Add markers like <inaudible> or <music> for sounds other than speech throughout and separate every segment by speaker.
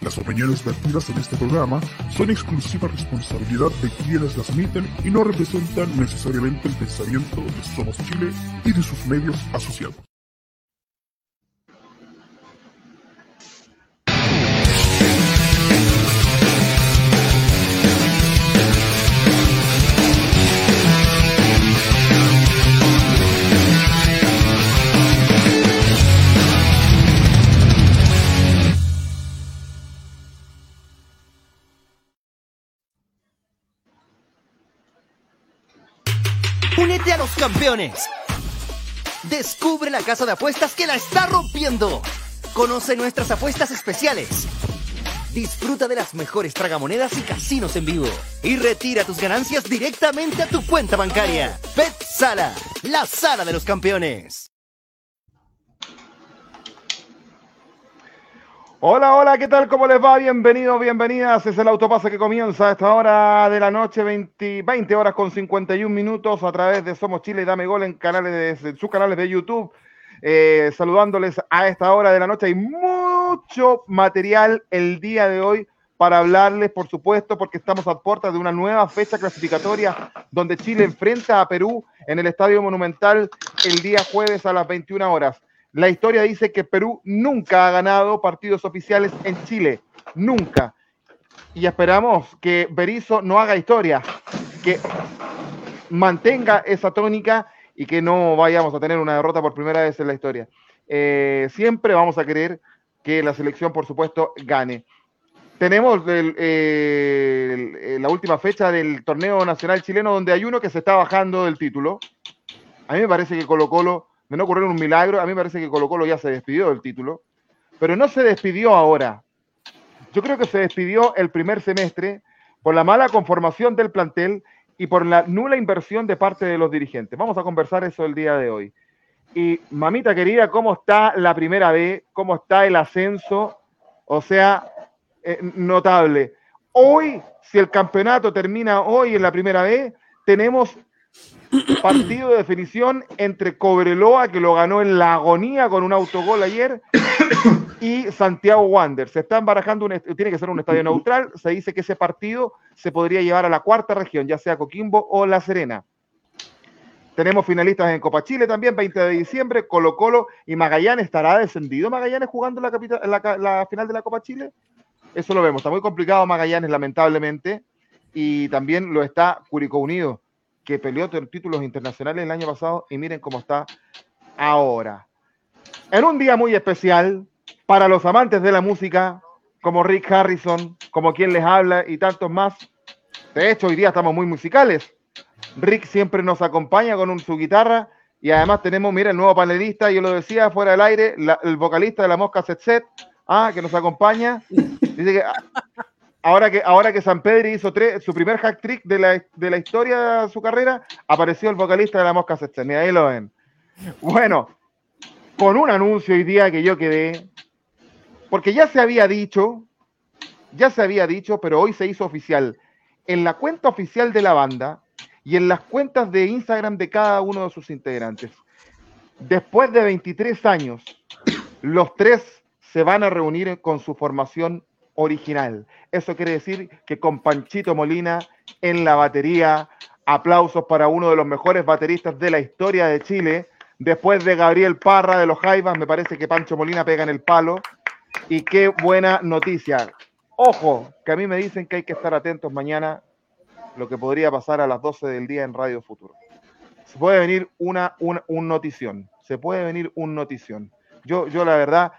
Speaker 1: Las opiniones vertidas en este programa son exclusiva responsabilidad de quienes las emiten y no representan necesariamente el pensamiento de Somos Chile y de sus medios asociados.
Speaker 2: Campeones. Descubre la casa de apuestas que la está rompiendo. Conoce nuestras apuestas especiales. Disfruta de las mejores tragamonedas y casinos en vivo. Y retira tus ganancias directamente a tu cuenta bancaria. Bet Sala, la sala de los campeones.
Speaker 3: Hola, hola, ¿qué tal? ¿Cómo les va? Bienvenidos, bienvenidas. Es el autopase que comienza a esta hora de la noche, 20, 20 horas con 51 minutos a través de Somos Chile y Dame Gol en canales de, sus canales de YouTube. Eh, saludándoles a esta hora de la noche. Hay mucho material el día de hoy para hablarles, por supuesto, porque estamos a puertas de una nueva fecha clasificatoria donde Chile enfrenta a Perú en el Estadio Monumental el día jueves a las 21 horas. La historia dice que Perú nunca ha ganado partidos oficiales en Chile, nunca. Y esperamos que Berizzo no haga historia, que mantenga esa tónica y que no vayamos a tener una derrota por primera vez en la historia. Eh, siempre vamos a querer que la selección, por supuesto, gane. Tenemos eh, la última fecha del torneo nacional chileno donde hay uno que se está bajando del título. A mí me parece que Colo Colo de no ocurrir un milagro, a mí me parece que Colo Colo ya se despidió del título, pero no se despidió ahora. Yo creo que se despidió el primer semestre por la mala conformación del plantel y por la nula inversión de parte de los dirigentes. Vamos a conversar eso el día de hoy. Y mamita querida, ¿cómo está la primera B? ¿Cómo está el ascenso? O sea, eh, notable. Hoy, si el campeonato termina hoy en la primera B, tenemos partido de definición entre Cobreloa, que lo ganó en la agonía con un autogol ayer, <coughs> y Santiago Wander. Se están barajando, un, tiene que ser un estadio neutral. Se dice que ese partido se podría llevar a la cuarta región, ya sea Coquimbo o La Serena. Tenemos finalistas en Copa Chile también, 20 de diciembre, Colo Colo y Magallanes. ¿Estará descendido Magallanes jugando la, la, la final de la Copa Chile? Eso lo vemos. Está muy complicado Magallanes, lamentablemente. Y también lo está Curicó Unido que peleó títulos internacionales el año pasado y miren cómo está ahora. En un día muy especial para los amantes de la música, como Rick Harrison, como quien les habla y tantos más. De hecho, hoy día estamos muy musicales. Rick siempre nos acompaña con su guitarra y además tenemos, mira, el nuevo panelista, yo lo decía fuera del aire, el vocalista de la Mosca Set Set, ah, que nos acompaña. Dice que ahora que, ahora que San Pedro hizo su primer hack trick de la, de la historia de su carrera, apareció el vocalista de la Mosca Sexten. Y ahí lo ven. Bueno, con un anuncio hoy día que yo quedé, porque ya se había dicho, ya se había dicho, pero hoy se hizo oficial. En la cuenta oficial de la banda y en las cuentas de Instagram de cada uno de sus integrantes. Después de 23 años, los tres se van a reunir con su formación original. Eso quiere decir que con Panchito Molina en la batería, aplausos para uno de los mejores bateristas de la historia de Chile. Después de Gabriel Parra de los Jaivas, me parece que Pancho Molina pega en el palo. Y qué buena noticia. Ojo, que a mí me dicen que hay que estar atentos mañana lo que podría pasar a las 12 del día en Radio Futuro. Se puede venir una, un notición. Se puede venir un notición. Yo, yo la verdad,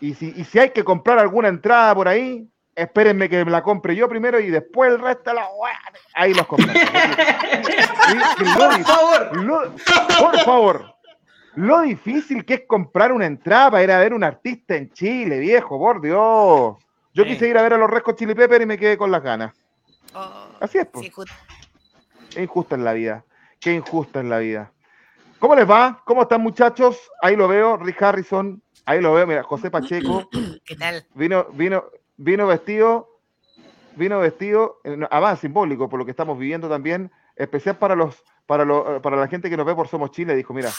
Speaker 3: y si, y si hay que comprar alguna entrada por ahí, espérenme que me la compre yo primero y después el resto la ahí los compro. <laughs> por favor. por favor. Lo difícil que es comprar una entrada para ir a ver un artista en Chile, viejo, por Dios. Yo quise ir a ver a los Rescos Chili Pepper y me quedé con las ganas. Oh, Así es, pues. Qué injusta es la vida. Qué injusta es la vida. ¿Cómo les va? ¿Cómo están, muchachos? Ahí lo veo, Rick Harrison. Ahí lo veo, mira, José Pacheco. <clears throat>
Speaker 2: ¿Qué tal?
Speaker 3: Vino, vino, vino vestido, vino vestido, además simbólico por lo que estamos viviendo también, especial para los, para, para la gente que nos ve por Somos Chile, dijo, mira,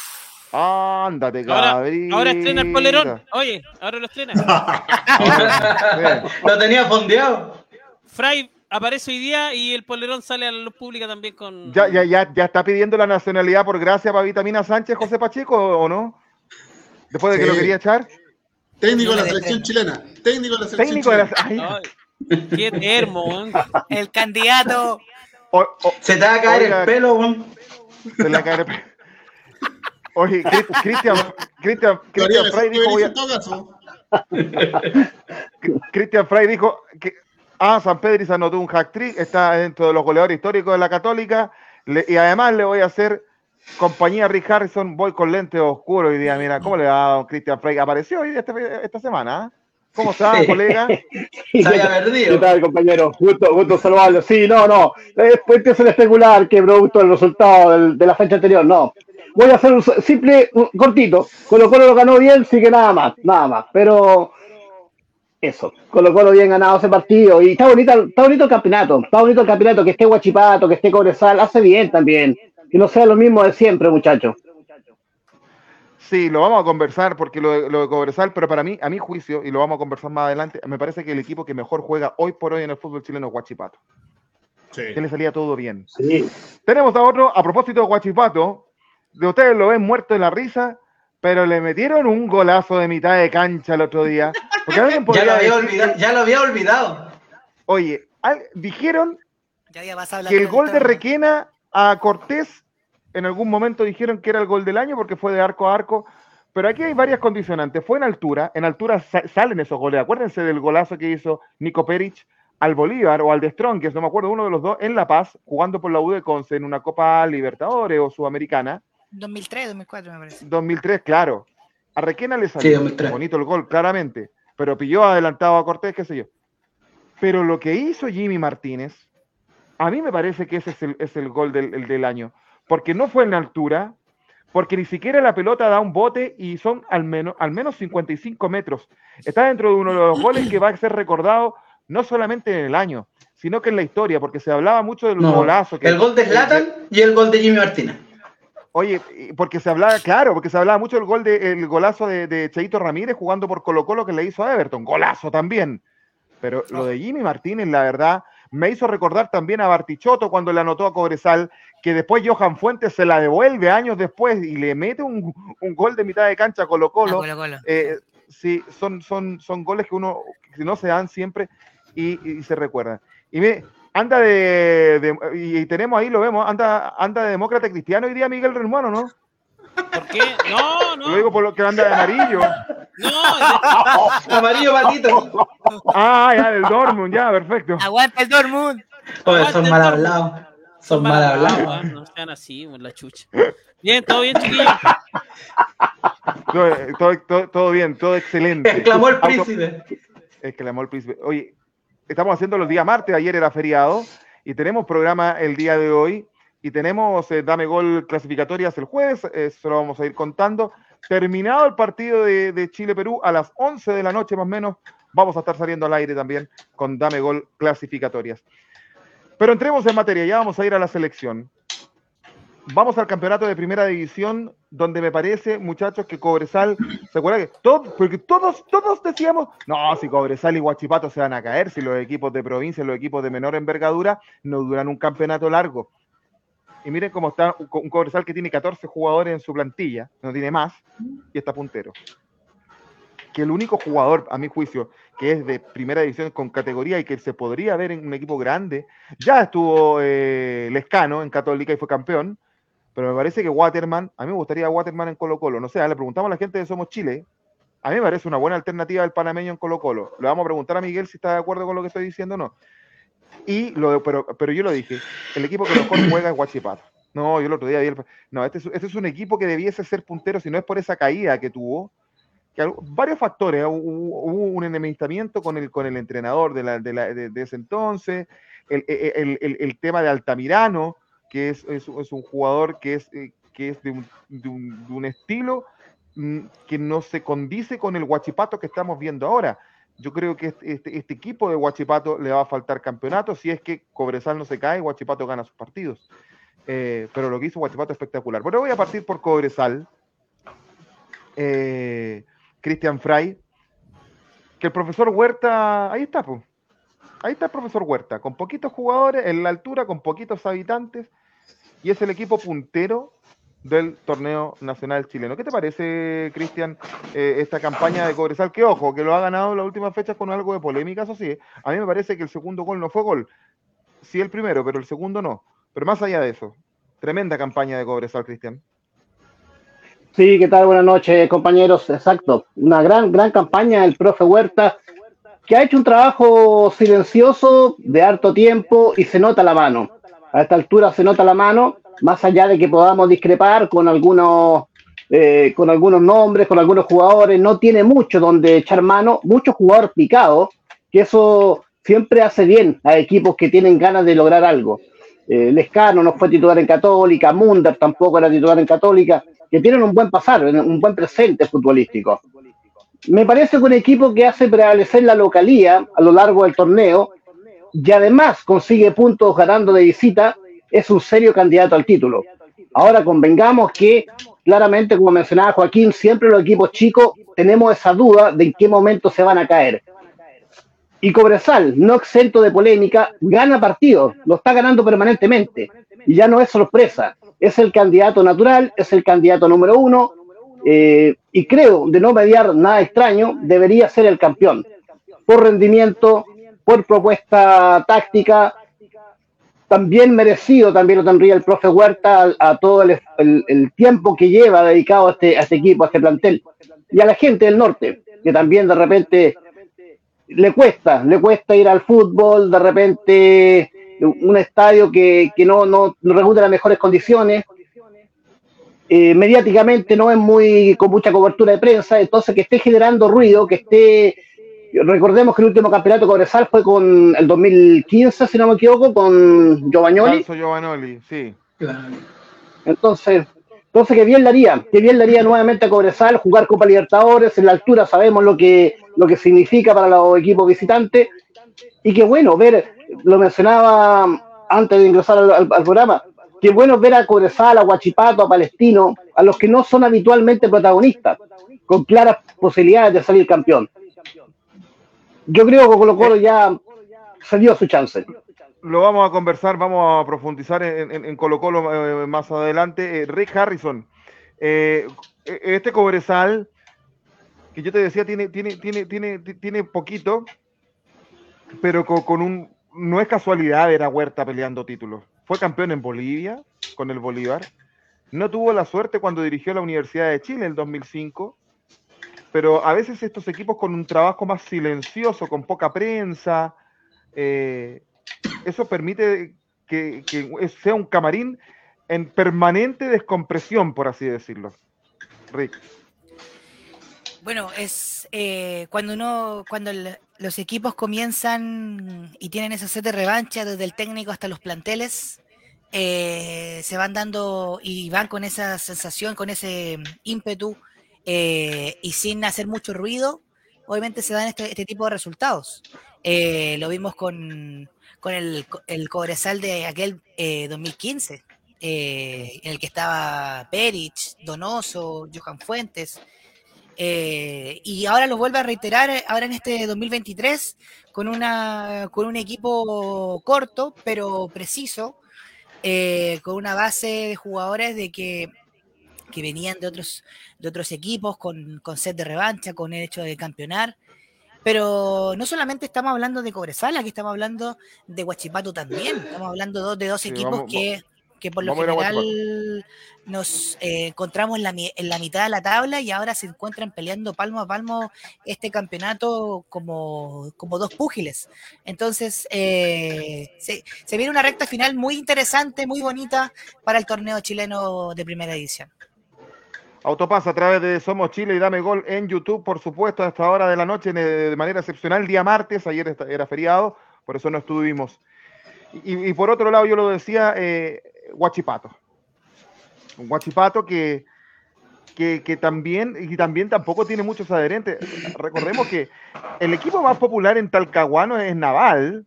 Speaker 3: Ándate,
Speaker 4: Ahora,
Speaker 3: cabrito.
Speaker 4: ahora estrena el polerón. Oye, ahora lo estrena. <laughs>
Speaker 5: Lo tenía fondeado.
Speaker 4: Fry aparece hoy día y el polerón sale a la luz pública también con.
Speaker 3: Ya, ya, ya, ya está pidiendo la nacionalidad por gracia para Vitamina Sánchez, José Pacheco, ¿o no? Después de que
Speaker 6: Sí.
Speaker 3: lo quería echar.
Speaker 6: Técnico de la selección chilena. Técnico de la selección
Speaker 3: Técnico de la.
Speaker 6: chilena.
Speaker 3: Ay,
Speaker 4: Ay, qué termo.
Speaker 7: El candidato.
Speaker 3: o- o-
Speaker 5: Se te va a caer
Speaker 3: Oiga.
Speaker 5: el pelo, weón.
Speaker 3: se le cae el pe- Oye, Cri- Cristian, Cristian, Cristian Frey dijo, a-. Cristian Frey dijo que ah, San Pedro se anotó un hack trick, está dentro de los goleadores históricos de la Católica, le- y además le voy a hacer compañía a Rick Harrison, voy con lentes oscuros hoy día, mira, ¿cómo le va don Cristian Frey? Apareció hoy este- esta semana, ¿ah? ¿Cómo está, colega? <laughs>
Speaker 5: Se había perdido.
Speaker 8: ¿Qué tal, compañero? Gusto, gusto saludarlo. Sí, no, no. Después empiezan a especular que producto del resultado del- de la fecha anterior. No. Voy a hacer un simple, un- cortito. Colo Colo lo ganó bien, sí que nada más, nada más. Pero eso, Colo Colo bien ganado ese partido. Y está bonito, está bonito el campeonato. Está bonito el campeonato, que esté Guachipato, que esté Cobresal, hace bien también. Que no sea lo mismo de siempre, muchachos.
Speaker 3: Sí, lo vamos a conversar porque lo, de- lo de Cobresal, pero para mí, a mi juicio, y lo vamos a conversar más adelante, me parece que el equipo que mejor juega hoy por hoy en el fútbol chileno es Guachipato.
Speaker 6: Sí.
Speaker 3: Que le salía todo bien.
Speaker 8: Sí.
Speaker 3: Tenemos a otro, a propósito de Guachipato, de ustedes lo ven muerto de la risa, pero le metieron un golazo de mitad de cancha el otro día. Porque alguien <laughs>
Speaker 5: Ya lo había
Speaker 3: decir-
Speaker 5: olvidado. Ya lo había olvidado.
Speaker 3: Oye, al- dijeron
Speaker 7: Ya
Speaker 3: que el gol de. Requena a Cortés en algún momento dijeron que era el gol del año porque fue de arco a arco. Pero aquí hay varias condicionantes. Fue en altura. En altura sa- salen esos goles. Acuérdense del golazo que hizo Nico Peric al Bolívar o al de Strongest, no me acuerdo, uno de los dos, en La Paz, jugando por la U de Conce en una Copa Libertadores o Sudamericana.
Speaker 7: 2003, 2004 me parece.
Speaker 3: 2003, claro. A Requena le
Speaker 5: Sí,
Speaker 3: salió
Speaker 5: 2003.
Speaker 3: bonito el gol, claramente. Pero pilló adelantado a Cortés, qué sé yo. Pero lo que hizo Jimmy Martínez, a mí me parece que ese es el, es el gol del, el del año. Porque no fue en la altura, porque ni siquiera la pelota da un bote y son al menos, al menos 55 metros. Está dentro de uno de los goles que va a ser recordado no solamente en el año, sino que en la historia, porque se hablaba mucho del
Speaker 5: No.
Speaker 3: golazo. Que,
Speaker 5: El gol de Zlatan y el gol de Jimmy Martínez.
Speaker 3: Oye, porque se hablaba, claro, porque se hablaba mucho del gol de, el golazo de, de Cheito Ramírez jugando por Colo Colo que le hizo a Everton, golazo también. Pero lo de Jimmy Martínez, la verdad, me hizo recordar también a Bartichotto cuando le anotó a Cobresal, que después Johan Fuentes se la devuelve años después y le mete un, un gol de mitad de cancha a Colo Colo.
Speaker 7: Colo Colo.
Speaker 3: Eh, sí, son, son, son goles que uno que no se dan siempre y, y se recuerdan. Y me anda de, de- y tenemos ahí, lo vemos, anda, anda de demócrata cristiano hoy día Miguel Hermano, ¿no?
Speaker 4: ¿Por qué? No, no.
Speaker 3: Lo digo por lo que anda de amarillo.
Speaker 4: No, <laughs>
Speaker 5: Amarillo patito.
Speaker 3: Ah, ya, del Dortmund, ya, perfecto.
Speaker 7: Aguanta el Dortmund.
Speaker 5: Oye, son mal hablados. Son mal hablados.
Speaker 4: No sean así, la chucha. Bien, todo bien, chiquillos.
Speaker 3: Todo, todo, todo- todo bien, todo excelente.
Speaker 5: Exclamó el príncipe.
Speaker 3: Exclamó el príncipe. Oye, estamos haciendo los días martes, ayer era feriado, y tenemos programa el día de hoy, y tenemos eh, Dame Gol clasificatorias el jueves, eso lo vamos a ir contando. Terminado el partido de, Chile-Perú, a las 11 de la noche más o menos, vamos a estar saliendo al aire también con Dame Gol clasificatorias. Pero entremos en materia, ya vamos a ir a la selección. Vamos al campeonato de primera división, donde me parece, muchachos, que Cobresal, ¿se acuerdan que porque todos, todos decíamos, no, si Cobresal y Guachipato se van a caer, si los equipos de provincia, los equipos de menor envergadura, no duran un campeonato largo. Y miren cómo está un un Cobresal que tiene 14 jugadores en su plantilla, no tiene más, y está puntero. Que el único jugador, a mi juicio, que es de primera división con categoría y que se podría ver en un equipo grande, ya estuvo eh, Lescano en Católica y fue campeón, pero me parece que Waterman, a mí me gustaría Waterman en Colo Colo, no sé, le preguntamos a la gente de Somos Chile, a mí me parece una buena alternativa del panameño en Colo Colo. Le vamos a preguntar a Miguel si está de acuerdo con lo que estoy diciendo o no. Y lo pero, pero yo lo dije, el equipo que mejor juega es Guachipato. No, yo el otro día vi el- No, este es, este es un equipo que debiese ser puntero, si no es por esa caída que tuvo. Varios factores, hubo, un enemistamiento con el, con el entrenador de, la- de ese entonces, el, el- el- el tema de Altamirano, que es, es- es un jugador que es, eh, que es de, un, un- un estilo mm, que no se condice con el Guachipato que estamos viendo ahora. Yo creo que este, este- este equipo de Guachipato le va a faltar campeonato si es que Cobresal no se cae, Guachipato gana sus partidos. Eh, pero lo que hizo Guachipato es espectacular. Pero voy a partir por Cobresal, eh, Cristian Fray, que el profesor Huerta, ahí está, pues. Ahí está el profesor Huerta, con poquitos jugadores, en la altura, con poquitos habitantes, y es el equipo puntero del torneo nacional chileno. ¿Qué te parece, Cristian, eh, esta campaña de Cobresal? Que ojo, que lo ha ganado en las últimas fechas con algo de polémica, eso sí. A mí me parece que el segundo gol no fue gol. Sí, el primero, pero el segundo no. Pero más allá de eso, tremenda campaña de Cobresal, Cristian.
Speaker 8: Sí, ¿qué tal? Buenas noches, compañeros. Exacto. Una gran, gran campaña del profe Huerta, que ha hecho un trabajo silencioso de harto tiempo y se nota la mano. A esta altura se nota la mano, más allá de que podamos discrepar con algunos, eh, con algunos nombres, con algunos jugadores, no tiene mucho donde echar mano, muchos jugadores picados, que eso siempre hace bien a equipos que tienen ganas de lograr algo. Eh, Lescano no fue titular en Católica, Munder tampoco era titular en Católica, que tienen un buen pasar, un buen presente futbolístico. Me parece que un equipo que hace prevalecer la localía a lo largo del torneo y además consigue puntos ganando de visita, es un serio candidato al título. Ahora convengamos que claramente, como mencionaba Joaquín, siempre los equipos chicos tenemos esa duda de en qué momento se van a caer. Y Cobresal, no exento de polémica, gana partidos, lo está ganando permanentemente. Y ya no es sorpresa, es el candidato natural, es el candidato número uno, eh, y creo, de no mediar nada extraño, debería ser el campeón. Por rendimiento, por propuesta táctica, también merecido, también lo tendría el profe Huerta a, todo el, el, tiempo que lleva dedicado a este, a este equipo, a este plantel. Y a la gente del norte, que también de repente le cuesta, le cuesta ir al fútbol, de repente un estadio que, que no, no, no reúne las mejores condiciones, eh, mediáticamente no es muy con mucha cobertura de prensa, entonces que esté generando ruido, que esté, recordemos que el último campeonato Cobresal fue con el 2015, si no me equivoco, con.
Speaker 3: Giovanoli, sí.
Speaker 8: Entonces, entonces que bien le haría, que bien le haría nuevamente a Cobresal jugar Copa Libertadores, en la altura sabemos lo que, lo que significa para los equipos visitantes, y que bueno, ver, lo mencionaba antes de ingresar al, al programa, Qué bueno ver a Cobresal, a Guachipato, a Palestino, a los que no son habitualmente protagonistas, con claras posibilidades de salir campeón. Yo creo que Colo Colo ya se dio su chance.
Speaker 3: Lo vamos a conversar, vamos a profundizar en, Colo Colo eh, más adelante. Eh, Rick Harrison, eh, este Cobresal, que yo te decía, tiene, tiene, tiene, tiene, tiene poquito, pero con un... No es casualidad ver a Huerta peleando títulos fue campeón en Bolivia con el Bolívar. No tuvo la suerte cuando dirigió la Universidad de Chile en el 2005, pero a veces estos equipos con un trabajo más silencioso, con poca prensa, eh, eso permite que, sea un camarín en permanente descompresión, por así decirlo. Rick.
Speaker 7: Bueno, es eh, cuando uno, cuando los equipos comienzan y tienen esa sed de revancha desde el técnico hasta los planteles, eh, se van dando y van con esa sensación, con ese ímpetu eh, y sin hacer mucho ruido, obviamente se dan este, este tipo de resultados. Eh, lo vimos con, con el, el, Cobresal de aquel 2015, en el que estaba Perich, Donoso, Johan Fuentes. y ahora lo vuelve a reiterar ahora en este 2023 con, una, con un equipo corto pero preciso, eh, con una base de jugadores de que, que venían de otros, de otros equipos con, con set de revancha, con el hecho de campeonar. Pero no solamente estamos hablando de Cobresal, aquí estamos hablando de Huachipato también. Estamos hablando de dos equipos que que por lo general nos eh, encontramos en la, en la, mitad de la tabla y ahora se encuentran peleando palmo a palmo este campeonato como, como dos púgiles. Entonces, eh, se, se, viene una recta final muy interesante, muy bonita para el torneo chileno de primera edición.
Speaker 3: Autopasa a través de Somos Chile y Dame Gol en YouTube, por supuesto, a esta hora de la noche de manera excepcional, día martes, ayer era feriado, por eso no estuvimos. Y, por otro lado, yo lo decía, eh, Guachipato. Un Guachipato que, que, también, y también tampoco tiene muchos adherentes. Recordemos que el equipo más popular en Talcahuano es Naval,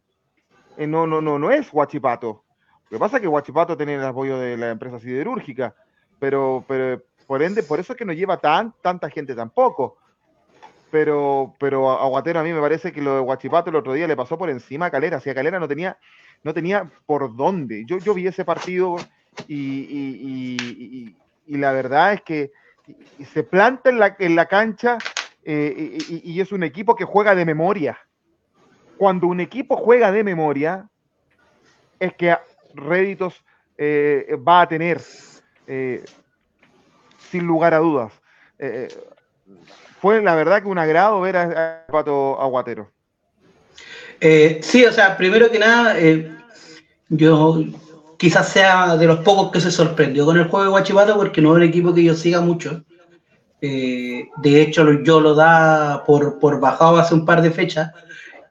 Speaker 3: eh, no, no, no, no es Guachipato. Lo que pasa es que Guachipato tiene el apoyo de la empresa siderúrgica, pero, pero, Por ende, por eso es que no lleva tan, tanta gente tampoco. Pero, pero a Aguatero a mí me parece que lo de Guachipato el otro día le pasó por encima a Calera. Si a Calera no tenía, no tenía por dónde. Yo, yo vi ese partido y, y- la verdad es que se planta en la, en la cancha eh, y es un equipo que juega de memoria. Cuando un equipo juega de memoria, es que réditos eh, va a tener, eh, sin lugar a dudas. Eh, fue la verdad que un agrado ver a, a Pato Aguatero.
Speaker 5: Eh, sí, o sea, primero que nada, eh, yo quizás sea de los pocos que se sorprendió con el juego de Guachipato porque no es un equipo que yo siga mucho. Eh, de hecho, yo lo da por, por bajado hace un par de fechas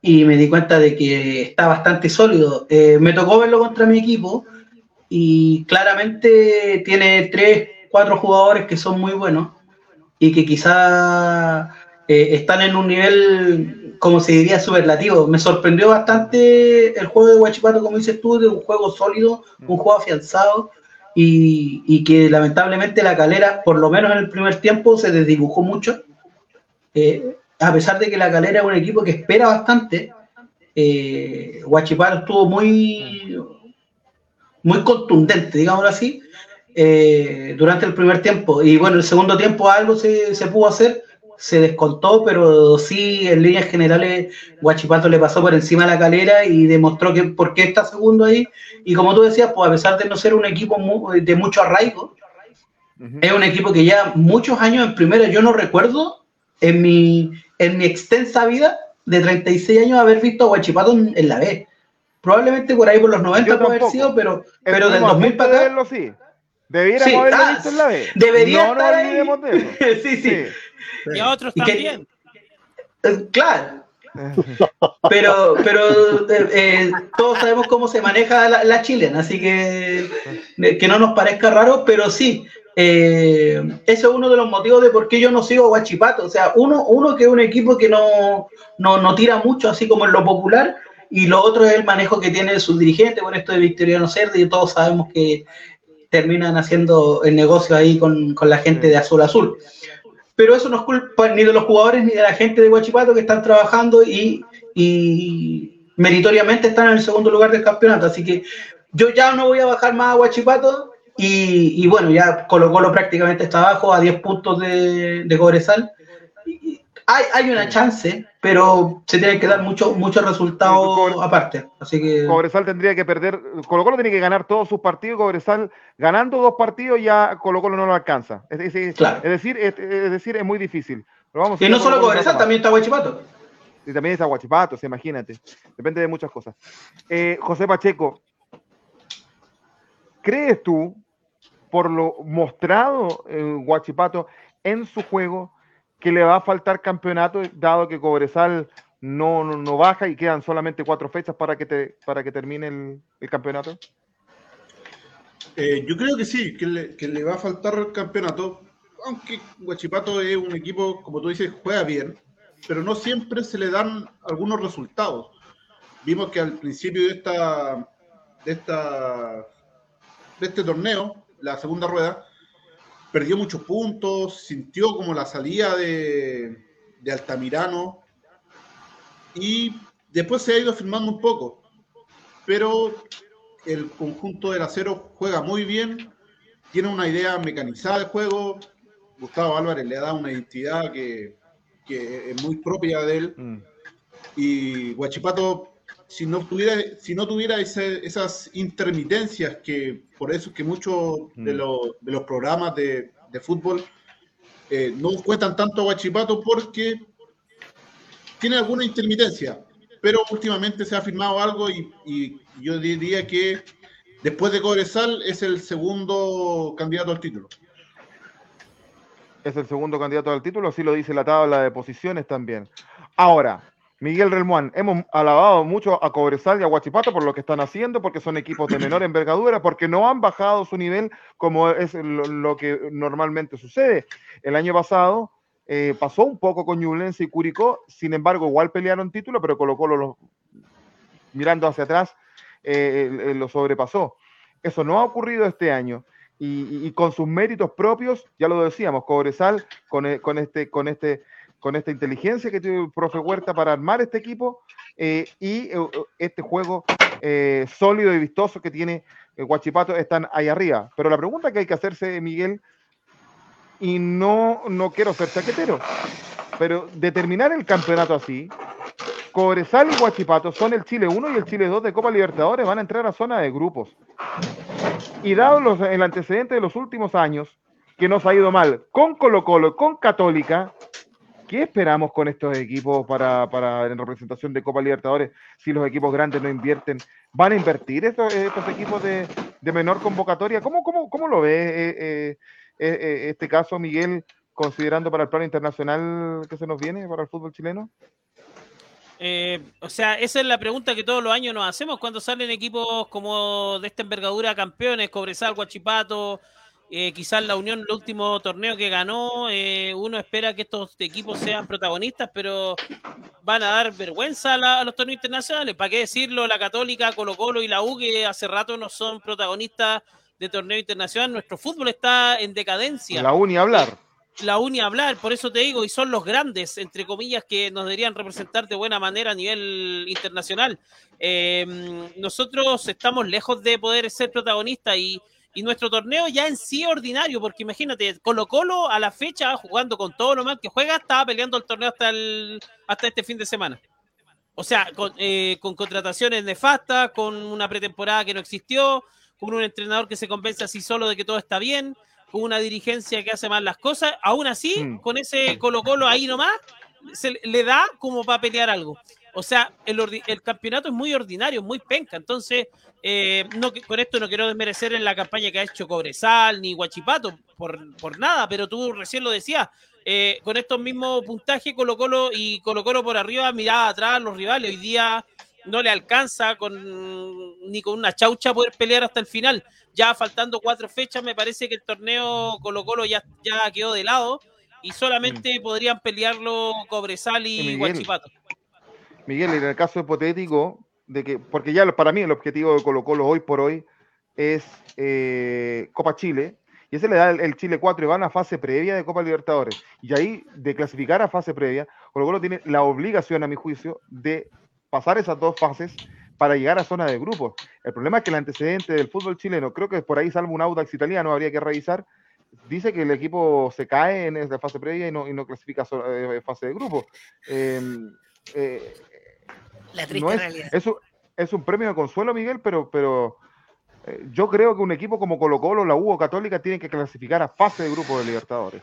Speaker 5: y me di cuenta de que está bastante sólido. Eh, me tocó verlo contra mi equipo y claramente tiene tres, cuatro jugadores que son muy buenos y que quizá eh, están en un nivel, como se diría, superlativo. Me sorprendió bastante el juego de Guachipato, como dices tú, de un juego sólido, un juego afianzado y, y que lamentablemente la calera, por lo menos en el primer tiempo, se desdibujó mucho. Eh, a pesar de que la calera es un equipo que espera bastante, eh, estuvo muy, muy contundente, digámoslo así, eh, durante el primer tiempo. Y bueno, el segundo tiempo algo se, se pudo hacer, se descontó, pero sí, en líneas generales, Guachipato le pasó por encima a la calera y demostró que por qué está segundo ahí. Y como tú decías, pues a pesar de no ser un equipo de mucho arraigo, es un equipo que ya muchos años en primera, yo no recuerdo en mi, en mi extensa vida de 36 años haber visto a Guachipato en, en la B. Probablemente por ahí por los 90
Speaker 3: Yo
Speaker 5: puede haber sido, pero, pero del
Speaker 3: Estuvimos a
Speaker 5: 2000
Speaker 3: punto
Speaker 5: para
Speaker 3: de
Speaker 5: acá.
Speaker 3: verlo, sí. Debiéramos
Speaker 5: Sí,
Speaker 3: haberlo
Speaker 5: ah,
Speaker 3: visto en la B.
Speaker 5: debería
Speaker 3: no
Speaker 5: estar
Speaker 3: nos
Speaker 5: ahí.
Speaker 3: olvidemos de eso. <laughs>
Speaker 5: sí, sí.
Speaker 4: Y a otros
Speaker 5: Y
Speaker 4: también.
Speaker 5: Eh, Claro. Pero, pero eh, eh, todos sabemos cómo se maneja la, la chilena, así que que no nos parezca raro, pero sí, eh, ese es uno de los motivos de por qué yo no sigo a Guachipato. O sea, uno, uno que es un equipo que no, no, no tira mucho, así como en lo popular, y lo otro es el manejo que tiene sus dirigentes con esto de Victoriano Cerdi, y todos sabemos que terminan haciendo el negocio ahí con, con la gente de Azul Azul pero eso no es culpa ni de los jugadores ni de la gente de Huachipato que están trabajando y, y meritoriamente están en el segundo lugar del campeonato. Así que yo ya no voy a bajar más a Huachipato y, y bueno, ya Colo Colo prácticamente está abajo a 10 puntos de, de Cobresal. Hay, hay una chance, pero se tienen que dar muchos muchos resultados aparte. Así que
Speaker 3: Cobresal tendría que perder, Colo Colo tiene que ganar todos sus partidos, Cobresal ganando dos partidos ya Colo Colo no lo alcanza. Es, es- es-
Speaker 5: Claro.
Speaker 3: es decir, es, es decir, es muy difícil. Pero vamos a
Speaker 5: y no solo Cobresal, también está Huachipato.
Speaker 3: Y también está Guachipato, sí, imagínate. Depende de muchas cosas. Eh, José Pacheco, ¿crees tú, por lo mostrado en Guachipato en su juego, que le va a faltar campeonato, dado que Cobresal no, no, no baja y quedan solamente cuatro fechas para que, te, para que termine el, campeonato?
Speaker 6: Eh, yo creo que sí, que le, que le va a faltar el campeonato, aunque Huachipato es un equipo, como tú dices, juega bien, pero no siempre se le dan algunos resultados. Vimos que al principio de esta, de esta, de este torneo, la segunda rueda, perdió muchos puntos, sintió como la salida de, de Altamirano y después se ha ido firmando un poco, pero el conjunto del acero juega muy bien, tiene una idea mecanizada de juego. Gustavo Álvarez le da una identidad que, que es muy propia de él.
Speaker 3: Mm.
Speaker 6: Y Guachipato, si no tuviera, si no tuviera ese- esas intermitencias, que por eso es que muchos de,
Speaker 3: Mm.
Speaker 6: los, de los programas de, de fútbol eh, no cuentan tanto a Guachipato porque tiene alguna intermitencia, pero últimamente se ha firmado algo y, y yo diría que después de Cobresal es el segundo candidato al título.
Speaker 3: Es el segundo candidato al título, así lo dice la tabla de posiciones también. Ahora, Miguel Relmuán, hemos alabado mucho a Cobresal y a Huachipato por lo que están haciendo, porque son equipos de menor envergadura, porque no han bajado su nivel como es lo, que normalmente sucede. El año pasado eh, pasó un poco con Ñublense y Curicó, sin embargo, igual pelearon título, pero Colo Colo los- mirando hacia atrás eh, eh, lo sobrepasó. Eso no ha ocurrido este año. y, con sus méritos propios, ya lo decíamos, Cobresal, con, e- con, este, con, este, con esta inteligencia que tiene el profe Huerta para armar este equipo eh, y eh, este juego eh, sólido y vistoso que tiene Guachipato están ahí arriba. Pero la pregunta que hay que hacerse, Miguel, y no, no quiero ser chaquetero, pero determinar el campeonato así, Cobresal y Guachipato son el Chile 1 y el Chile 2 de Copa Libertadores, van a entrar a zona de grupos. Y dado los, el antecedente de los últimos años, que nos ha ido mal con Colo Colo, con Católica, ¿qué esperamos con estos equipos para, para en representación de Copa Libertadores si los equipos grandes no invierten? ¿Van a invertir estos, equipos de, menor convocatoria? ¿Cómo, lo ve eh, eh, eh, este caso, Miguel, considerando para el plano internacional que se nos viene para el fútbol chileno?
Speaker 4: O sea, esa es la pregunta que todos los años nos hacemos cuando salen equipos como de esta envergadura campeones, Cobresal, Guachipato, eh, quizás la Unión, el último torneo que ganó, eh, uno espera que estos equipos sean protagonistas, pero van a dar vergüenza a, la- a los torneos internacionales. ¿Para qué decirlo? La Católica, Colo Colo y la U, que hace rato no son protagonistas de torneo internacional. Nuestro fútbol está en decadencia
Speaker 3: La uni hablar.
Speaker 4: la uni a hablar, por eso te digo, y son los grandes, entre comillas, que nos deberían representar de buena manera a nivel internacional. Eh, nosotros estamos lejos de poder ser protagonistas y, y nuestro torneo ya en sí ordinario, porque imagínate, Colo Colo a la fecha, jugando con todo lo mal que juega, estaba peleando el torneo hasta, el, hasta este fin de semana. O sea, con, eh, con contrataciones nefastas, con una pretemporada que no existió, con un entrenador que se convence así solo de que todo está bien, con una dirigencia que hace mal las cosas, aún así,
Speaker 3: Mm.
Speaker 4: con ese Colo Colo ahí nomás, se le da como para pelear algo. O sea, el, campeonato es muy ordinario, muy penca. Entonces, eh, no, con esto no quiero desmerecer en la campaña que ha hecho Cobresal ni Guachipato, por, por nada, pero tú recién lo decías. eh, con estos mismos puntajes, Colo Colo y Colo Colo por arriba, miraba atrás a los rivales. Hoy día no le alcanza con ni con una chaucha poder pelear hasta el final. Ya faltando cuatro fechas, me parece que el torneo Colo Colo ya, ya quedó de lado y solamente podrían pelearlo Cobresal y
Speaker 3: Y Miguel.
Speaker 4: Guachipato.
Speaker 3: Miguel, en el caso hipotético de que, porque ya para mí el objetivo de Colo Colo hoy por hoy es eh, Copa Chile, y ese le da el, Chile 4 y van a fase previa de Copa Libertadores. Y ahí, de clasificar a fase previa, Colo Colo tiene la obligación, a mi juicio, de pasar esas dos fases para llegar a zona de grupos. El problema es que el antecedente del fútbol chileno, creo que por ahí salvo un Audax italiano, habría que revisar, dice que el equipo se cae en esa fase previa y no, y no clasifica a eh, fase de grupo. Eh, eh,
Speaker 7: La triste
Speaker 3: no es,
Speaker 7: realidad.
Speaker 3: es un, es un premio de consuelo, Miguel, pero, pero eh, yo creo que un equipo como Colo Colo, la U o Católica tienen que clasificar a fase de grupo de Libertadores.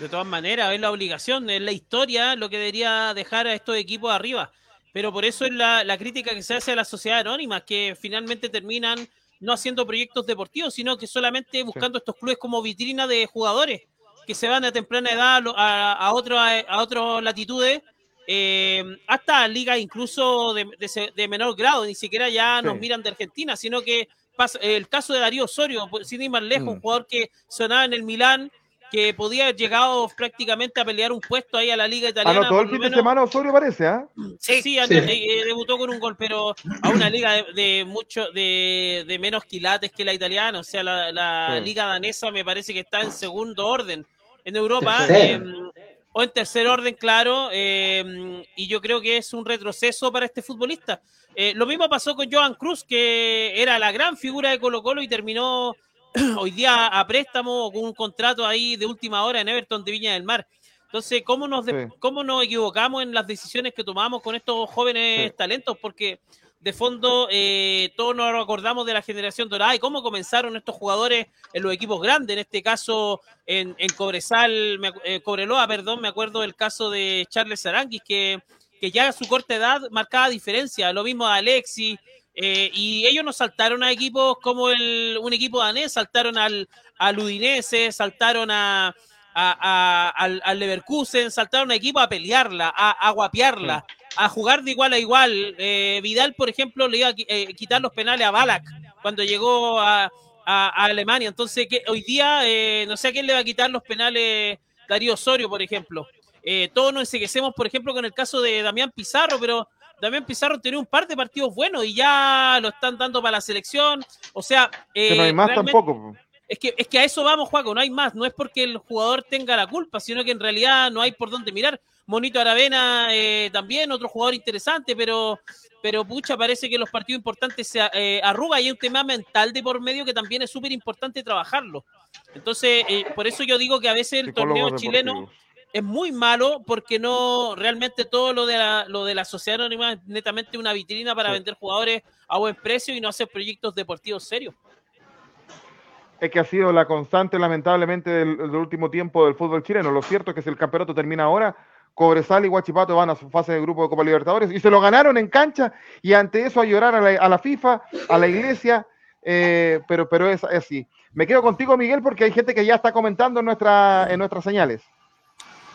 Speaker 4: De todas maneras, es la obligación, es la historia lo que debería dejar a estos equipos arriba. Pero por eso es la, la crítica que se hace a la sociedad anónima, que finalmente terminan no haciendo proyectos deportivos, sino que solamente buscando estos clubes como vitrina de jugadores que se van a temprana edad a, lo- a, a otro- a otras latitudes, eh, hasta ligas incluso de, de de menor grado, ni siquiera ya nos
Speaker 3: Sí.
Speaker 4: miran de Argentina, sino que pasa, el caso de Darío Osorio, pues, sin ir más lejos,
Speaker 3: Mm.
Speaker 4: un jugador que sonaba en el Milán, que podía haber llegado prácticamente a pelear un puesto ahí a la liga italiana.
Speaker 3: Anotó el fin de
Speaker 4: menos.
Speaker 3: semana Osorio, parece, ¿ah?
Speaker 4: Sí, sí,
Speaker 5: Sí.
Speaker 4: eh, debutó con un gol, pero a una liga de, de mucho de, de menos quilates que la italiana, o sea, la, la
Speaker 3: Sí.
Speaker 4: liga danesa me parece que está en segundo orden en Europa, eh, o en tercer orden, claro, eh, y yo creo que es un retroceso para este futbolista. Eh, lo mismo pasó con Joan Cruz, que era la gran figura de Colo Colo y terminó <clears throat> hoy día a préstamo o con un contrato ahí de última hora en Everton de Viña del Mar. Entonces, ¿cómo nos,
Speaker 3: Sí.
Speaker 4: ¿cómo nos equivocamos en las decisiones que tomamos con estos jóvenes
Speaker 3: Sí.
Speaker 4: talentos? Porque de fondo eh, todos nos acordamos de la generación dorada y cómo comenzaron estos jugadores en los equipos grandes. En este caso, en, Cobresal, eh, Cobreloa, perdón, me acuerdo del caso de Charles Aranguis, que, que ya a su corta edad marcaba diferencia. Lo mismo de Alexis. eh, y ellos no saltaron a equipos como el, un equipo danés, saltaron al, al Udinese, saltaron a, a- a- al, al Leverkusen, saltaron a equipo a pelearla, a, a guapearla, a jugar de igual a igual. Eh, Vidal, por ejemplo, le iba a eh, quitar los penales a Balak cuando llegó a, Alemania. Entonces, que hoy día eh, no sé a quién le va a quitar los penales Darío Osorio, por ejemplo. Eh, todos nos enseguecemos, por ejemplo, con el caso de Damián Pizarro, pero Damián Pizarro tiene un par de partidos buenos y ya lo están dando para la selección. O sea,
Speaker 3: Que no hay más tampoco.
Speaker 4: Es que, es que a eso vamos, Juaco, no hay más. No es porque el jugador tenga la culpa, sino que en realidad no hay por dónde mirar. Monito Aravena eh, también, otro jugador interesante, pero, pero pucha, parece que los partidos importantes se eh, arruga y hay un tema mental de por medio que también es súper importante trabajarlo. Entonces, eh, por eso yo digo que a veces el torneo chileno es muy malo porque no realmente todo lo de la, lo de la sociedad anónima es netamente una vitrina para vender jugadores a buen precio y no hacer proyectos deportivos serios.
Speaker 3: Es que ha sido la constante, lamentablemente, del, último tiempo del fútbol chileno. Lo cierto es que si el campeonato termina ahora, Cobresal y Guachipato van a su fase de grupo de Copa Libertadores y se lo ganaron en cancha y ante eso a llorar a la, FIFA, a la iglesia, eh, pero, pero es, así. Me quedo contigo, Miguel, porque hay gente que ya está comentando en, en nuestras señales.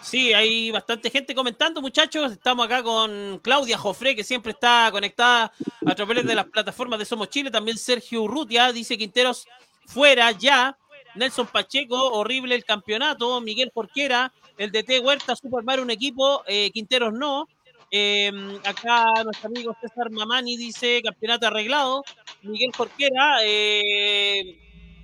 Speaker 4: Sí, hay bastante gente comentando, muchachos. Estamos acá con Claudia Jofre, que siempre está conectada a través de las plataformas de Somos Chile. También Sergio Urrutia dice Quinteros fuera ya. Nelson Pacheco, horrible el campeonato. Miguel Porquera, el DT Huerta supo armar un equipo, eh, Quinteros no. Eh, acá nuestro amigo César Mamani dice campeonato arreglado. Miguel Jorquera, eh,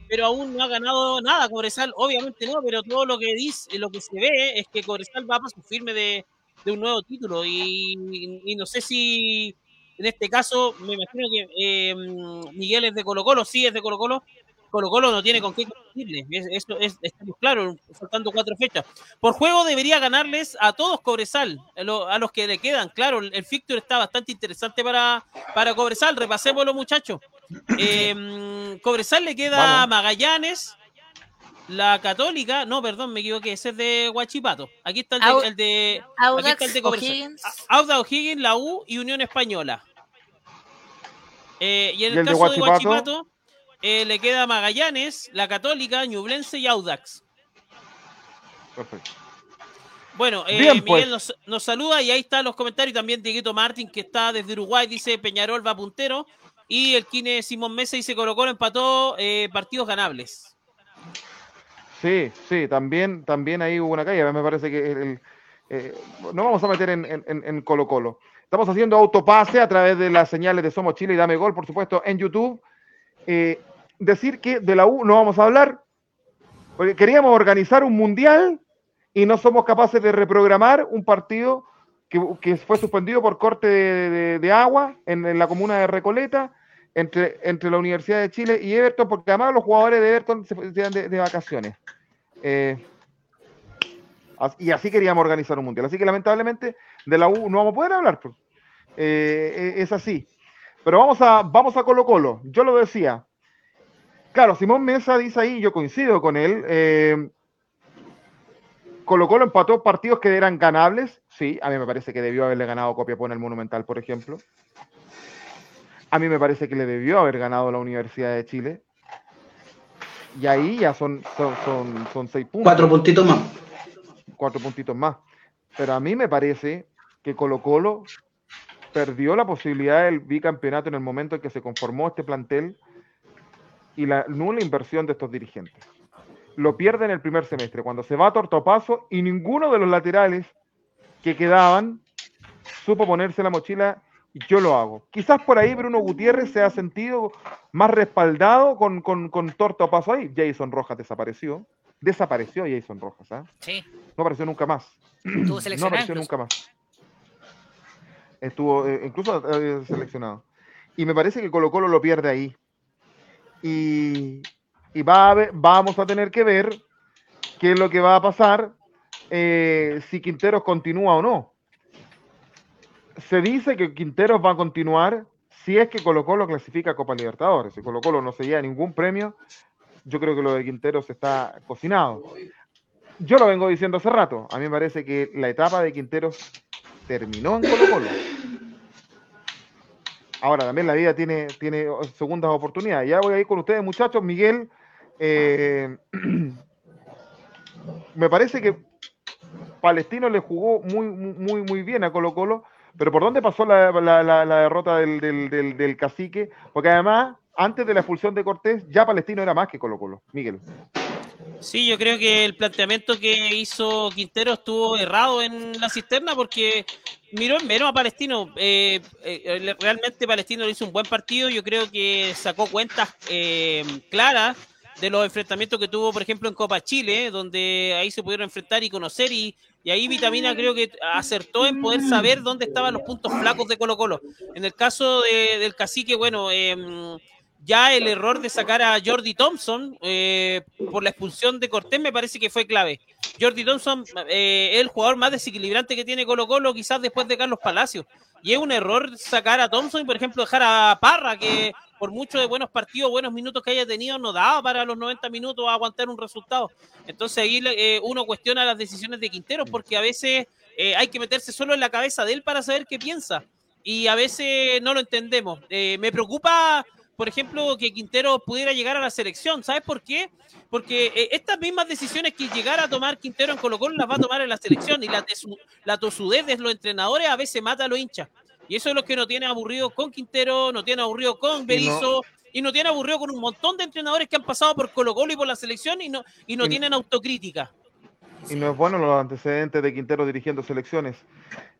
Speaker 4: pero aún no ha ganado nada. Cobresal, obviamente no, pero todo lo que dice, lo que se ve es que Cobresal va a su firme de, un nuevo título. Y, no sé si en este caso, me imagino que Miguel es de Colo Colo, sí es de Colo Colo, Colo Colo no tiene con qué competirle. Eso es, estamos claros, faltando cuatro fechas. Por juego debería ganarles a todos Cobresal, a, lo, a los que le quedan. Claro, el fixture está bastante interesante para, para Cobresal. Repasémoslo, muchachos. Eh, <clears throat> Cobresal le queda Vamos. Magallanes, la Católica, no, perdón, me equivoqué, ese es de Guachipato. Aquí está el de, el de,
Speaker 7: Audax,
Speaker 4: aquí está el de Cobresal.
Speaker 7: O'Higgins.
Speaker 4: Auda O'Higgins, la U y Unión Española. Eh, y en
Speaker 3: ¿Y
Speaker 4: el,
Speaker 3: el de
Speaker 4: caso de
Speaker 3: Huachipato?
Speaker 4: Eh, le queda Magallanes, la Católica, Ñublense y Audax.
Speaker 3: Perfecto.
Speaker 4: Bueno, eh,
Speaker 3: Bien, pues.
Speaker 4: Miguel nos, nos saluda y ahí están los comentarios. También Dieguito Martín, que está desde Uruguay, dice Peñarol va puntero. Y el Kine Simón Mesa dice Colo Colo empató eh, partidos ganables.
Speaker 3: Sí, sí, también, también ahí hubo una caída. Me parece que el, eh, no vamos a meter en, en, en, Colo Colo. Estamos haciendo autopase a través de las señales de Somos Chile y Dame Gol, por supuesto, en YouTube. Decir que de la U no vamos a hablar, porque queríamos organizar un mundial y no somos capaces de reprogramar un partido que, que fue suspendido por corte de, agua en, la comuna de Recoleta entre, entre la Universidad de Chile y Everton, porque además los jugadores de Everton se iban de, vacaciones. Eh, y así queríamos organizar un mundial. Así que lamentablemente de la U no vamos a poder hablar. Pues. Eh, es así. Pero vamos a, vamos a Colo Colo. Yo lo decía. Claro, Simón Mesa dice ahí, yo coincido con él. Eh, Colo Colo empató partidos que eran ganables. Sí, a mí me parece que debió haberle ganado Copiapó en el Monumental, por ejemplo. A mí me parece que le debió haber ganado la Universidad de Chile. Y ahí ya son, son, son, son seis puntos.
Speaker 5: Cuatro puntitos más.
Speaker 3: Cuatro puntitos más. Pero a mí me parece que Colo Colo perdió la posibilidad del bicampeonato en el momento en que se conformó este plantel y la nula inversión de estos dirigentes. Lo pierde en el primer semestre, cuando se va a tortopaso y ninguno de los laterales que quedaban supo ponerse la mochila y yo lo hago. Quizás por ahí Bruno Gutiérrez se ha sentido más respaldado con, con, con tortopaso ahí. Jason Rojas desapareció. Desapareció Jason Rojas. ¿eh?
Speaker 7: Sí.
Speaker 3: No apareció nunca más.
Speaker 7: Estuvo
Speaker 3: no apareció nunca más. Estuvo eh, incluso eh, seleccionado. Y me parece que Colo Colo lo pierde ahí. Y, y va a vamos a tener que ver qué es lo que va a pasar eh, si Quinteros continúa o no. Se dice que Quinteros va a continuar si es que Colo Colo clasifica a Copa Libertadores. Si Colo Colo no se lleva ningún premio, yo creo que lo de Quinteros está cocinado. Yo lo vengo diciendo hace rato. A mí me parece que la etapa de Quinteros terminó en Colo Colo. Ahora también la vida tiene, tiene segundas oportunidades. Ya voy a ir con ustedes, muchachos. Miguel, eh, <clears throat> me parece que Palestino le jugó muy, muy, muy bien a Colo Colo, pero ¿por dónde pasó la, la, derrota del, del, del, del, cacique? Porque además, antes de la expulsión de Cortés, ya Palestino era más que Colo Colo. Miguel.
Speaker 4: Sí, yo creo que el planteamiento que hizo Quintero estuvo errado en la cisterna porque miró en menos a Palestino. Eh, eh, realmente Palestino le hizo un buen partido. Yo creo que sacó cuentas eh, claras de los enfrentamientos que tuvo, por ejemplo, en Copa Chile, donde ahí se pudieron enfrentar y conocer y, y ahí Vitamina creo que acertó en poder saber dónde estaban los puntos flacos de Colo Colo. En el caso de, del cacique, bueno, em, ya el error de sacar a Jordi Thompson eh, por la expulsión de Cortés me parece que fue clave. Jordi Thompson eh, es el jugador más desequilibrante que tiene Colo Colo, quizás después de Carlos Palacios. Y es un error sacar a Thompson y, por ejemplo, dejar a Parra, que por mucho de buenos partidos, buenos minutos que haya tenido, no daba para los 90 minutos aguantar un resultado. Entonces ahí eh, uno cuestiona las decisiones de Quintero, porque a veces hay que meterse solo en la cabeza de él para saber qué piensa. Y a veces no lo entendemos. me preocupa por ejemplo, que Quintero pudiera llegar a la selección. ¿Sabes por qué? Porque eh, estas mismas decisiones que llegara a tomar Quintero en Colo Colo las va a tomar en la selección y la, la tosudez de los entrenadores a veces mata a los hinchas. Y eso es lo que no tiene aburrido con Quintero, no tiene aburrido con Berizzo y no, tiene aburrido con un montón de entrenadores que han pasado por Colo Colo y por la selección y no, y no tienen autocrítica.
Speaker 3: Y no es bueno los antecedentes de Quintero dirigiendo selecciones.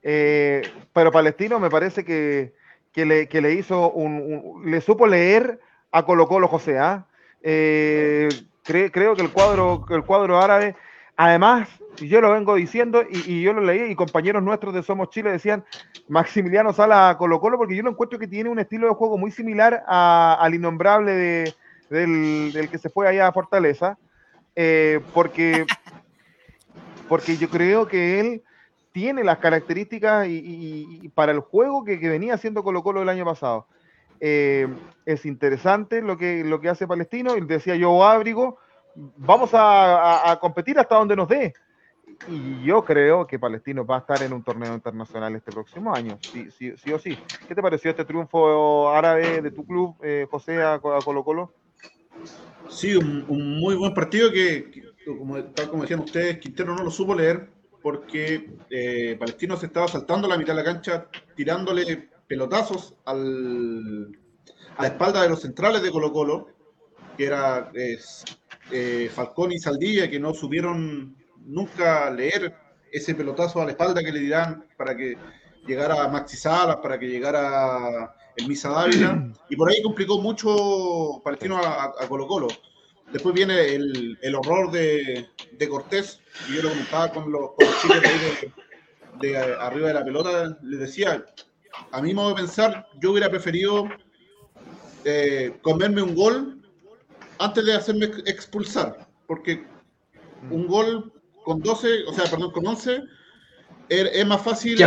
Speaker 3: Eh, pero Palestino me parece que que le, que le hizo un, le supo leer a Colo Colo José. ¿ah? Eh, creo que el cuadro, el cuadro árabe, además, yo lo vengo diciendo y, yo lo leí y compañeros nuestros de Somos Chile decían Maximiliano Sala a Colo Colo porque yo lo encuentro que tiene un estilo de juego muy similar al innombrable de, del, que se fue allá a Fortaleza, eh, porque, porque yo creo que él tiene las características y, para el juego que, venía haciendo Colo Colo el año pasado. Eh, es interesante lo que, lo que hace Palestino, y decía yo, Ábrigo, vamos a, competir hasta donde nos dé. Y yo creo que Palestino va a estar en un torneo internacional este próximo año, sí, sí, sí o sí. ¿Qué te pareció este triunfo árabe de tu club, eh, José, a, Colo Colo?
Speaker 6: Sí, un, muy buen partido que, como, tal como decían ustedes, Quintero no lo supo leer, porque eh, Palestino se estaba saltando la mitad de la cancha, tirándole pelotazos al, a la espalda de los centrales de Colo Colo, que era eh, Falcón y Saldilla, que no supieron nunca leer ese pelotazo a la espalda que le dirán para que llegara Maxi Salas, para que llegara el Misa Dávila, <clears throat> y por ahí complicó mucho Palestino a Colo Colo. Después viene el, el horror de, de, Cortés, y yo lo comentaba con los, chicos de, de, arriba de la pelota, les decía, a mi modo de pensar, yo hubiera preferido eh, comerme un gol antes de hacerme expulsar, porque un gol con 12, o sea, perdón, con 11, er, es, más fácil.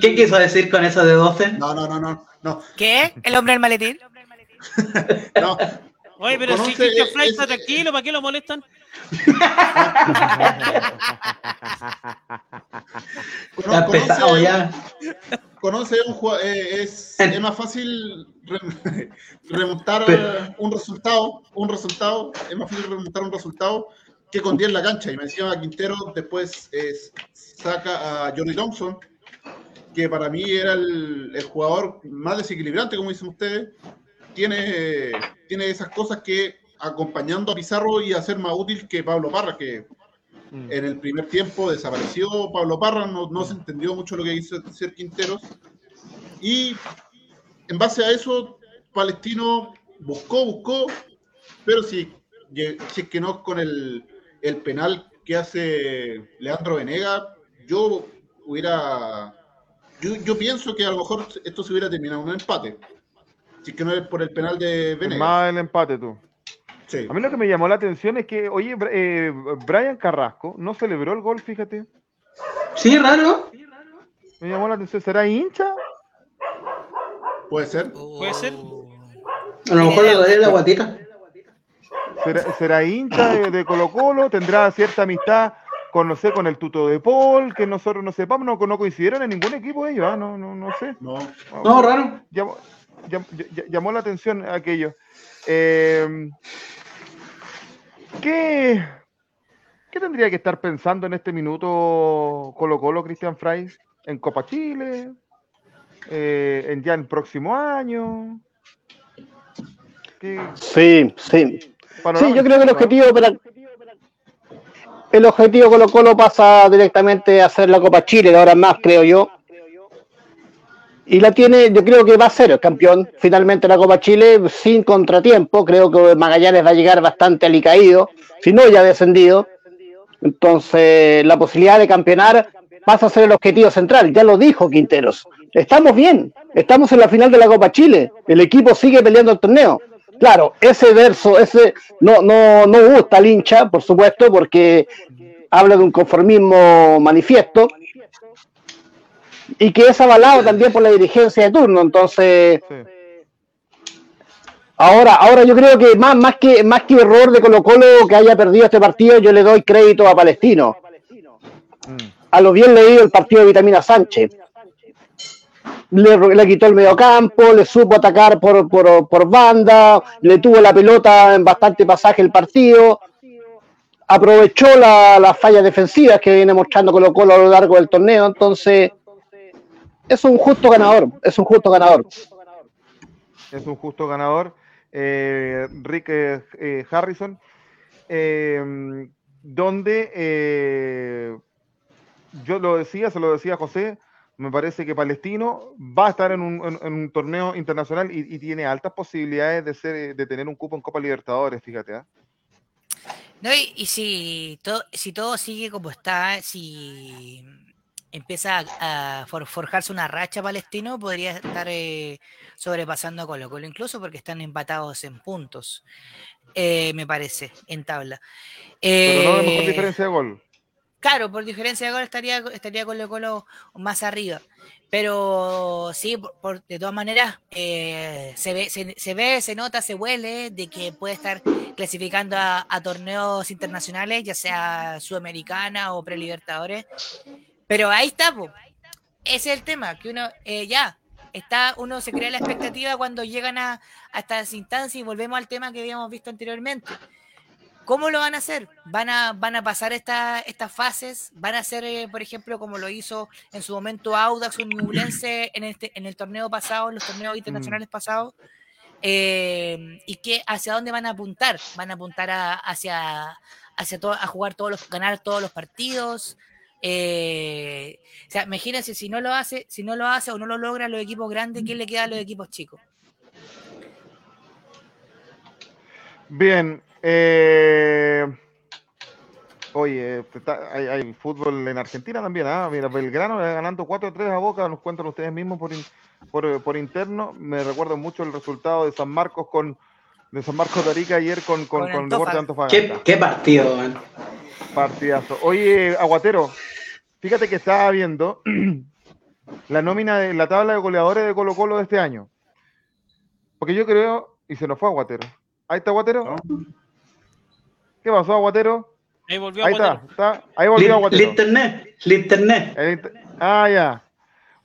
Speaker 5: ¿Qué quiso decir con eso de 12?
Speaker 6: No, no, no, no. no.
Speaker 7: ¿Qué? ¿El hombre del maletín? <laughs>
Speaker 6: no,
Speaker 4: Oye, pero si Kike Fly está tranquilo, ¿para qué lo molestan?
Speaker 5: Está pesado ya.
Speaker 6: Conoce un jugador, eh, es, es, más fácil <laughs> remontar un resultado, un resultado, es más fácil remontar un resultado que con 10 en la cancha. Y me decía Quintero, después saca a Johnny Thompson, que para mí era el, el jugador más desequilibrante, como dicen ustedes, tiene, tiene esas cosas que acompañando a Pizarro y a ser más útil que Pablo Parra, que mm. en el primer tiempo desapareció Pablo Parra, no, no se entendió mucho lo que hizo ser Quinteros. Y en base a eso, Palestino buscó, buscó, pero si, si es que no con el, el penal que hace Leandro Venega, yo hubiera. Yo, yo pienso que a lo mejor esto se hubiera terminado en un empate. Si que no es por el penal de Venegas.
Speaker 3: Más el empate, tú. Sí. A mí lo que me llamó la atención es que, oye, eh, Brian Carrasco no celebró el gol, fíjate.
Speaker 5: Sí, raro.
Speaker 3: Me llamó la atención. ¿Será hincha?
Speaker 6: Puede ser.
Speaker 4: Puede ser.
Speaker 5: A lo mejor le doy la guatita.
Speaker 3: ¿Será, hincha de, Colo Colo? ¿Tendrá cierta amistad con, no sé, con el tuto de Paul? Que nosotros no sepamos, no, no coincidieron en ningún equipo ellos, ¿ah? no, no, no sé.
Speaker 6: No,
Speaker 5: no raro
Speaker 3: llamó la atención aquello. Eh, ¿qué, ¿Qué tendría que estar pensando en este minuto Colo Colo, Cristian Fray? ¿En Copa Chile? Eh, ¿En ya el próximo año?
Speaker 8: Sí, sí. Sí, yo creo que el objetivo para, el objetivo Colo Colo pasa directamente a hacer la Copa Chile, ahora más, creo yo y la tiene, yo creo que va a ser el campeón finalmente la Copa Chile sin contratiempo. Creo que Magallanes va a llegar bastante alicaído, si no ya descendido. Entonces, la posibilidad de campeonar pasa a ser el objetivo central. Ya lo dijo Quinteros. Estamos bien, estamos en la final de la Copa Chile. El equipo sigue peleando el torneo. Claro, ese verso, ese no, no, no gusta al hincha, por supuesto, porque habla de un conformismo manifiesto y que es avalado también por la dirigencia de turno. Entonces, ahora, ahora yo creo que más, más que más que error de Colo Colo que haya perdido este partido, yo le doy crédito a Palestino. A lo bien leído el partido de Vitamina Sánchez. Le, le quitó el mediocampo, le supo atacar por, por, por banda, le tuvo la pelota en bastante pasaje el partido, aprovechó las la fallas defensivas que viene mostrando Colo Colo a lo largo del torneo, entonces es un justo ganador, es un justo ganador.
Speaker 3: Es un justo ganador. Eh, Rick eh, eh, Harrison, eh, donde eh, yo lo decía, se lo decía José, me parece que Palestino va a estar en un, en- en un torneo internacional y, y tiene altas posibilidades de ser, de tener un cupo en Copa Libertadores, fíjate. ¿ah?
Speaker 7: No, y, y si, todo, si todo sigue como está, si empieza a, a for- forjarse una racha palestino, podría estar eh, sobrepasando a Colo Colo, incluso porque están empatados en puntos, eh, me parece, en tabla.
Speaker 3: Pero no de mejor
Speaker 7: Eh,
Speaker 3: diferencia de gol.
Speaker 7: Claro, por diferencia de gol estaría, estaría Colo Colo más arriba. Pero sí, por, por- de todas maneras, eh, se, ve, se, se ve, se nota, se huele de que puede estar clasificando a, a torneos internacionales, ya sea Sudamericana o Prelibertadores. Pero ahí está, po. ese es el tema, que uno eh, ya está, uno se crea la expectativa cuando llegan a, a estas instancias y volvemos al tema que habíamos visto anteriormente. ¿Cómo lo van a hacer? ¿Van a, van a pasar esta- estas fases? ¿Van a hacer, eh, por ejemplo, como lo hizo en su momento Audax o Ñublense en, este, en el torneo pasado, en los torneos internacionales pasados? Eh, ¿Y qué, hacia dónde van a apuntar? ¿Van a apuntar a- hacia, hacia to- a jugar todos los, ganar todos los partidos? Eh, o sea, imagínense si no lo hace, si no lo hace o no lo logra los equipos grandes, ¿qué le queda a los equipos chicos?
Speaker 3: Bien. eh, oye, está- hay, hay fútbol en Argentina también. ¿ah? Mira, Belgrano le ganando 4-3 a Boca, nos cuentan ustedes mismos por, in- por, por interno. Me recuerdo mucho el resultado de San Marcos con de San Marcos de Arica ayer con, con,
Speaker 7: Con
Speaker 3: con el Deportes de
Speaker 7: Antofa.
Speaker 3: Antofagasta.
Speaker 5: ¿Qué, qué partido, man.
Speaker 3: Partidazo. Oye, Aguatero, fíjate que estaba viendo <clears throat> la nómina de la tabla de goleadores de Colo Colo de este año. Porque yo creo, y se nos fue Aguatero. Ahí está Aguatero. ¿Qué pasó, Aguatero?
Speaker 4: Ahí volvió a
Speaker 3: Ahí está,
Speaker 4: Guatero.
Speaker 3: está. Ahí volvió
Speaker 5: El
Speaker 3: Aguatero.
Speaker 5: internet, el internet.
Speaker 3: El inter- Ah, ya.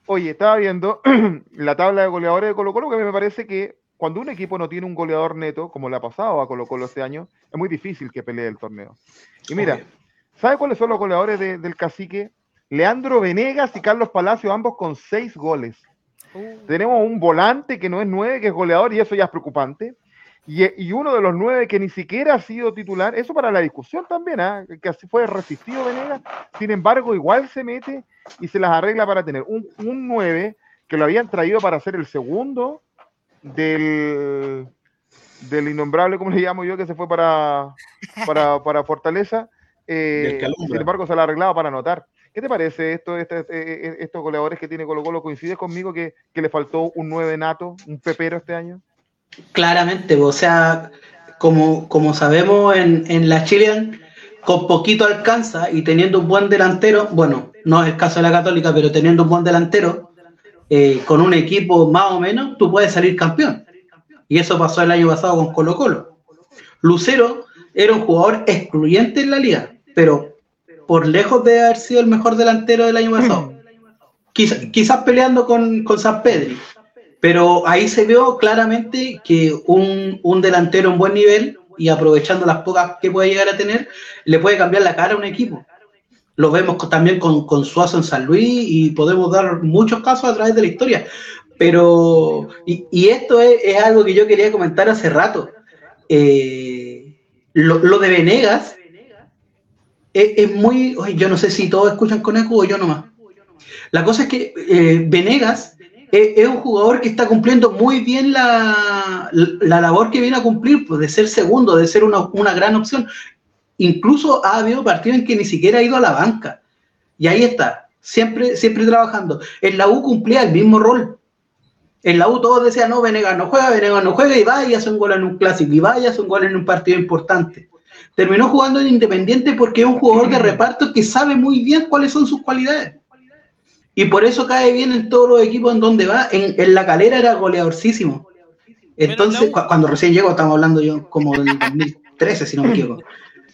Speaker 3: Oye, estaba viendo <clears throat> la tabla de goleadores de Colo Colo, que me parece que cuando un equipo no tiene un goleador neto, como le ha pasado a Colo Colo este año, es muy difícil que pelee el torneo. Y mira. ¿sabe cuáles son los goleadores de- del cacique? Leandro Venegas y Carlos Palacio, ambos con seis goles. Tenemos un volante que no es nueve, que es goleador, y eso ya es preocupante. Y, y uno de los nueve que ni siquiera ha sido titular, eso para la discusión también, ¿ah? que así fue resistido Venegas, sin embargo, igual se mete y se las arregla para tener un, un 9 que lo habían traído para ser el segundo del, del innombrable, como le llamo yo, que se fue para, para, <laughs> para Fortaleza. eh, sin embargo, se la arreglaba para anotar. ¿Qué te parece esto, este- eh, eh, estos goleadores que tiene Colo Colo? ¿Coincides conmigo que, que le faltó un 9 nato, un pepero este año?
Speaker 5: Claramente, o sea, como, como sabemos en, en la Chilean, con poquito alcanza y teniendo un buen delantero, bueno, no es el caso de la Católica, pero teniendo un buen delantero, eh, con un equipo más o menos, tú puedes salir campeón. Y eso pasó el año pasado con Colo Colo. Lucero era un jugador excluyente en la liga, pero por lejos de haber sido el mejor delantero del año pasado. Quizá- quizás peleando con, con San Pedri. Pero ahí se vio claramente que un, un delantero en buen nivel y aprovechando las pocas que puede llegar a tener, le puede cambiar la cara a un equipo. Lo vemos también con, con Suazo en San Luis y podemos dar muchos casos a través de la historia. Pero, y, y esto es, es algo que yo quería comentar hace rato. Eh, lo, lo de Venegas es, muy. yo no sé si todos escuchan con eco o yo nomás. La cosa es que eh, Venegas es, es un jugador que está cumpliendo muy bien la, la labor que viene a cumplir, pues, de ser segundo, de ser una, una gran opción. Incluso ha habido partidos en que ni siquiera ha ido a la banca. Y ahí está, siempre, siempre trabajando. En la U cumplía el mismo rol. En la U todos decían, no, Venegas no juega, Venegas no juega, y vaya y hace un gol en un clásico, y vaya y hace un gol en un partido importante. Terminó jugando en Independiente porque es un jugador de reparto que sabe muy bien cuáles son sus cualidades. Y por eso cae bien en todos los equipos en donde va. En, en la calera era goleadorcísimo. Entonces, cu- cuando recién llegó, estamos hablando yo como del 2013, si no me equivoco.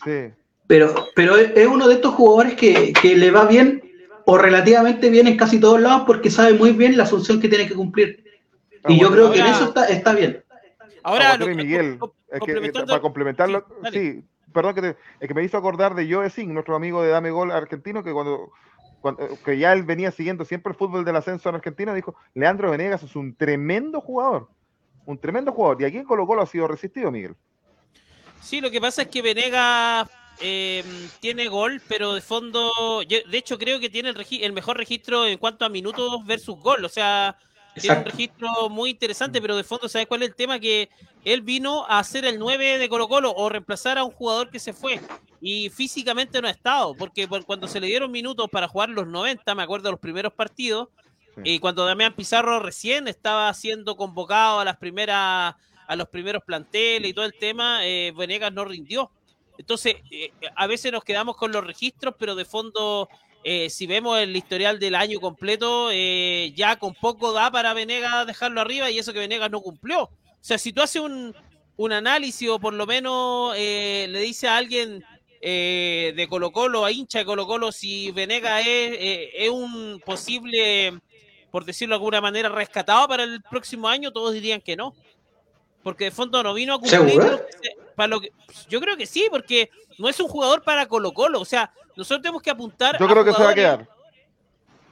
Speaker 3: Sí.
Speaker 5: Pero, pero es uno de estos jugadores que, que le va bien o relativamente bien en casi todos lados porque sabe muy bien la función que tiene que cumplir. Y yo creo que en eso está, está bien.
Speaker 4: Ahora, lo-
Speaker 3: Miguel, es que, eh, para complementarlo,
Speaker 4: sí,
Speaker 3: perdón que te- es que me hizo acordar de Joe Singh, nuestro amigo de Dame Gol argentino, que cuando, cuando- eh, que ya él venía siguiendo siempre el fútbol del ascenso en Argentina, dijo, Leandro Venegas es un tremendo jugador, un tremendo jugador, y aquí en Colo Colo ha sido resistido, Miguel.
Speaker 4: Sí, lo que pasa es que Venegas eh, tiene gol, pero de fondo, yo- de hecho creo que tiene el, mejor registro en cuanto a minutos versus gol, o sea, tiene un registro muy interesante, pero de fondo, ¿sabes cuál es el tema? Que él vino a ser el 9 de Colo Colo o reemplazar a un jugador que se fue y físicamente no ha estado, porque por- cuando se le dieron minutos para jugar los 90, me acuerdo de los primeros partidos,
Speaker 3: Sí.
Speaker 4: y cuando Damián Pizarro recién estaba siendo convocado a las primeras a los primeros planteles y todo el tema, eh, Venegas no rindió. Entonces, eh, a veces nos quedamos con los registros, pero de fondo, eh, si vemos el historial del año completo, eh, ya con poco da para Venegas dejarlo arriba y eso que Venegas no cumplió. O sea, si tú haces un, un análisis o por lo menos le dice a alguien de Colo Colo, a hincha de Colo Colo, si Venegas es, es un posible, por decirlo de alguna manera, rescatado para el próximo año, todos dirían que no. Porque de fondo no vino a cumplir.
Speaker 5: ¿Seguro?
Speaker 4: lo que se- para lo que, yo creo que sí, porque no es un jugador para Colo Colo. O sea, nosotros tenemos que apuntar.
Speaker 3: Yo
Speaker 4: a
Speaker 3: creo que se va a quedar.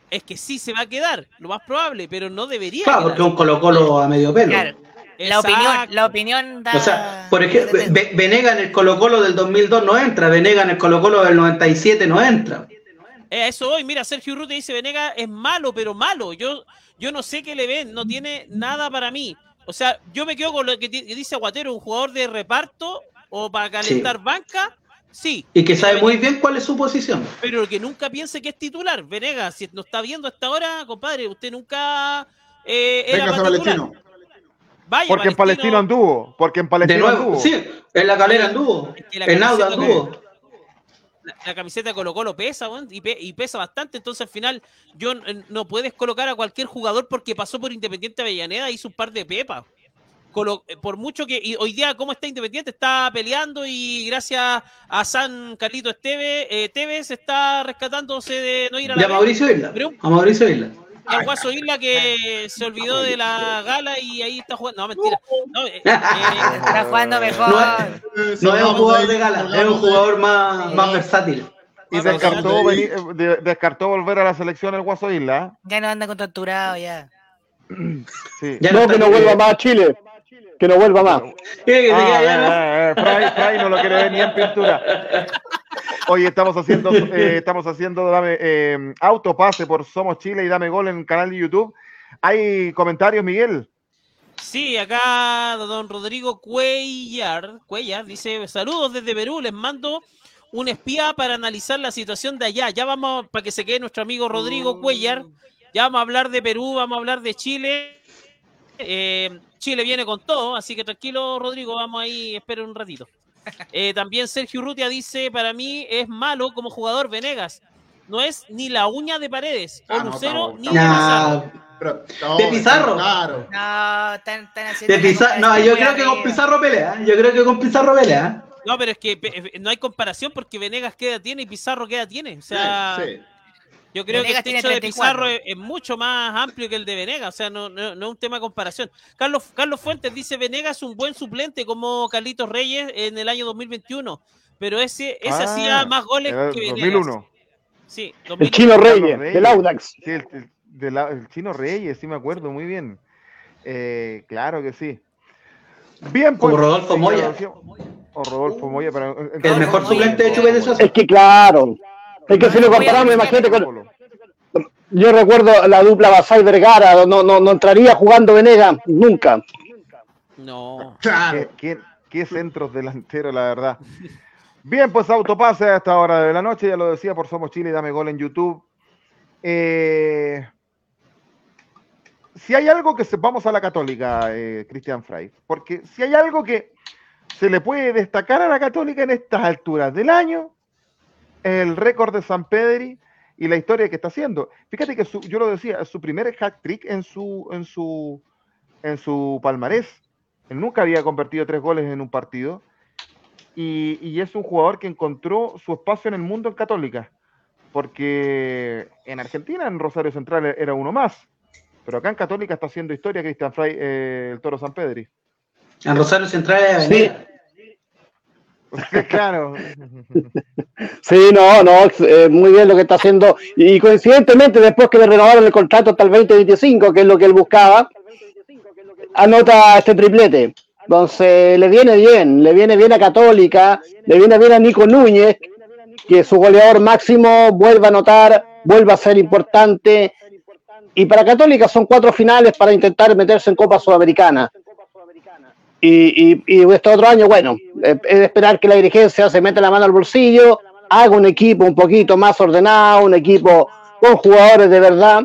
Speaker 4: Es que sí se va a quedar, lo más probable, pero no debería.
Speaker 5: Claro,
Speaker 4: quedar.
Speaker 5: porque es un Colo-Colo a medio pelo.
Speaker 7: Claro. La opinión, la opinión da.
Speaker 5: O sea, por ejemplo, Venega en el Colo-Colo del 2002 no entra, Venega en el Colo-Colo del 97 no entra.
Speaker 4: Eh, eso hoy, mira, Sergio Urrutia dice Venega es malo, pero malo. Yo, yo no sé qué le ven, no tiene nada para mí. O sea, yo me quedo con lo que, dice Aguatero, un jugador de reparto o para calentar banca, sí.
Speaker 5: Y que sabe muy bien cuál es su posición.
Speaker 4: Pero que nunca piense que es titular. Venegas, si nos está viendo hasta ahora, compadre, usted nunca eh, era
Speaker 6: Venga. Palestino.
Speaker 4: Vaya,
Speaker 3: Porque en Palestino anduvo, porque en
Speaker 5: De
Speaker 3: Palestino
Speaker 5: nuevo,
Speaker 3: anduvo.
Speaker 5: sí, en la calera anduvo,
Speaker 4: Es que la
Speaker 5: en Auda
Speaker 4: camiseta
Speaker 5: anduvo.
Speaker 4: La, la camiseta de Colo Colo pesa, y, pe- y pesa bastante, entonces al final yo n- no puedes colocar a cualquier jugador porque pasó por Independiente Avellaneda, hizo un par de pepas. Colo- eh, por mucho que y hoy día cómo está Independiente, está peleando y gracias a San Carlito Esteve, eh, Tevez está rescatándose de no ir a la
Speaker 5: De a. Mauricio Isla.
Speaker 4: Pero-
Speaker 5: A Mauricio Isla.
Speaker 4: Y al Guaso Isla que se olvidó de la gala y ahí está jugando. No, mentira. No, eh, <laughs> eh,
Speaker 7: Está jugando mejor.
Speaker 5: No es- No es un jugador de gala, es un jugador más, más versátil.
Speaker 3: Y descartó, eh, descartó volver a la selección el Guaso Isla.
Speaker 7: Ya no anda con torturado ya.
Speaker 3: Sí.
Speaker 5: Ya
Speaker 8: No, que no vuelva más a Chile. Que no vuelva más.
Speaker 5: Eh,
Speaker 3: Ah, eh, eh, eh, Fray, Fray no lo quiere ver ni en pintura. Oye, estamos haciendo, <laughs> eh, estamos haciendo dame, eh, autopase por Somos Chile y Dame Gol en el canal de YouTube. ¿Hay comentarios, Miguel?
Speaker 4: Sí, acá don Rodrigo Cuellar, Cuellar dice, saludos desde Perú, les mando un espía para analizar la situación de allá. Ya vamos, para que se quede nuestro amigo Rodrigo Cuellar, ya vamos a hablar de Perú, vamos a hablar de Chile. Eh, Chile viene con todo, así que tranquilo Rodrigo, vamos ahí, esperen un ratito. Eh, también Sergio Urrutia dice, para mí es malo como jugador Venegas. No es ni la uña de paredes, o
Speaker 6: Ah, no,
Speaker 4: Lucero,
Speaker 6: estamos-
Speaker 4: ni de Pizarro.
Speaker 5: Nah,
Speaker 6: Pero, no,
Speaker 5: ¿De Pizarro?
Speaker 6: Claro.
Speaker 7: No,
Speaker 5: de Pizarro, no, yo
Speaker 7: comparación
Speaker 5: creo que con. Pizarro pelea. Yo creo que con Pizarro pelea.
Speaker 4: No, pero es que pe- no hay comparación porque Venegas qué edad tiene y Pizarro qué edad tiene. O sea,
Speaker 6: Sí, sí.
Speaker 4: Yo creo
Speaker 7: Venegas
Speaker 4: que el techo de
Speaker 7: 34.
Speaker 4: Pizarro es, es mucho más amplio que el de Venegas. O sea, no, no, no es un tema de comparación. Carlos, Carlos Fuentes dice: Venegas es un buen suplente como Carlitos Reyes en el año 2021. Pero ese, ese
Speaker 3: Ah,
Speaker 4: hacía más goles que Venegas.
Speaker 3: 2001.
Speaker 4: Sí,
Speaker 8: El
Speaker 4: 2001.
Speaker 8: Chino Reyes,
Speaker 3: Reyes.
Speaker 8: del Audax.
Speaker 3: Sí, el, el- de la- el chino Reyes, sí me acuerdo, muy bien. Eh, claro que sí. Bien, pues.
Speaker 5: Como Rodolfo Moya.
Speaker 3: O Rodolfo Moya, pero. en-
Speaker 5: El mejor
Speaker 7: Moya.
Speaker 5: suplente de Chupete Suazo.
Speaker 8: Es que claro. Es que si lo comparamos, imagínate con, Yo recuerdo la dupla Basay Vergara, no, no, no entraría jugando Venegas nunca.
Speaker 4: No.
Speaker 6: Claro.
Speaker 3: ¿Qué, qué- qué centros delanteros, la verdad. Bien, pues autopase a esta hora de la noche, ya lo decía por Somos Chile, dame gol en YouTube. Eh, si hay algo que se, vamos a la católica, eh, Cristian Frey, porque si hay algo que se le puede destacar a la católica en estas alturas del año, el récord de San Pedri y la historia que está haciendo. Fíjate que su- yo lo decía, es su primer hat trick en su, en su, en su palmarés. Él nunca había convertido tres goles en un partido. Y, y es un jugador que encontró su espacio en el mundo en Católica. Porque en Argentina, en Rosario Central, era uno más. Pero acá en Católica está haciendo historia Cristian Fray, eh, el Toro San Pedri.
Speaker 5: En Rosario Central es
Speaker 8: Sí. <laughs>
Speaker 3: Claro.
Speaker 8: Sí, no, no, eh, muy bien lo que está haciendo. Y coincidentemente, después que le renovaron el contrato hasta el 2025, que es lo que él buscaba, anota este triplete. Entonces, le viene bien, le viene bien a Católica, le viene bien a Nico Núñez, que su goleador máximo vuelva a anotar, vuelva a ser importante. Y para Católica son cuatro finales para intentar meterse en Copa Sudamericana. Y, y, y este otro año, bueno, eh, es de esperar que la dirigencia se meta la mano al bolsillo, haga un equipo un poquito más ordenado, un equipo con jugadores de verdad.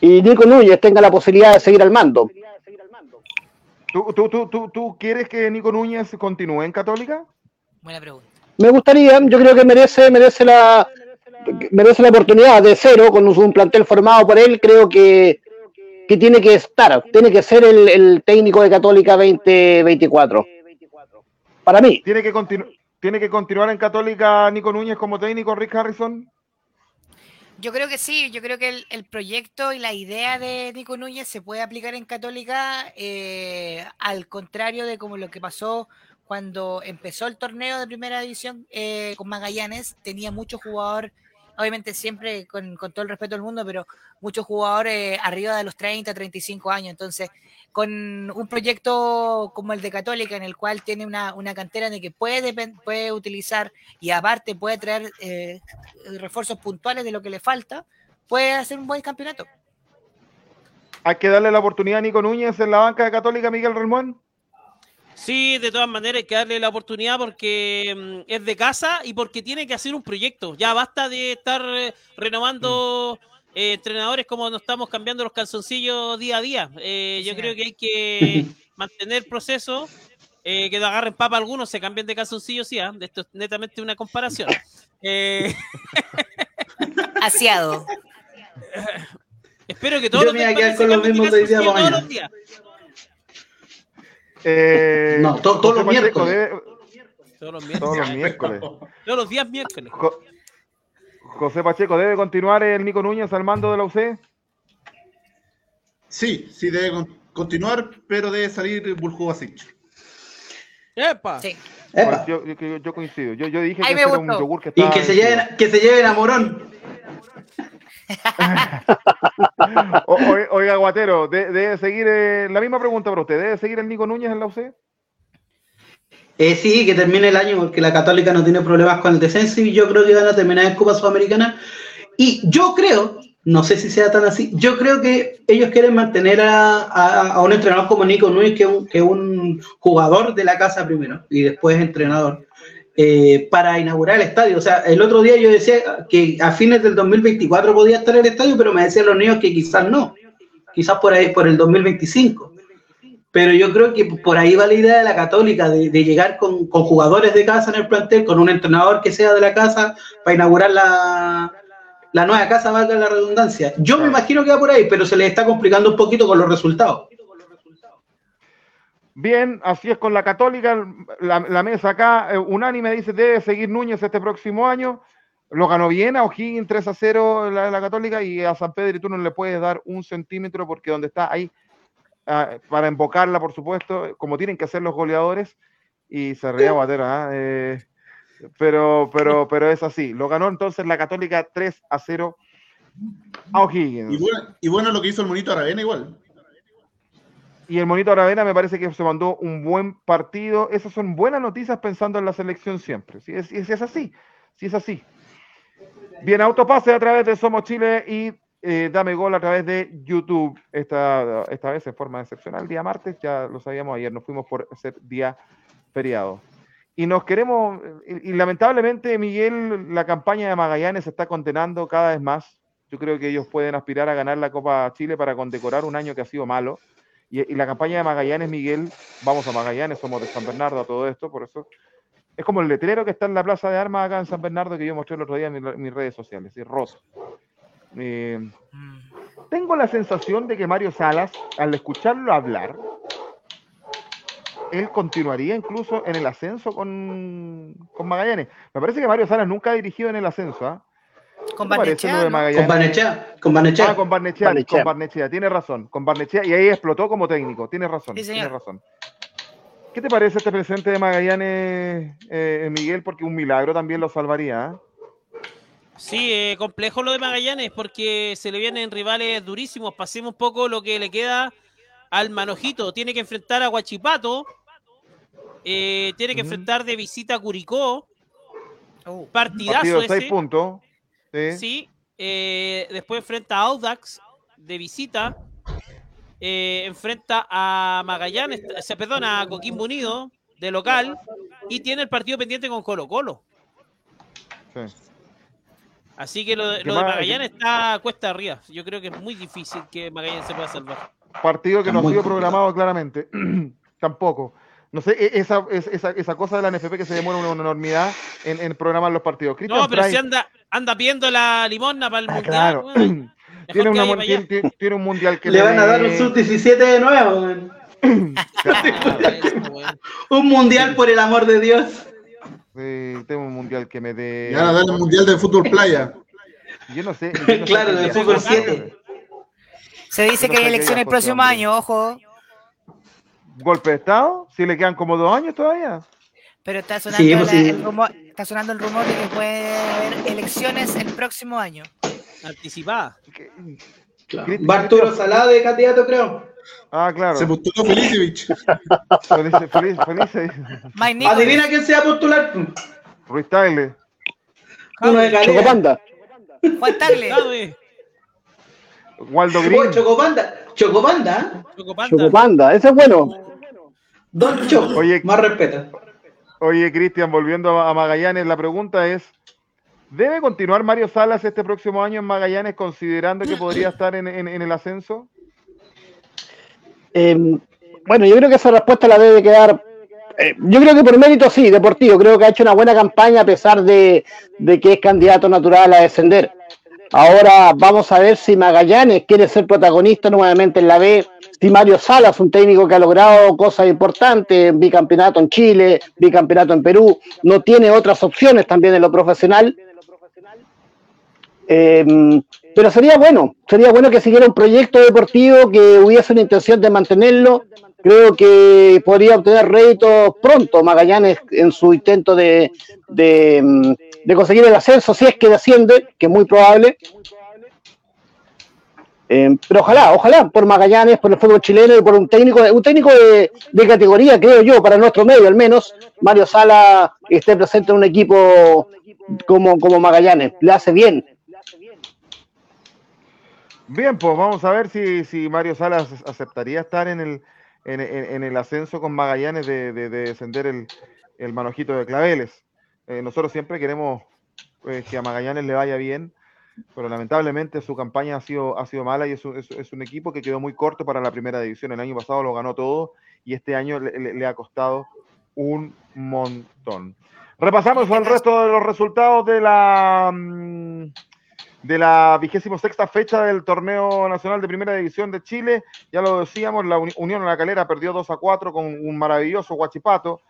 Speaker 8: Y Nico Núñez tenga la posibilidad de seguir al mando.
Speaker 3: ¿Tú, tú, tú, tú, tú quieres que Nico Núñez continúe en Católica?
Speaker 7: Buena pregunta.
Speaker 8: Me gustaría, yo creo que merece, merece la merece la oportunidad de cero con un plantel formado por él, creo que, que tiene que estar, tiene que ser el, el técnico de Católica 2024. Para mí.
Speaker 3: ¿Tiene que, continu- ¿Tiene que continuar en Católica Nico Núñez como técnico, Rick Harrison?
Speaker 7: Yo creo que sí, yo creo que el, el proyecto y la idea de Nico Núñez se puede aplicar en Católica, eh, al contrario de como lo que pasó cuando empezó el torneo de primera división eh, con Magallanes, tenía mucho jugador, obviamente siempre con, con todo el respeto del mundo, pero muchos jugadores arriba de los 30, 35 años, entonces con un proyecto como el de Católica, en el cual tiene una, una cantera de que puede, puede utilizar y aparte puede traer eh, refuerzos puntuales de lo que le falta, puede hacer un buen campeonato.
Speaker 3: Hay que darle la oportunidad a Nico Núñez en la banca de Católica, Miguel Ramón.
Speaker 4: Sí, de todas maneras hay que darle la oportunidad porque mm, es de casa y porque tiene que hacer un proyecto. Ya basta de estar eh, renovando eh, entrenadores como nos estamos cambiando los calzoncillos día a día. Eh, yo creo que hay que <laughs> mantener proceso, eh, que no agarren papa algunos, se cambien de calzoncillos, sí, ¿ah? de esto es netamente una comparación. <laughs> Eh,
Speaker 7: Asiado. <laughs>
Speaker 4: espero que todos
Speaker 5: Yo
Speaker 4: los
Speaker 5: me voy a
Speaker 4: días
Speaker 5: quedar con los mismos de hoy día
Speaker 4: calzoncillo
Speaker 5: para
Speaker 4: todos los días.
Speaker 3: Eh,
Speaker 5: No, to- todos los
Speaker 3: debe-
Speaker 4: Todos los miércoles.
Speaker 3: todos los miércoles.
Speaker 4: Todos los días miércoles.
Speaker 3: Jo- José Pacheco, ¿debe continuar el Nico Núñez al mando de la UC?
Speaker 6: Sí, sí debe con- continuar, pero debe salir Buljubasic.
Speaker 4: ¡Epa!
Speaker 7: Sí.
Speaker 5: Epa.
Speaker 3: Yo, yo- yo coincido. Yo, yo dije
Speaker 7: Ahí
Speaker 3: que era un yogur que
Speaker 5: Y
Speaker 3: estaba
Speaker 5: que se lleven, que se lleven a Morón. <laughs>
Speaker 3: Oiga, Guatero, de- ¿debe seguir eh, la misma pregunta para usted? ¿Debe seguir el Nico Núñez en la UC?
Speaker 5: Eh, sí, que termine el año porque la Católica no tiene problemas con el descenso y yo creo que van a terminar en Copa Sudamericana. Y yo creo, no sé si sea tan así, yo creo que ellos quieren mantener a, a- un entrenador como Nico Núñez, que es un, que un jugador de la casa primero y después entrenador, eh, para inaugurar el estadio. O sea, el otro día yo decía que a fines del 2024 podía estar el estadio, pero me decían los niños que quizás no, quizás por ahí, por el 2025 pero yo creo que por ahí va la idea de la católica, de, de llegar con, con jugadores de casa en el plantel, con un entrenador que sea de la casa, para inaugurar la, la nueva casa, valga la redundancia. Yo me imagino que va por ahí, pero se les está complicando un poquito con los resultados.
Speaker 3: Bien, así es con la Católica. La, la mesa acá, eh, unánime, dice, debe seguir Núñez este próximo año. Lo ganó bien a O'Higgins 3 a 0 la, la Católica y a San Pedro y tú no le puedes dar un centímetro porque donde está ahí, ah, para invocarla, por supuesto, como tienen que hacer los goleadores. Y se reía Guatero, ¿ah? Eh, pero, pero, <laughs> pero es así. Lo ganó entonces la Católica 3 a 0 a O'Higgins.
Speaker 6: Y bueno, y bueno lo que hizo el monito Aravena igual.
Speaker 3: Y el Monito Aravena me parece que se mandó un buen partido. Esas son buenas noticias pensando en la selección siempre. Si es, es así, si es así. Bien, autopase a través de Somos Chile y eh, Dame Gol a través de YouTube. Esta, esta vez en forma excepcional, día martes, ya lo sabíamos ayer, nos fuimos por ser día feriado. Y nos queremos, y, y lamentablemente, Miguel, la campaña de Magallanes se está condenando cada vez más. Yo creo que ellos pueden aspirar a ganar la Copa Chile para condecorar un año que ha sido malo. Y, y la campaña de Magallanes, Miguel, vamos a Magallanes, somos de San Bernardo a todo esto, por eso es como el letrero que está en la Plaza de Armas acá en San Bernardo que yo mostré el otro día en, mi- en mis redes sociales, es rosa. Eh,
Speaker 7: Mm.
Speaker 3: tengo la sensación de que Mario Salas, al escucharlo hablar, él continuaría incluso en el ascenso con, con Magallanes. Me parece que Mario Salas nunca ha dirigido en el ascenso, ¿ah?
Speaker 7: Con
Speaker 3: ¿Qué te parece
Speaker 7: Barnechea.
Speaker 5: Con Banechea, con Banechea.
Speaker 3: Ah, con Barnechea,
Speaker 8: Barnechea.
Speaker 3: con Barnechea, tiene razón, con Barnechea, y ahí explotó como técnico, tiene razón,
Speaker 7: Sí,
Speaker 3: razón. ¿Qué te parece este presente de Magallanes, eh, Miguel? Porque un milagro también lo salvaría, ¿ah?
Speaker 4: Sí, eh, complejo lo de Magallanes porque se le vienen rivales durísimos. Pasemos un poco lo que le queda al Manojito. Tiene que enfrentar a Guachipato. eh, tiene que enfrentar de visita a Curicó.
Speaker 7: Oh.
Speaker 4: Partidazo
Speaker 3: Partido de
Speaker 4: ese.
Speaker 3: seis puntos. Sí.
Speaker 4: Sí. eh, después enfrenta a Audax de visita. eh, enfrenta a Magallanes, se perdona, a Coquimbo Unido de local. Y tiene el partido pendiente con Colo Colo.
Speaker 3: sí.
Speaker 4: Así que lo, de-. Magallanes está cuesta arriba. Yo creo que es muy difícil que Magallanes se pueda salvar.
Speaker 3: Partido que no ha sido
Speaker 5: complicado.
Speaker 3: programado claramente. <clears throat> Tampoco. No sé, e- esa, es- esa, esa cosa de la NFP que se demora una, una enormidad en, en programar los partidos. Cristian
Speaker 4: No, pero
Speaker 3: Fry-
Speaker 4: si anda, anda viendo la limosna para el
Speaker 3: Ah,
Speaker 4: mundial.
Speaker 3: claro. <clears throat> tiene, una, tiene, tiene- un mundial que
Speaker 5: Le van a dar un
Speaker 3: dé-
Speaker 5: sub-17 de nuevo. <laughs> Un mundial por el amor de Dios.
Speaker 3: Sí, tengo un mundial que me dé.
Speaker 6: Y ahora dan el Mundial de Fútbol Playa.
Speaker 3: Yo no sé. yo no sé
Speaker 5: Claro, de fútbol
Speaker 3: son.
Speaker 5: 7.
Speaker 7: Se dice
Speaker 3: No
Speaker 7: que hay elecciones el próximo año, ojo.
Speaker 3: ¿Golpe de Estado? Si le quedan como dos años todavía.
Speaker 7: Pero está sonando,
Speaker 5: Sí, pues
Speaker 7: la-
Speaker 5: sí.
Speaker 7: el rumor, está sonando el rumor de que puede haber elecciones el próximo año.
Speaker 4: Anticipada.
Speaker 5: Claro. Barturo Salá de candidato, creo.
Speaker 3: Ah, claro.
Speaker 6: Se postuló Felicevich.
Speaker 3: Feliz, <laughs> feliz, feliz.
Speaker 7: Mike Nichols.
Speaker 5: Adivina quién se va a postular.
Speaker 3: Ruiz Tagle.
Speaker 5: Uno de.
Speaker 8: Chocopanda.
Speaker 7: Juan Tagle.
Speaker 3: Waldo Green.
Speaker 5: Chocopanda. Chocopanda. ¿eh?
Speaker 4: Chocopanta.
Speaker 8: Chocopanda. Ese es bueno.
Speaker 5: Don Choco.
Speaker 3: Oye.
Speaker 5: Más respeto.
Speaker 3: Oye, Cristian, volviendo a Magallanes, la pregunta es: ¿debe continuar Mario Salas este próximo año en Magallanes considerando que podría estar en, en- en el ascenso?
Speaker 8: Eh, bueno, yo creo que esa respuesta la debe quedar. eh, yo creo que por mérito sí, deportivo. Creo que ha hecho una buena campaña a pesar de, de que es candidato natural a descender. Ahora vamos a ver si Magallanes quiere ser protagonista nuevamente en la B. Si Mario Salas, un técnico que ha logrado cosas importantes, bicampeonato en Chile, bicampeonato en Perú, no tiene otras opciones también en lo profesional. Eh, pero sería bueno, sería bueno que siguiera un proyecto deportivo que hubiese una intención de mantenerlo. Creo que podría obtener réditos pronto Magallanes en su intento de, de, mm, de conseguir el ascenso, si es que desciende, que es muy probable. Eh, pero ojalá, ojalá por Magallanes, por el fútbol chileno y por un técnico, un técnico de, de categoría, creo yo, para nuestro medio al menos, Mario Sala esté presente en un equipo como, como Magallanes. Le hace bien.
Speaker 3: Bien, pues vamos a ver si, si Mario Salas aceptaría estar en el, en, en- en el ascenso con Magallanes de, de- de descender el, el manojito de Claveles. Eh, nosotros siempre queremos eh, que a Magallanes le vaya bien, pero lamentablemente su campaña ha sido, ha sido mala y es un, es- es un equipo que quedó muy corto para la primera división. El año pasado lo ganó todo y este año le, le- le ha costado un montón. Repasamos el resto de los resultados de la mm, de la vigésimo sexta fecha del torneo nacional de primera división de Chile. Ya lo decíamos, la Uni- Unión La Calera perdió 2 a 4 con un maravilloso Guachipato.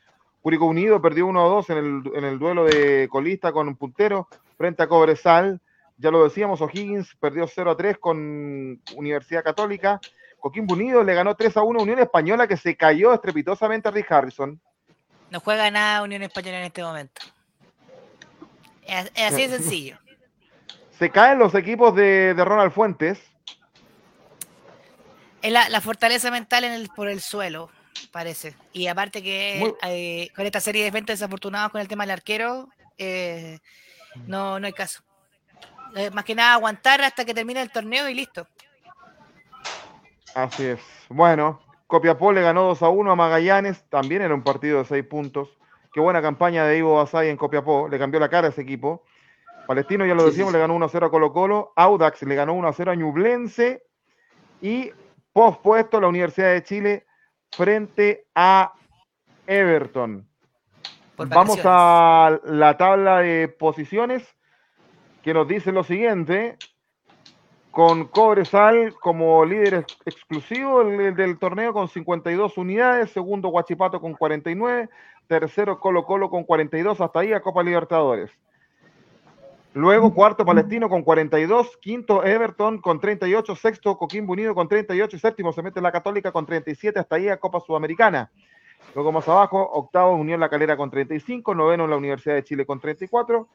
Speaker 3: Curicó Unido perdió 1 a 2 en el, en el duelo de colista con un puntero frente a Cobresal. Ya lo decíamos, O'Higgins perdió 0 a 3 con Universidad Católica. Coquimbo Unido le ganó 3 a 1 a Unión Española que se cayó estrepitosamente a Rick Harrison.
Speaker 7: No juega nada Unión Española en este momento. Es, es así de <laughs> sencillo.
Speaker 3: Se caen los equipos de, de Ronald Fuentes.
Speaker 7: Es la, la fortaleza mental en el, por el suelo, parece. Y aparte que
Speaker 3: Muy-
Speaker 7: eh, con esta serie de eventos desafortunados con el tema del arquero, eh, no, no hay caso. eh, más que nada aguantar hasta que termine el torneo y listo.
Speaker 3: Así es. Bueno, Copiapó le ganó 2 a 1 a Magallanes, también era un partido de 6 puntos. Qué buena campaña de Ivo Basay en Copiapó, le cambió la cara a ese equipo. Palestino, ya lo decíamos,
Speaker 5: sí,
Speaker 3: le ganó 1 a 0 a Colo Colo. Audax le ganó 1 a 0 a Ñublense. Y pospuesto la Universidad de Chile frente a Everton.
Speaker 7: Por
Speaker 3: Vamos a la tabla de posiciones que nos dice lo siguiente. Con Cobresal como líder ex- exclusivo del, del torneo con 52 unidades, segundo Guachipato con 49, tercero Colo Colo con 42, hasta ahí a Copa Libertadores. Luego cuarto Palestino con 42, quinto Everton con 38, sexto Coquimbo Unido con 38 y séptimo se mete la Católica con 37, hasta ahí a Copa Sudamericana. Luego más abajo, octavo Unión La Calera con 35, noveno la Universidad de Chile con 34,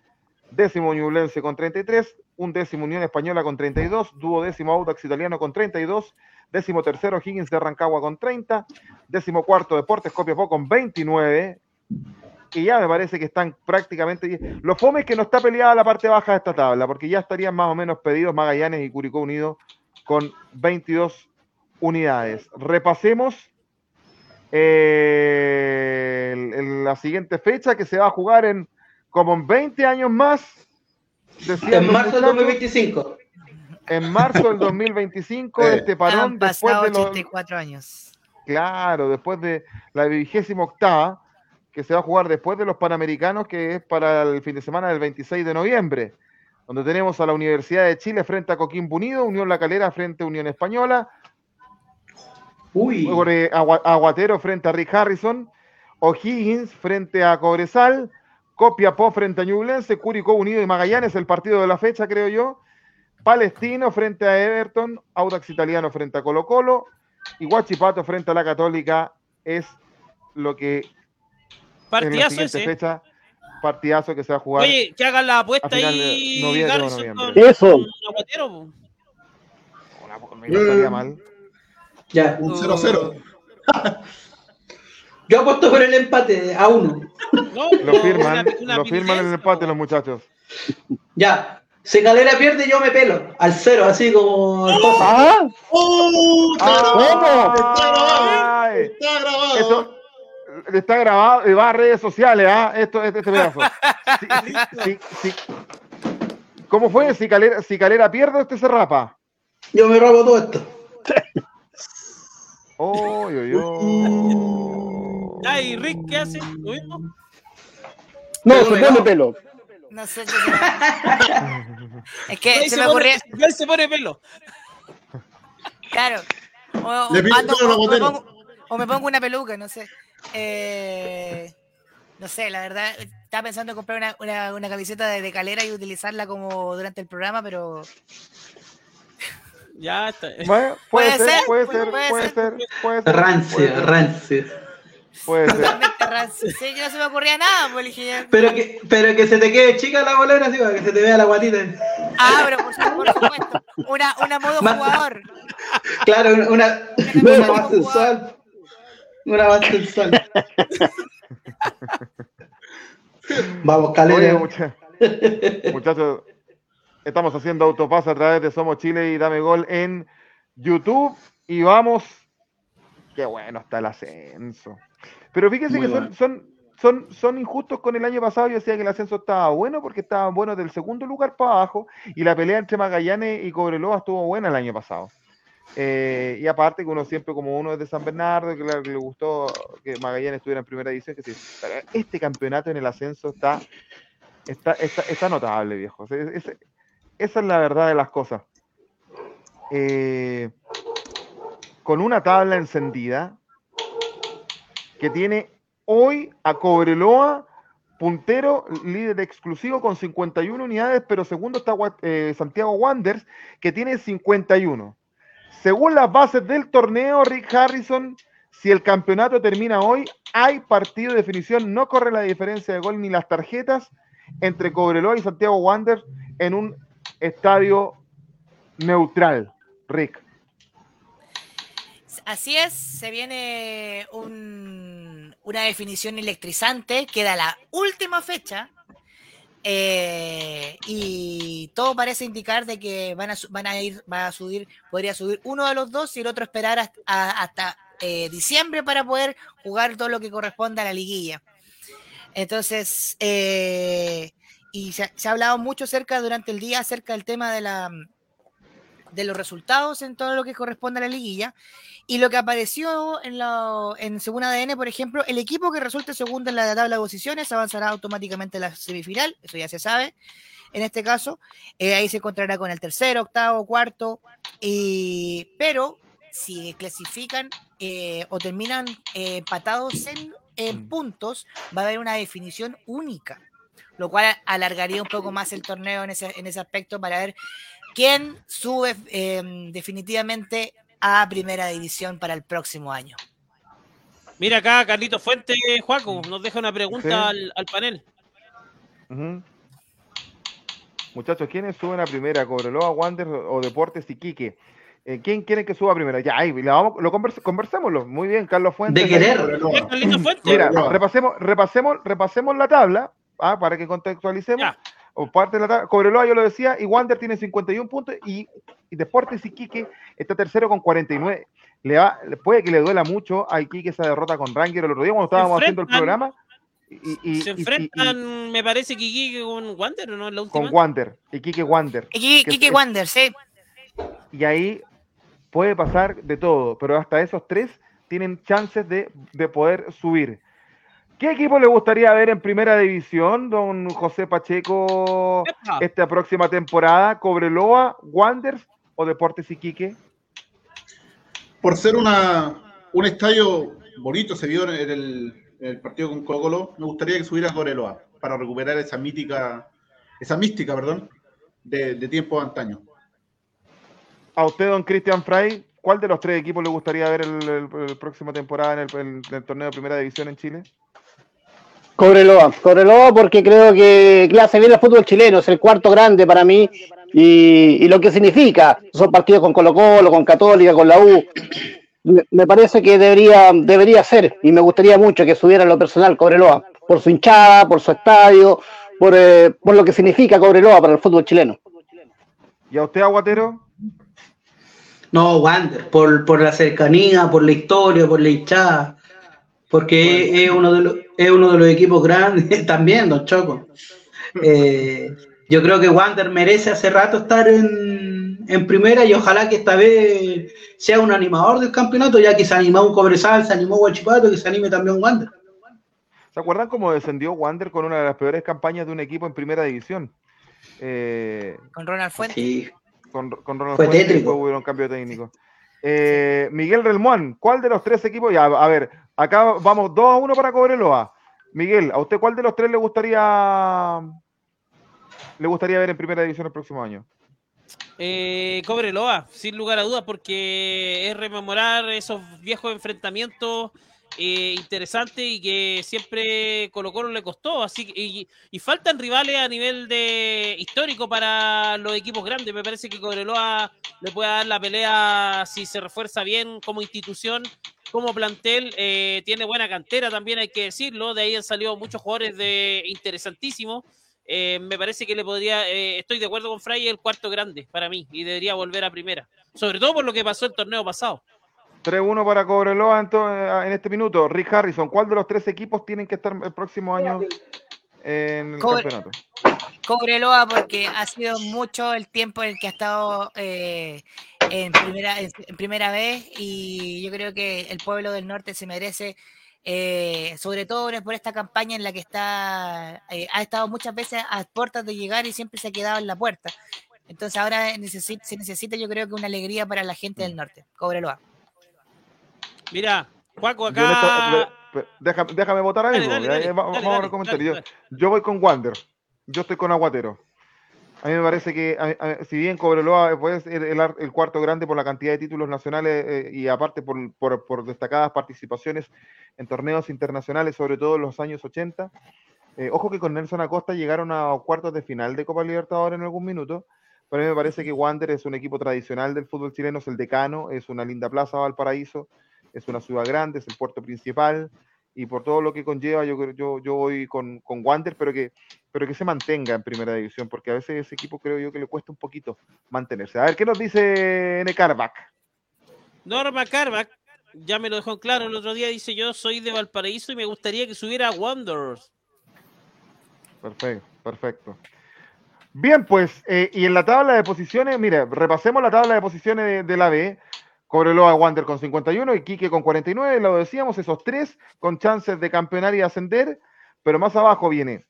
Speaker 3: décimo Ñublense con 33, un décimo Unión Española con 32, duodécimo Audax Italiano con 32, décimo tercero Higgins de Rancagua con 30, décimo cuarto Deportes Copiapó con 29, y ya me parece que están prácticamente... Lo fome es que no está peleada la parte baja de esta tabla, porque ya estarían más o menos pedidos Magallanes y Curicó Unido con 22 unidades. Repasemos eh, el- el- la siguiente fecha que se va a jugar en como en 20 años más.
Speaker 5: En
Speaker 3: los
Speaker 5: marzo del
Speaker 3: muchachos,
Speaker 5: 2025.
Speaker 3: En marzo del 2025, <laughs>
Speaker 6: Eh.
Speaker 3: este parón
Speaker 7: Han
Speaker 3: después
Speaker 7: pasado
Speaker 3: de los,
Speaker 7: 84 años.
Speaker 3: Claro, después de la vigésima octava, que se va a jugar después de los Panamericanos, que es para el fin de semana del 26 de noviembre, donde tenemos a la Universidad de Chile frente a Coquimbo Unido, Unión La Calera frente a Unión Española,
Speaker 5: Uy.
Speaker 3: luego Aguatero frente a Rick Harrison, O'Higgins frente a Cobresal, Copiapó frente a Ñublense, Curicó Unido y Magallanes, el partido de la fecha, creo yo, Palestino frente a Everton, Audax Italiano frente a Colo Colo y Guachipato frente a la Católica es lo que en la
Speaker 4: Partidazo
Speaker 3: siguiente
Speaker 4: ese.
Speaker 3: fecha, partidazo que se va a jugar.
Speaker 4: Oye, que hagan la apuesta ahí,
Speaker 3: noviembre
Speaker 4: con-
Speaker 8: Eso.
Speaker 4: con Aguatero, po.
Speaker 3: Una- no estaría mal.
Speaker 5: Ya.
Speaker 6: Un 0-0. <laughs>
Speaker 5: Yo apuesto por el empate a uno.
Speaker 4: No,
Speaker 3: Lo firman,
Speaker 4: una- una
Speaker 3: lo firman en el empate los muchachos.
Speaker 5: Ya. Si Calera pierde, yo me pelo. Al cero, así como.
Speaker 8: ¿Ah?
Speaker 6: ¡Oh! Está grabado. Está grabado. Está grabado.
Speaker 3: Esto está grabado y va a redes sociales, ¿ah? Esto, este, este pedazo. Si- si- si- si- ¿Cómo fue? Si Calera, si Calera pierde, usted se rapa.
Speaker 5: Yo me robo todo esto.
Speaker 3: Oh, yo, yo.
Speaker 4: Ya, ¿y Rick qué hace? ¿Lo mismo?
Speaker 8: No, se pone pelo.
Speaker 7: No sé qué será. <laughs> Es que
Speaker 4: Ahí
Speaker 7: se
Speaker 4: se,
Speaker 7: me
Speaker 4: él se pone pelo.
Speaker 7: claro. <laughs> O,
Speaker 6: Le
Speaker 7: o
Speaker 6: pido
Speaker 7: ando-
Speaker 6: pelo a
Speaker 7: o me
Speaker 6: Botero.
Speaker 7: pongo, o me pongo una peluca, no sé. Eh, no sé, la verdad, estaba pensando en comprar una, una, una camiseta de, de calera y utilizarla como durante el programa, pero
Speaker 4: Ya está.
Speaker 3: Bueno, puede,
Speaker 7: Puede
Speaker 3: ser,
Speaker 7: ser,
Speaker 3: puede ser,
Speaker 7: puede
Speaker 3: puede
Speaker 7: ser.
Speaker 3: ser, puede ser.
Speaker 5: Rancio,
Speaker 3: puede ser,
Speaker 5: rancio.
Speaker 3: Puede ser.
Speaker 7: totalmente. Sí, yo no se me ocurría nada, pues dije ya-
Speaker 5: Pero que, pero que se te quede chica la bolera, así, para que se te vea la guatita.
Speaker 7: Ah, pero por, por supuesto. Una, una modo
Speaker 5: Más-
Speaker 7: jugador.
Speaker 5: Claro, una, una,
Speaker 7: Una
Speaker 5: más sensual. Una más sensual. Vamos,
Speaker 3: Oye,
Speaker 5: Calera.
Speaker 3: mucha- muchachos, estamos haciendo autopase a través de Somos Chile y Dame Gol en YouTube y vamos. Qué bueno está el ascenso. Pero fíjense
Speaker 6: Muy
Speaker 3: que son,
Speaker 6: bueno.
Speaker 3: son, son, son injustos con el año pasado. Yo decía que el ascenso estaba bueno porque estaban buenos del segundo lugar para abajo y la pelea entre Magallanes y Cobreloa estuvo buena el año pasado. Eh, y aparte que uno siempre como uno es de San Bernardo, que le, gustó que Magallanes estuviera en primera división, que este campeonato en el ascenso está, está, está, está notable, viejo. Esa es la verdad de las cosas. Eh, con una tabla encendida que tiene hoy a Cobreloa puntero, líder exclusivo con 51 unidades, pero segundo está eh, Santiago Wanderers, que tiene 51. Según las bases del torneo, Rick Harrison, si el campeonato termina hoy, hay partido de definición, no corre la diferencia de gol ni las tarjetas entre Cobreloa y Santiago Wanderers en un estadio neutral. Rick.
Speaker 7: Así es, se viene un- una definición electrizante, queda la última fecha, Eh, y todo parece indicar de que van a, van a ir, va a subir, podría subir uno de los dos y el otro esperar hasta, eh, diciembre para poder jugar todo lo que corresponde a la liguilla. Entonces, eh, y se, ha hablado mucho cerca durante el día acerca del tema de la de los resultados en todo lo que corresponde a la liguilla. Y lo que apareció en, la, en Segunda ADN, por ejemplo, el equipo que resulte segundo en la tabla de posiciones avanzará automáticamente a la semifinal, eso ya se sabe. En este caso, eh, ahí se encontrará con el tercero, octavo, cuarto, y, pero si clasifican eh, o terminan eh, empatados en, mm. puntos, va a haber una definición única, lo cual alargaría un poco más el torneo en ese, en ese aspecto para ver quién sube em, definitivamente a primera división para el próximo año.
Speaker 4: Mira acá, Carlito Fuente, Juaco, nos deja una pregunta al, panel.
Speaker 3: Muchachos, ¿quiénes suben a primera? ¿Cobreloa, Wander o Deportes Iquique? Eh, ¿Quién quiere que suba primero? Ya, ahí, vamos, lo conversémoslo. Muy bien, Carlos Fuentes.
Speaker 5: De querer.
Speaker 3: Mira, repasemos, repasemos, repasemos la tabla ah, para que contextualicemos. O parte de la tabla. Cobreloa, yo lo decía, y Wander tiene 51 puntos y, y Deportes Iquique está tercero con 49. Le va, puede que le duela mucho a Iquique esa derrota con Ranger el otro día cuando estábamos haciendo el programa.
Speaker 4: Y, se enfrentan, me parece que Iquique con Wander, ¿o no? La
Speaker 3: última. Con Wander, Iquique Wander.
Speaker 7: Iquique Wander, sí.
Speaker 3: Y ahí puede pasar de todo, pero hasta esos tres tienen chances de, poder subir. ¿Qué equipo le gustaría ver en primera división, don José Pacheco, esta próxima temporada? ¿Cobreloa, Wanderers o Deportes Iquique?
Speaker 6: Por ser una, un estadio bonito, se vio en el, partido con Colo me gustaría que subiera Cobreloa para recuperar esa mítica, esa mística, perdón, de, de tiempo antaño.
Speaker 3: A usted, don Cristian Fray, ¿cuál de los tres equipos le gustaría ver el, próximo temporada en el, torneo de primera división en Chile?
Speaker 8: Cobreloa, Cobreloa porque creo que, hace bien el fútbol chileno, es el cuarto grande para mí y, lo que significa, son partidos con Colo Colo, con Católica, con la U, me parece que debería, debería ser y me gustaría mucho que subiera lo personal Cobreloa, por su hinchada, por su estadio, por, eh, por lo que significa Cobreloa para el fútbol chileno.
Speaker 3: ¿Y a usted, Aguatero?
Speaker 5: No, Wander, por, por la cercanía, por la historia, por la hinchada. Porque es, uno de los, es uno de los equipos grandes <laughs> también, don Choco. Eh, yo creo que Wander merece hace rato estar en, en, primera y ojalá que esta vez sea un animador del campeonato, ya que se animó un Cobresal, se animó Guachipato, que se anime también Wander.
Speaker 3: ¿Se acuerdan cómo descendió Wander con una de las peores campañas de un equipo en primera división?
Speaker 7: Eh, con Ronald Fuentes. Sí
Speaker 3: con, Ronald Fue técnico. hubo un cambio técnico. Eh, Miguel Relmuán, ¿cuál de los tres equipos? Ya, a ver, acá vamos 2 a 1 para Cobreloa. Miguel, ¿a usted cuál de los tres le gustaría le gustaría ver en primera división el próximo año?
Speaker 4: Eh, Cobreloa, sin lugar a dudas, porque es rememorar esos viejos enfrentamientos eh, interesante y que siempre Colo le costó. Así y, y, faltan rivales a nivel de histórico para los equipos grandes. Me parece que Cobreloa le puede dar la pelea si se refuerza bien como institución, como plantel. Eh, tiene buena cantera también, hay que decirlo. De ahí han salido muchos jugadores de interesantísimos. Eh, me parece que le podría, estoy de acuerdo con Fray, el cuarto grande para mí y debería volver a primera, sobre todo por lo que pasó el torneo pasado.
Speaker 3: 3-1 para Cobreloa en, este minuto. Rick Harrison, ¿cuál de los tres equipos tienen que estar el próximo año en el campeonato?
Speaker 7: Cobreloa porque ha sido mucho el tiempo en el que ha estado eh, en, primera, en, primera vez y yo creo que el pueblo del norte se merece, eh, sobre todo por esta campaña en la que está, eh, ha estado muchas veces a puertas de llegar y siempre se ha quedado en la puerta. Entonces ahora se necesita yo creo que una alegría para la gente del norte, Cobreloa.
Speaker 4: Mira, Juaco, acá.
Speaker 3: déjame, votar algo. vamos a ver comentarios. Yo, voy con Wander. Yo estoy con Aguatero. A mí me parece que, si bien Cobreloa puede ser el, cuarto grande por la cantidad de títulos nacionales eh, y aparte por, destacadas participaciones en torneos internacionales, sobre todo en los años 80, eh, ojo que con Nelson Acosta llegaron a cuartos de final de Copa Libertadores en algún minuto, pero a mí me parece que Wander es un equipo tradicional del fútbol chileno, es el decano, es una linda plaza Valparaíso, es una ciudad grande, es el puerto principal, y por todo lo que conlleva, yo, yo, yo voy con, con Wander, pero que pero que se mantenga en primera división, porque a veces ese equipo creo yo que le cuesta un poquito mantenerse. A ver, ¿qué nos dice Necarbac?
Speaker 4: Norma Carback, ya me lo dejó en claro el otro día, dice yo soy de Valparaíso y me gustaría que subiera a Wanderers.
Speaker 3: Perfecto, perfecto. Bien, pues, eh, y en la tabla de posiciones, mire, repasemos la tabla de posiciones de, de la B. Cobreloa Wander con 51 y Quique con 49, lo decíamos, esos tres con chances de campeonar y ascender, pero más abajo viene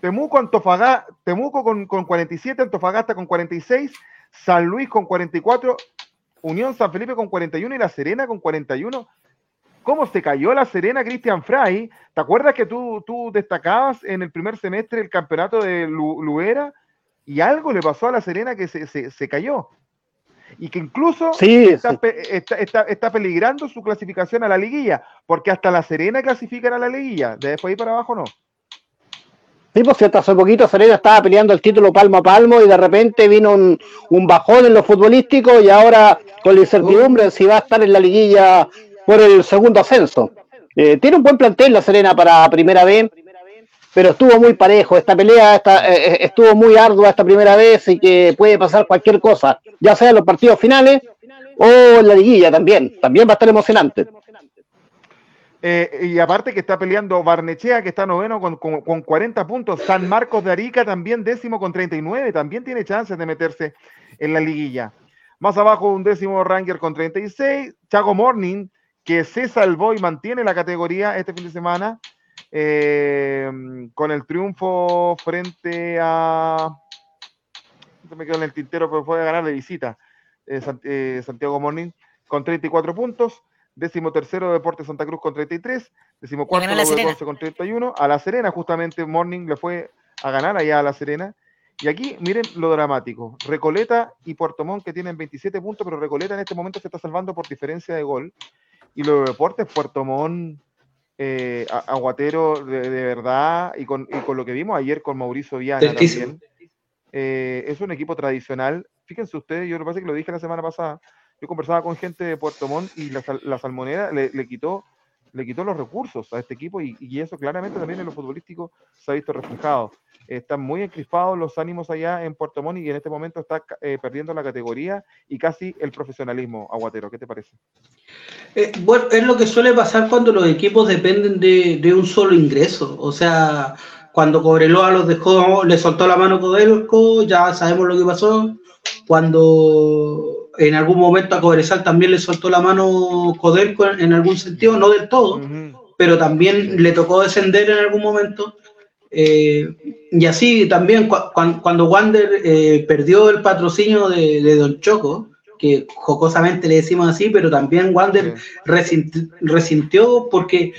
Speaker 3: Temuco, Antofagasta, Temuco con, con 47, Antofagasta con 46, San Luis con 44, Unión San Felipe con 41 y La Serena con 41. ¿Cómo se cayó La Serena, Cristian Fray? ¿Te acuerdas que tú, tú destacabas en el primer semestre el campeonato de Lu- y algo le pasó a La Serena que se- se cayó? Y que incluso
Speaker 8: Sí,
Speaker 3: está,
Speaker 8: sí.
Speaker 3: pe- está- está- está peligrando su clasificación a la liguilla, porque hasta La Serena clasifican a la liguilla, de después ahí para abajo no.
Speaker 8: Sí, pues si hasta hace poquito Serena estaba peleando el título palmo a palmo y de repente vino un, un bajón en lo futbolístico y ahora con la incertidumbre de si va a estar en la liguilla por el segundo ascenso. Eh, tiene un buen plantel la Serena para primera vez, pero estuvo muy parejo. Esta pelea esta, eh, estuvo muy ardua esta primera vez y que puede pasar cualquier cosa, ya sea en los partidos finales o en la liguilla también. También va a estar emocionante.
Speaker 3: Eh, y aparte que está peleando Barnechea, que está noveno con, con- con 40 puntos. San Marcos de Arica también décimo con 39. También tiene chances de meterse en la liguilla. Más abajo un décimo Ranger con 36. Chago Morning, que se salvó y mantiene la categoría este fin de semana. Eh, con el triunfo frente a... Me quedó en el tintero, pero fue a ganar de visita. eh, eh, Santiago Morning con 34 puntos. Décimo tercero Deportes Santa Cruz con 33. Décimo cuarto. Conce con 31. A La Serena justamente Morning le fue a ganar allá a La Serena. Y aquí miren lo dramático. Recoleta y Puerto Montt que tienen 27 puntos, pero Recoleta en este momento se está salvando por diferencia de gol. Y los deportes, Puerto Montt, eh, Aguatero, de, de verdad, y con, y con lo que vimos ayer con Mauricio Viana también, eh, es un equipo tradicional. Fíjense ustedes, yo lo que pasa es que lo dije la semana pasada, yo conversaba con gente de Puerto Montt y la, la salmonera le, le quitó le quitó los recursos a este equipo y, y eso claramente también en lo futbolístico se ha visto reflejado. Están muy encrispados los ánimos allá en Puerto Montt y en este momento está eh, perdiendo la categoría y casi el profesionalismo aguatero. ¿Qué te parece?
Speaker 5: Eh, bueno, es lo que suele pasar cuando los equipos dependen de, de un solo ingreso. O sea, cuando Cobreloa los dejó, le soltó la mano Codelco, ya sabemos lo que pasó. Cuando en algún momento a Cobresal también le soltó la mano Codelco en, algún sentido, no del todo, pero también le tocó descender en algún momento. Eh, y así también cua- cuan- cuando Wander eh, perdió el patrocinio de, de Don Choco, que jocosamente le decimos así, pero también Wander
Speaker 3: Sí.
Speaker 5: resinti- resintió porque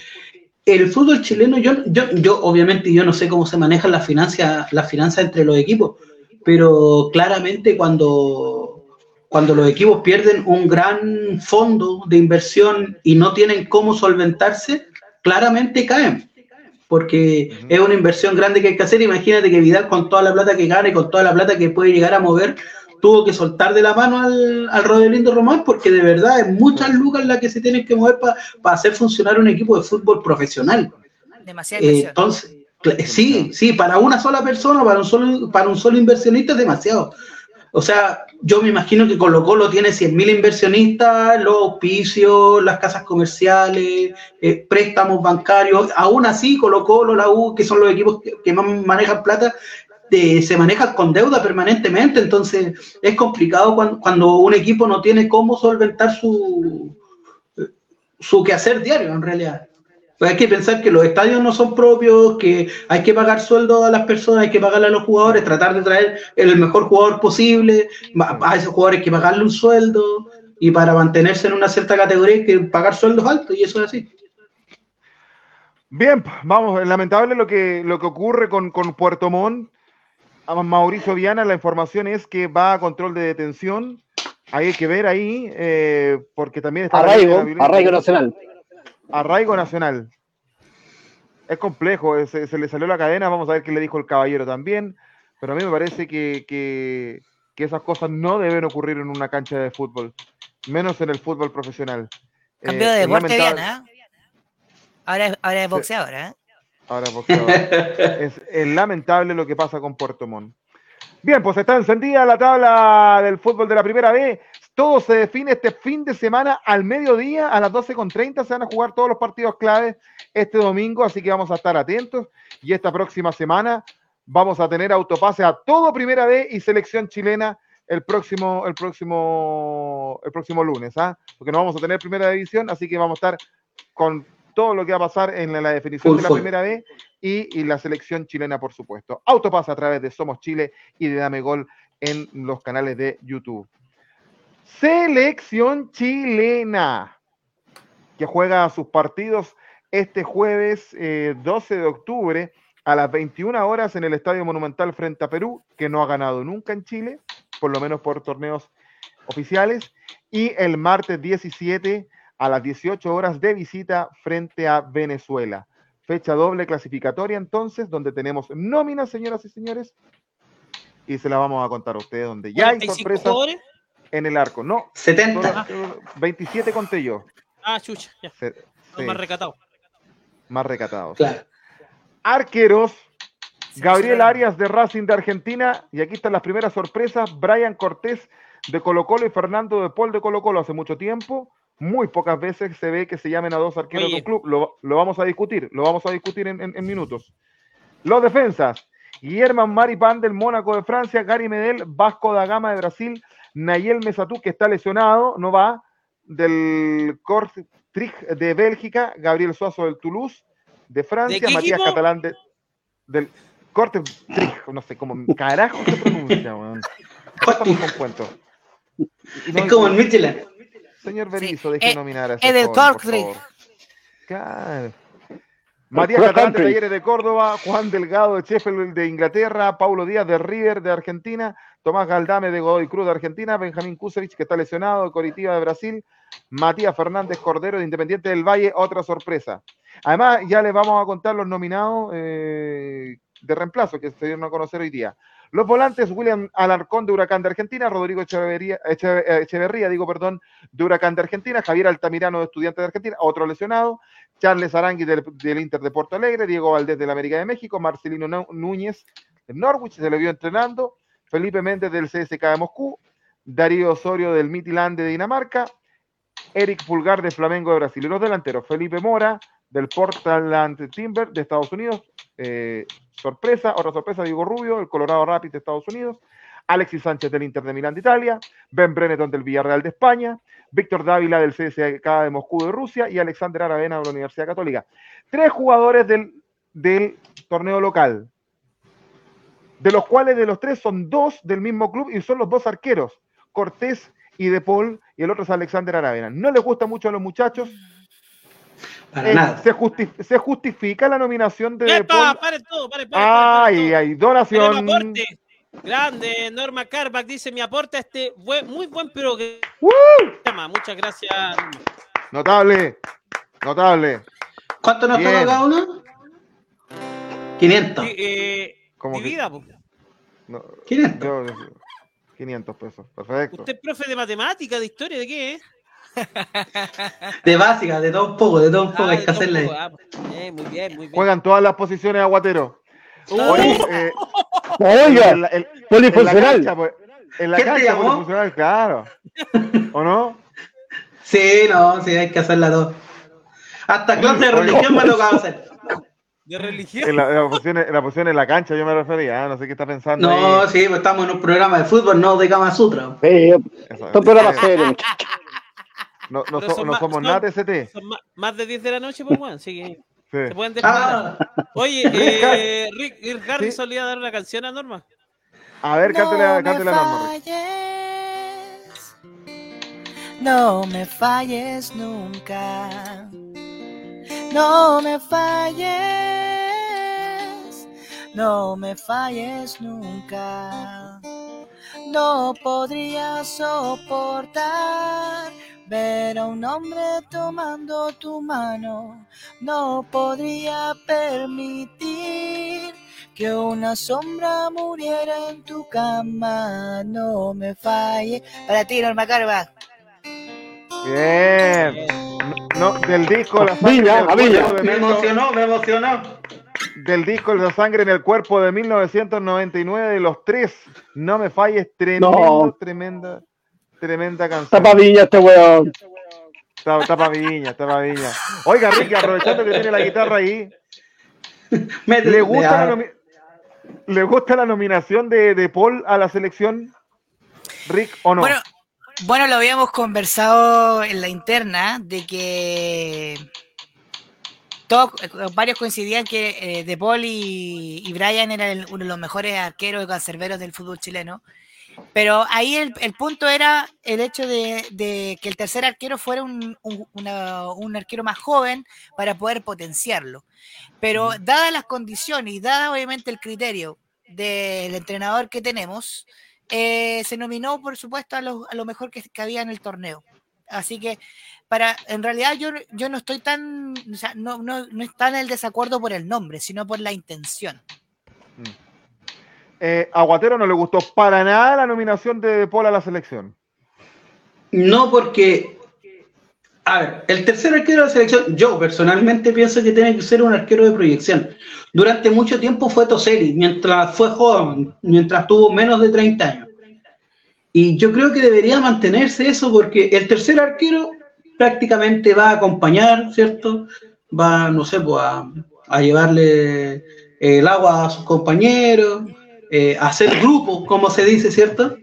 Speaker 5: el fútbol chileno, yo, yo, yo obviamente yo no sé cómo se manejan las finanzas, las finanzas entre los equipos, pero claramente cuando, cuando los equipos pierden un gran fondo de inversión y no tienen cómo solventarse, claramente caen. Porque es una inversión grande que hay que hacer. Imagínate que Vidal, con toda la plata que gana y con toda la plata que puede llegar a mover, tuvo que soltar de la mano al, al Rodelindo Román, porque de verdad es muchas lucas las que se tienen que mover para hacer funcionar un equipo de fútbol profesional.
Speaker 7: Demasiada
Speaker 5: Eh, entonces, sí, sí, para una sola persona, para un solo, para un solo inversionista es demasiado. O sea, yo me imagino que Colo Colo tiene 100.000 inversionistas, los auspicios, las casas comerciales, eh, préstamos bancarios. Aún así, Colo Colo, la U, que son los equipos que, más manejan plata, eh, se manejan con deuda permanentemente. Entonces, es complicado cuando, cuando un equipo no tiene cómo solventar su, su quehacer diario, en realidad. Pues hay que pensar que los estadios no son propios, que hay que pagar sueldo a las personas, hay que pagarle a los jugadores, tratar de traer el mejor jugador posible, a esos jugadores hay que pagarle un sueldo, y para mantenerse en una cierta categoría hay que pagar sueldos altos, y eso es así.
Speaker 3: Bien, vamos, lamentable lo que, lo que ocurre con, con Puerto Montt. A Mauricio Viana, la información es que va a control de detención. Hay que ver ahí, eh, porque también está...
Speaker 8: Arraigo, arraigo nacional.
Speaker 3: Arraigo nacional. Es complejo, eh, se, se le salió la cadena, vamos a ver qué le dijo el caballero también, pero a mí me parece que, que- que esas cosas no deben ocurrir en una cancha de fútbol, menos en el fútbol profesional.
Speaker 7: Cambio
Speaker 3: Eh,
Speaker 7: de
Speaker 3: es
Speaker 7: deporte. ¿eh? Ahora es, ahora es boxeador, ¿eh?
Speaker 3: Ahora es boxeador. <laughs> es, es lamentable lo que pasa con Puerto Montt. Bien, pues está encendida la tabla del fútbol de la primera B. Todo se define este fin de semana al mediodía, a las 12.30 se van a jugar todos los partidos claves este domingo, así que vamos a estar atentos. Y esta próxima semana vamos a tener autopase a todo primera B y selección chilena el próximo, el próximo, el próximo lunes, ¿ah? Porque no vamos a tener primera división, así que vamos a estar con todo lo que va a pasar en la, la definición de la primera B y, y la selección chilena, por supuesto. Autopase a través de Somos Chile y de Dame Gol en los canales de YouTube. Selección chilena que juega sus partidos este jueves eh, 12 de octubre a las 21 horas en el Estadio Monumental frente a Perú, que no ha ganado nunca en Chile, por lo menos por torneos oficiales, y el martes 17 a las 18 horas de visita frente a Venezuela. Fecha doble clasificatoria entonces, donde tenemos nóminas, señoras y señores, y se la vamos a contar a ustedes, donde ya hay
Speaker 4: 45
Speaker 3: sorpresas
Speaker 4: jugadores.
Speaker 3: En el arco. No,
Speaker 5: 70.
Speaker 3: solo- 27 conté yo.
Speaker 4: Ah, chucha, ya.
Speaker 3: Se-
Speaker 4: Los
Speaker 3: sí,
Speaker 4: más recatados.
Speaker 3: más recatados.
Speaker 5: Claro.
Speaker 3: Arqueros, Gabriel Arias de Racing de Argentina, y aquí están las primeras sorpresas, Brian Cortés de Colo Colo y Fernando de Paul de Colo Colo hace mucho tiempo. Muy pocas veces se ve que se llamen a dos arqueros
Speaker 4: Oye.
Speaker 3: de un club. Lo, lo vamos a discutir, lo vamos a discutir en, en- en minutos. Los defensas, Guillermo Maripán del Mónaco de Francia, Gary Medel, Vasco da Gama de Brasil, Nayel Mesatú, que está lesionado, no va, del Kortrijk de Bélgica, Gabriel Suazo del Toulouse de Francia,
Speaker 4: qué
Speaker 3: Matías
Speaker 4: equipo?
Speaker 3: Catalán de, del Kortrijk, no sé cómo carajo se pronuncia, weón. <laughs> Y no-
Speaker 5: Es como el Michelin.
Speaker 3: Señor
Speaker 7: Sí,
Speaker 3: Berizzo, deje
Speaker 7: eh,
Speaker 3: nominar a ese
Speaker 7: es del
Speaker 3: favor. Claro. Matías Catalán de. Talleres de Córdoba, Juan Delgado de Sheffield de Inglaterra, Paulo Díaz de River de Argentina, Tomás Galdame de Godoy Cruz de Argentina, Benjamín Kusevich que está lesionado de Coritiba de Brasil, Matías Fernández Cordero de Independiente del Valle, otra sorpresa. Además, ya les vamos a contar los nominados eh, de reemplazo que se dieron a conocer hoy día. Los volantes, William Alarcón de Huracán de Argentina, Rodrigo Echeverría, Eche- eh, Echeverría, digo, perdón, de Huracán de Argentina, Javier Altamirano de Estudiantes de Argentina, otro lesionado, Charles Arangui del, Inter de Porto Alegre, Diego Valdés del América de México, Marcelino Nú- Núñez del Norwich, se le vio entrenando, Felipe Méndez del CSK de Moscú, Darío Osorio del Midland de Dinamarca, Eric Pulgar de Flamengo de Brasil. Los delanteros, Felipe Mora del Portland Timber de Estados Unidos, eh, sorpresa, otra sorpresa, Diego Rubio, el Colorado Rapids de Estados Unidos, Alexis Sánchez del Inter de Milán de Italia, Ben Breneton del Villarreal de España, Víctor Dávila del CSK de Moscú de Rusia y Alexander Aravena de la Universidad Católica. Tres jugadores del, del torneo local, de los cuales de los tres son dos del mismo club y son los dos arqueros, Cortés y De Paul, y el otro es Alexander Aravena. No les gusta mucho a los muchachos.
Speaker 5: Para
Speaker 3: Eh,
Speaker 5: nada.
Speaker 3: se, justi- se justifica la nominación de
Speaker 4: ¡Epa!
Speaker 3: Paul.
Speaker 4: ¡Paren todo! ¡Paren,
Speaker 3: Ay,
Speaker 4: paren todo!
Speaker 3: ay, donación.
Speaker 4: aporte. Grande, Norma Carbach dice: Mi aporte a este buen- muy buen programa. Muchas gracias. Norma.
Speaker 3: Notable, notable.
Speaker 5: ¿Cuánto nos toca cada uno? 500.
Speaker 4: Sí, eh,
Speaker 3: Como que-
Speaker 4: divida, po.
Speaker 3: No,
Speaker 5: 500.
Speaker 3: yo- 500 pesos, perfecto.
Speaker 4: Usted es profe de matemática, de historia, ¿de qué? <laughs>
Speaker 5: De básica, de todo un poco, de todo un poco.
Speaker 4: Ah,
Speaker 5: hay que hacerle.
Speaker 4: Ah, pues, bien, muy bien, muy bien.
Speaker 3: Juegan todas las posiciones aguatero. Oye, eh,
Speaker 8: Oiga, <laughs>
Speaker 3: en la- en- en la
Speaker 8: polifuncional.
Speaker 3: cancha, pues, en la
Speaker 5: ¿Quién te
Speaker 3: cancha
Speaker 5: llamó?
Speaker 3: polifuncional, claro. ¿O no? <laughs>
Speaker 5: Sí, no, sí, hay que hacerla todo. Hasta clase de religión me ha tocado hacer.
Speaker 4: De religión.
Speaker 3: En la, en la posición, en la posición en la cancha yo me refería, ah, no sé qué está pensando.
Speaker 5: No,
Speaker 3: ahí.
Speaker 5: sí, pues estamos en un programa de fútbol, no de Kama Sutra.
Speaker 8: Sí,
Speaker 3: Eso,
Speaker 8: esto es programa
Speaker 3: eh,
Speaker 8: serio, muchachos.
Speaker 3: No, no, so- no somos
Speaker 4: son-
Speaker 3: nada de ST.
Speaker 4: Son más, de 10 de la noche, pues, bueno, así que
Speaker 3: Sí.
Speaker 4: se pueden defender.
Speaker 5: Ah,
Speaker 4: Oye, <laughs> eh, Rick, Rick Harrison le iba a dar una canción a Norma.
Speaker 3: A ver, cántale,
Speaker 7: No me
Speaker 3: cántale la norma. Rick.
Speaker 7: falles, no me falles nunca. No me falles, no me falles nunca. No podría soportar ver a un hombre tomando tu mano. No podría permitir que una sombra muriera en tu cama. No me falle. Para ti, Norma Carva.
Speaker 3: Bien. No, del disco La sangre
Speaker 8: Villa,
Speaker 3: cuerpo de
Speaker 5: me emocionó, me emocionó.
Speaker 3: del disco La sangre en el cuerpo de 1999 de los tres. No me falles, tremenda,
Speaker 8: No.
Speaker 3: tremenda, tremenda canción.
Speaker 8: Tapa viña este weón.
Speaker 3: Tapa, tapa viña, tapa viña. Oiga, Ricky, aprovechando que tiene la guitarra ahí, <laughs> ¿le gusta, la, nomi- ¿le gusta la nominación de, de Paul a la selección? Rick, ¿o no?
Speaker 7: Bueno, bueno, lo habíamos conversado en la interna de que todos, varios coincidían que eh, De Paul y, y Brian eran el- uno de los mejores arqueros y cancerberos del fútbol chileno. Pero ahí el, el punto era el hecho de, de que el tercer arquero fuera un, un- una- un arquero más joven para poder potenciarlo. Pero dadas las condiciones y dada obviamente el criterio del entrenador que tenemos, eh, se nominó, por supuesto, a lo, a lo mejor que, que había en el torneo. Así que, para, en realidad yo, yo no estoy tan, o sea, no, no, no está en el desacuerdo por el nombre, sino por la intención.
Speaker 3: Eh, Aguatero no le gustó para nada la nominación de, Paul a la selección.
Speaker 5: No, porque. A ver, el tercer arquero de la selección, yo personalmente pienso que tiene que ser un arquero de proyección. Durante mucho tiempo fue Toseli, mientras fue joven, mientras tuvo menos de 30 años. Y yo creo que debería mantenerse eso porque el tercer arquero prácticamente va a acompañar, ¿cierto? Va, no sé, pues a, a llevarle el agua a sus compañeros, eh, hacer grupos, como se dice, ¿cierto?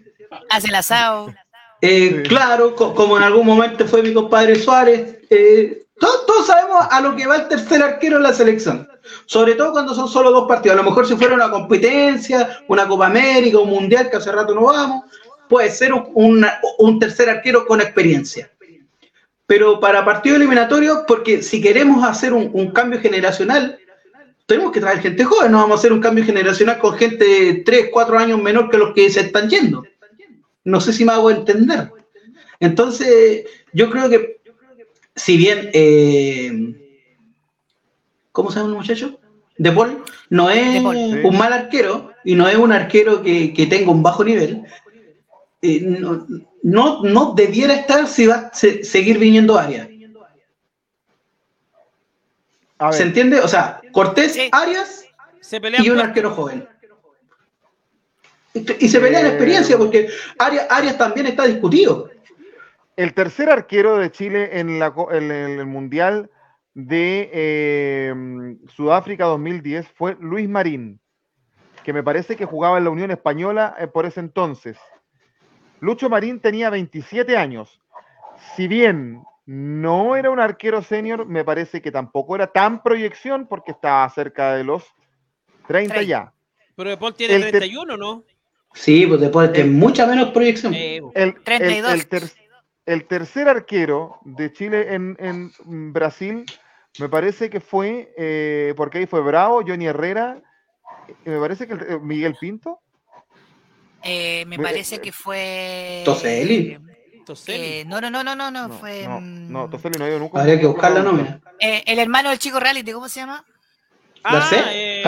Speaker 7: Hace el asado.
Speaker 5: Eh, Claro, co- como en algún momento fue mi compadre Suárez. eh, to- todos sabemos a lo que va el tercer arquero en la selección. Sobre todo cuando son solo dos partidos. A lo mejor si fuera una competencia, una Copa América, un Mundial, que hace rato no vamos, puede ser un, un tercer arquero con experiencia. Pero para partido eliminatorio, porque si queremos hacer un, un cambio generacional, tenemos que traer gente joven. No vamos a hacer un cambio generacional con gente de 3, 4 años menor que los que se están yendo. No sé si me hago entender. Entonces, yo creo que, si bien, eh, ¿cómo se llama el muchacho? De Paul no es un mal arquero y no es un arquero que, que tenga un bajo nivel. eh, no, no, no debiera estar si va a se- seguir viniendo Arias.
Speaker 3: A
Speaker 5: ¿Se entiende? O sea, Cortés,
Speaker 7: Sí.
Speaker 5: Arias
Speaker 4: Se pelean
Speaker 5: y un arquero joven. Y, y se pelea en
Speaker 3: Eh,
Speaker 5: experiencia porque Arias, Arias también está discutido.
Speaker 3: el tercer arquero de Chile la, en el Mundial de eh, Sudáfrica 2010 fue Luis Marín, que me parece que jugaba en la Unión Española eh, por ese entonces. Lucho Marín tenía 27 años. Si bien no era un arquero senior, me parece que tampoco era tan proyección porque estaba cerca de los 30
Speaker 7: Treinta.
Speaker 3: ya.
Speaker 4: Pero De Paul tiene
Speaker 3: El ter-
Speaker 4: 31, ¿no?
Speaker 5: Sí, pues después de mucha menos proyección.
Speaker 4: Eh,
Speaker 3: El, el-
Speaker 7: 32.
Speaker 3: el ter- el tercer arquero de Chile en, en Brasil, me parece que fue, eh, porque ahí fue Bravo, Johnny Herrera, y me parece que el- eh, Miguel Pinto.
Speaker 7: Eh, me
Speaker 3: Me-
Speaker 7: parece que fue.
Speaker 5: Toselli.
Speaker 4: Toselli.
Speaker 7: eh, no, no, no, no, no, no,
Speaker 3: No,
Speaker 7: fue.
Speaker 3: no,
Speaker 7: mm,
Speaker 3: no, Toselli no ha ido nunca.
Speaker 5: Habría que buscar la nómina.
Speaker 7: eh, el hermano del chico reality, ¿cómo se llama?
Speaker 4: ah, eh.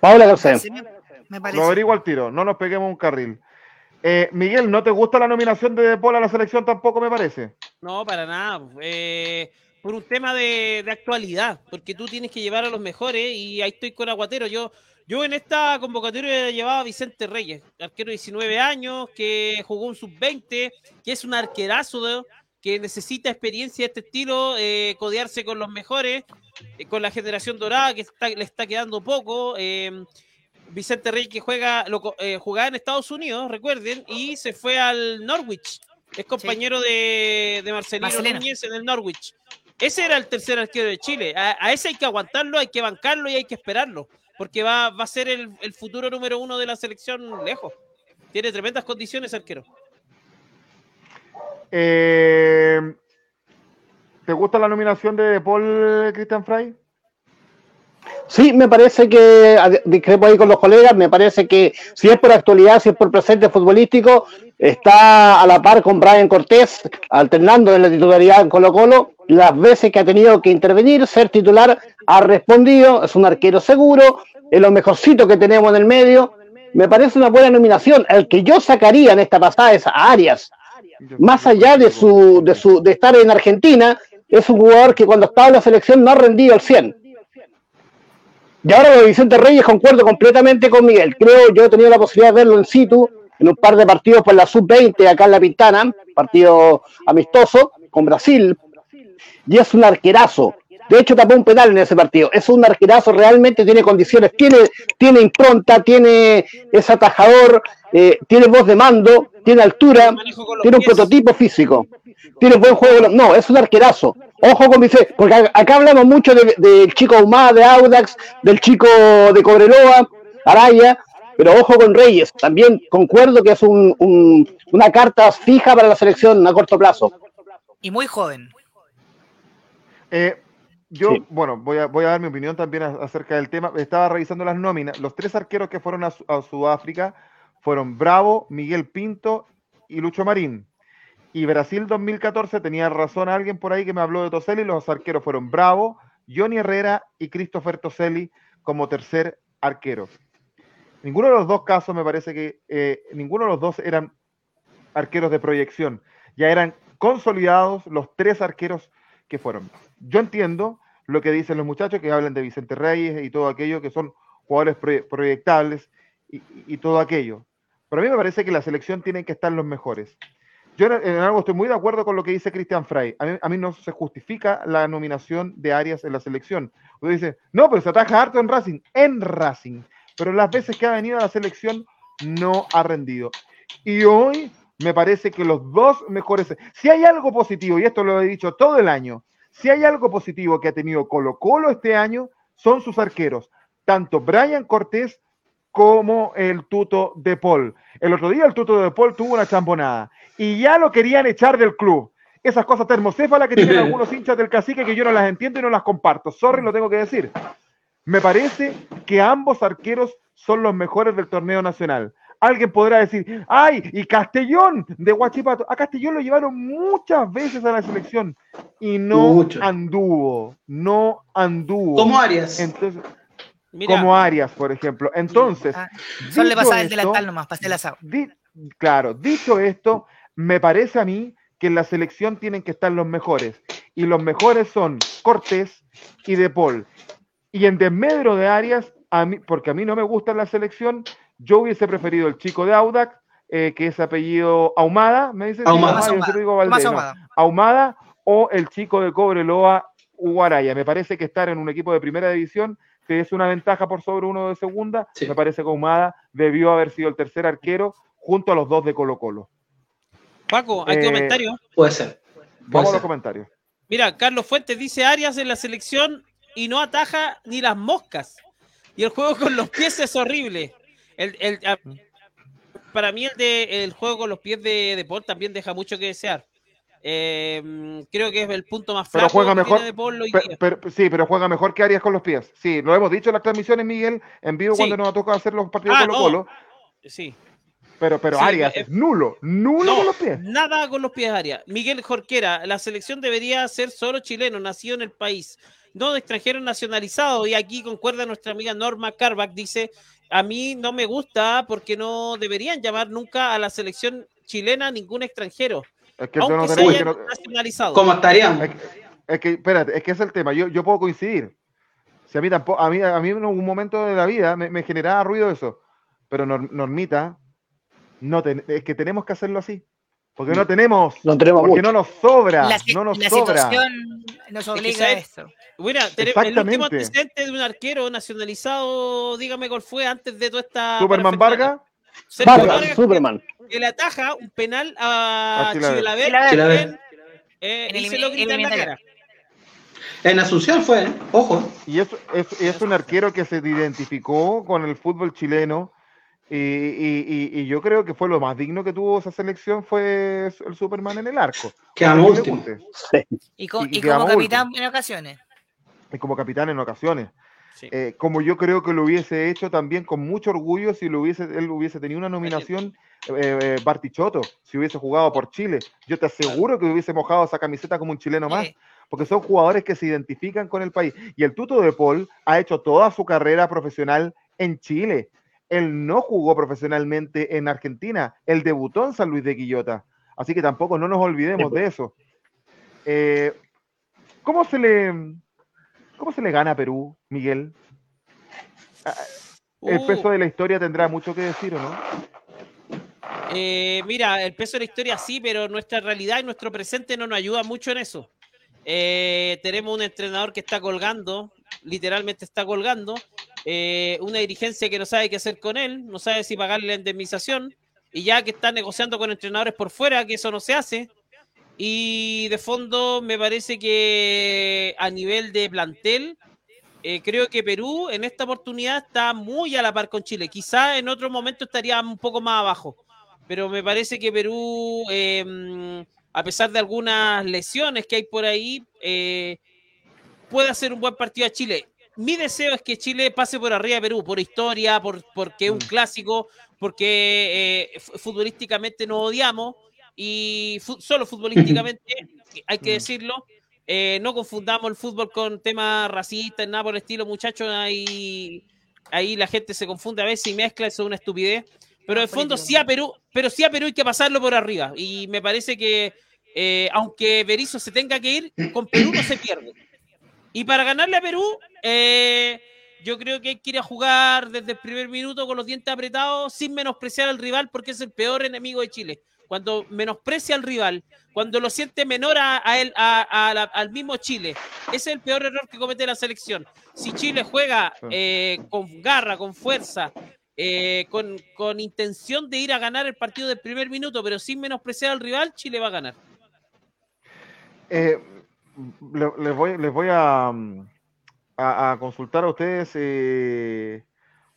Speaker 8: Paula Garcés.
Speaker 7: Me, me
Speaker 3: Lo averiguo al tiro, no nos peguemos un carril. Eh, Miguel, ¿no te gusta la nominación de De Paul a la selección tampoco, me parece?
Speaker 4: No, para nada. eh, por un tema de, de actualidad, porque tú tienes que llevar a los mejores y ahí estoy con Aguatero. Yo, yo en esta convocatoria llevaba a Vicente Reyes, arquero de 19 años, que jugó un sub-20, que es un arquerazo, de- que necesita experiencia de este estilo, eh, codearse con los mejores, eh, con la generación dorada, que está- le está quedando poco. eh, Vicente Reyes que juega, lo, eh, jugaba en Estados Unidos, recuerden, y se fue al Norwich. Es compañero de, de Marcelino,
Speaker 7: Marcelino.
Speaker 4: Núñez en el Norwich. Ese era el tercer arquero de Chile. A, a ese hay que aguantarlo, hay que bancarlo y hay que esperarlo. Porque va, va a ser el, el futuro número uno de la selección lejos. Tiene tremendas condiciones, arquero.
Speaker 3: Eh, ¿Te gusta la nominación de Paul, Christian Fry?
Speaker 8: Sí, me parece que, discrepo ahí con los colegas, me parece que si es por actualidad, si es por presente futbolístico, está a la par con Brian Cortés, alternando en la titularidad en Colo Colo, las veces que ha tenido que intervenir, ser titular, ha respondido, es un arquero seguro, es lo mejorcito que tenemos en el medio, me parece una buena nominación. El que yo sacaría en esta pasada es a Arias, más allá de su, de su, de estar en Argentina, es un jugador que cuando estaba en la selección no ha rendido al 100. Y ahora lo de Vicente Reyes concuerdo completamente con Miguel. Creo, yo he tenido la posibilidad de verlo en situ en un par de partidos por la sub-20 acá en La Pintana, partido amistoso con Brasil, y es un arquerazo. De hecho, tapó un penal en ese partido. Es un arquerazo, realmente tiene condiciones, tiene, tiene impronta, tiene, es atajador, eh, tiene voz de mando, tiene altura, tiene un prototipo físico, tiene buen juego. No, es un arquerazo. Ojo con Vicente, porque acá hablamos mucho del chico Humada, de Audax, del chico de Cobreloa, Araya, pero ojo con Reyes. También concuerdo que es un, una carta fija para la selección a corto plazo.
Speaker 7: Y muy joven.
Speaker 3: Eh, yo, bueno, voy a, voy a dar mi opinión también acerca del tema. Estaba revisando las nóminas. Los tres arqueros que fueron a, Sudáfrica fueron Bravo, Miguel Pinto y Lucho Marín. Y Brasil 2014 tenía razón alguien por ahí que me habló de Toselli. Los arqueros fueron Bravo, Johnny Herrera y Christopher Toselli como tercer arquero. Ninguno de los dos casos me parece que eh, ninguno de los dos eran arqueros de proyección. Ya eran consolidados los tres arqueros que fueron. Yo entiendo lo que dicen los muchachos que hablan de Vicente Reyes y todo aquello, que son jugadores proyectables y, todo aquello. Pero a mí me parece que la selección tiene que estar los mejores. Yo en, algo estoy muy de acuerdo con lo que dice Cristian Frey. A mí, no se justifica la nominación de Arias en la selección. Uno dice, no, pero se ataja harto en Racing. En Racing. Pero las veces que ha venido a la selección no ha rendido. Y hoy me parece que los dos mejores. Si hay algo positivo, y esto lo he dicho todo el año, si hay algo positivo que ha tenido Colo Colo este año, son sus arqueros, tanto Brian Cortés como el Tuto de Paul. El otro día el Tuto de Paul tuvo una chambonada y ya lo querían echar del club. Esas cosas termocéfalas que tienen <laughs> algunos hinchas del cacique que yo no las entiendo y no las comparto. Sorry, lo tengo que decir. Me parece que ambos arqueros son los mejores del torneo nacional. Alguien podrá decir, ay, y Castellón de Huachipato. A Castellón lo llevaron muchas veces a la selección y no anduvo, no anduvo.
Speaker 5: Como Arias.
Speaker 3: Entonces, como Arias, por ejemplo. Entonces.
Speaker 7: Ah, solo le pasa el delantal nomás, pasé la
Speaker 3: claro, dicho esto, me parece a mí que en la selección tienen que estar los mejores. Y los mejores son Cortés y De Paul. Y en desmedro de Arias, a mí, porque a mí no me gusta la selección, yo hubiese preferido el chico de Audax, eh, que es apellido Ahumada, me dice.
Speaker 5: Ahumada.
Speaker 3: Ahumada. o el chico de Cobreloa, Uguaraya. Me parece que estar en un equipo de primera división que es una ventaja por sobre uno de segunda. Me parece que Ahumada debió haber sido el tercer arquero junto a los dos de Colo Colo.
Speaker 4: Paco, ¿hay
Speaker 3: Eh,
Speaker 4: comentario?
Speaker 5: Puede ser. Puede
Speaker 3: Vamos a los comentarios.
Speaker 4: Mira, Carlos Fuentes dice Arias en la selección y no ataja ni las moscas. Y el juego con los pies es horrible. El, el- a- para mí el, de, el juego con los pies de, de Paul también deja mucho que desear. Eh, creo que es el punto más
Speaker 3: Pero
Speaker 4: flaco
Speaker 3: juega
Speaker 4: que
Speaker 3: mejor.
Speaker 4: de Paul hoy
Speaker 3: pe-
Speaker 4: día.
Speaker 3: pero- sí, pero juega mejor que Arias con los pies. Sí, lo hemos dicho en las transmisiones, Miguel, en vivo
Speaker 4: Sí.
Speaker 3: cuando nos ha tocado hacer los partidos
Speaker 4: Ah,
Speaker 3: de Colo Colo.
Speaker 4: Sí.
Speaker 3: Pero, pero
Speaker 4: Sí,
Speaker 3: Arias
Speaker 4: eh,
Speaker 3: es nulo, nulo
Speaker 4: No,
Speaker 3: con los pies.
Speaker 4: nada con los pies Arias. Miguel Jorquera, la selección debería ser solo chileno, nacido en el país, no de extranjeros nacionalizados. Y aquí concuerda nuestra amiga Norma Carback, dice, a mí no me gusta porque no deberían llamar nunca a la selección chilena ningún extranjero,
Speaker 3: Es que eso no
Speaker 4: aunque se
Speaker 3: tenemos
Speaker 4: hayan
Speaker 3: que no-
Speaker 4: nacionalizado.
Speaker 5: ¿Cómo estaríamos?
Speaker 3: Es que, es que, espérate, es que ese es el tema. Yo, yo puedo coincidir. Si a mí tampoco, a mí, a mí en algún momento de la vida me, me generaba ruido eso. Pero Nor- Normita, no ten- es que tenemos que hacerlo así. Porque no tenemos,
Speaker 8: No tenemos
Speaker 3: porque
Speaker 8: mucho.
Speaker 3: no nos sobra,
Speaker 7: La,
Speaker 3: no nos
Speaker 7: la
Speaker 3: sobra.
Speaker 7: situación nos obliga a esto.
Speaker 4: Mira, tene- el último antecedente de un arquero nacionalizado, dígame cuál fue antes de toda esta.
Speaker 3: Superman. Vargas,
Speaker 4: Sergio
Speaker 8: Vargas, Superman.
Speaker 4: que le ataja un penal a
Speaker 3: A Chilaver.
Speaker 4: Chilaver,
Speaker 7: Chilaver.
Speaker 4: en- eh,
Speaker 7: En
Speaker 4: y
Speaker 7: el-
Speaker 4: se lo grita en la
Speaker 7: eliminatoria.
Speaker 4: cara.
Speaker 5: En Asunción fue, ¿eh? ojo.
Speaker 3: y es, es, es un arquero que se identificó con el fútbol chileno. Y, y- y- y yo creo que fue lo más digno que tuvo esa selección fue el Superman en el arco.
Speaker 5: Quedamos último.
Speaker 3: guste.
Speaker 7: Y, co-
Speaker 3: Y-
Speaker 7: como capitán en ocasiones.
Speaker 3: y como capitán en ocasiones.
Speaker 4: Sí.
Speaker 3: Eh, como yo creo que lo hubiese hecho también con mucho orgullo si lo hubiese, él hubiese tenido una nominación eh, eh, Bartichotto, si hubiese jugado por Chile. Yo te aseguro que hubiese mojado esa camiseta como un chileno más,
Speaker 7: Eh,
Speaker 3: porque son jugadores que se identifican con el país. Y el Tuto de Paul ha hecho toda su carrera profesional en Chile. Él no jugó profesionalmente en Argentina, él debutó en San Luis de Quillota. Así que tampoco no nos olvidemos de eso. Eh, ¿cómo, se le, ¿Cómo se le gana a Perú, Miguel? El
Speaker 4: Uh,
Speaker 3: peso de la historia tendrá mucho que decir, ¿o no?
Speaker 4: Eh, mira, el peso de la historia sí, pero nuestra realidad y nuestro presente no nos ayuda mucho en eso. Eh, tenemos un entrenador que está colgando, literalmente está colgando, eh, una dirigencia que no sabe qué hacer con él, no sabe si pagarle la indemnización, y ya que está negociando con entrenadores por fuera, que eso no se hace. Y de fondo me parece que a nivel de plantel, eh, creo que Perú en esta oportunidad está muy a la par con Chile. Quizá en otro momento estaría un poco más abajo, pero me parece que Perú, eh, a pesar de algunas lesiones que hay por ahí, eh, puede hacer un buen partido a Chile. Mi deseo es que Chile pase por arriba de Perú, por historia, por, porque es un clásico, porque eh, fu- futbolísticamente nos odiamos y fu- solo futbolísticamente, <laughs> hay que decirlo, eh, no confundamos el fútbol con temas racistas, nada por el estilo, muchachos, ahí, ahí la gente se confunde a veces y mezcla, eso es una estupidez. Pero de fondo sí a Perú, pero sí a Perú hay que pasarlo por arriba. Y me parece que eh, aunque Berizzo se tenga que ir, con Perú no se pierde. Y para ganarle a Perú, eh, yo creo que hay que ir a jugar desde el primer minuto con los dientes apretados, sin menospreciar al rival, porque es el peor enemigo de Chile. Cuando menosprecia al rival, cuando lo siente menor a, a él, a- a la- al mismo Chile, ese es el peor error que comete la selección. Si Chile juega eh, con garra, con fuerza, eh, con, con intención de ir a ganar el partido del primer minuto, pero sin menospreciar al rival, Chile va a ganar.
Speaker 3: Eh, le- les voy, les voy a, mm, a- a consultar a ustedes eh,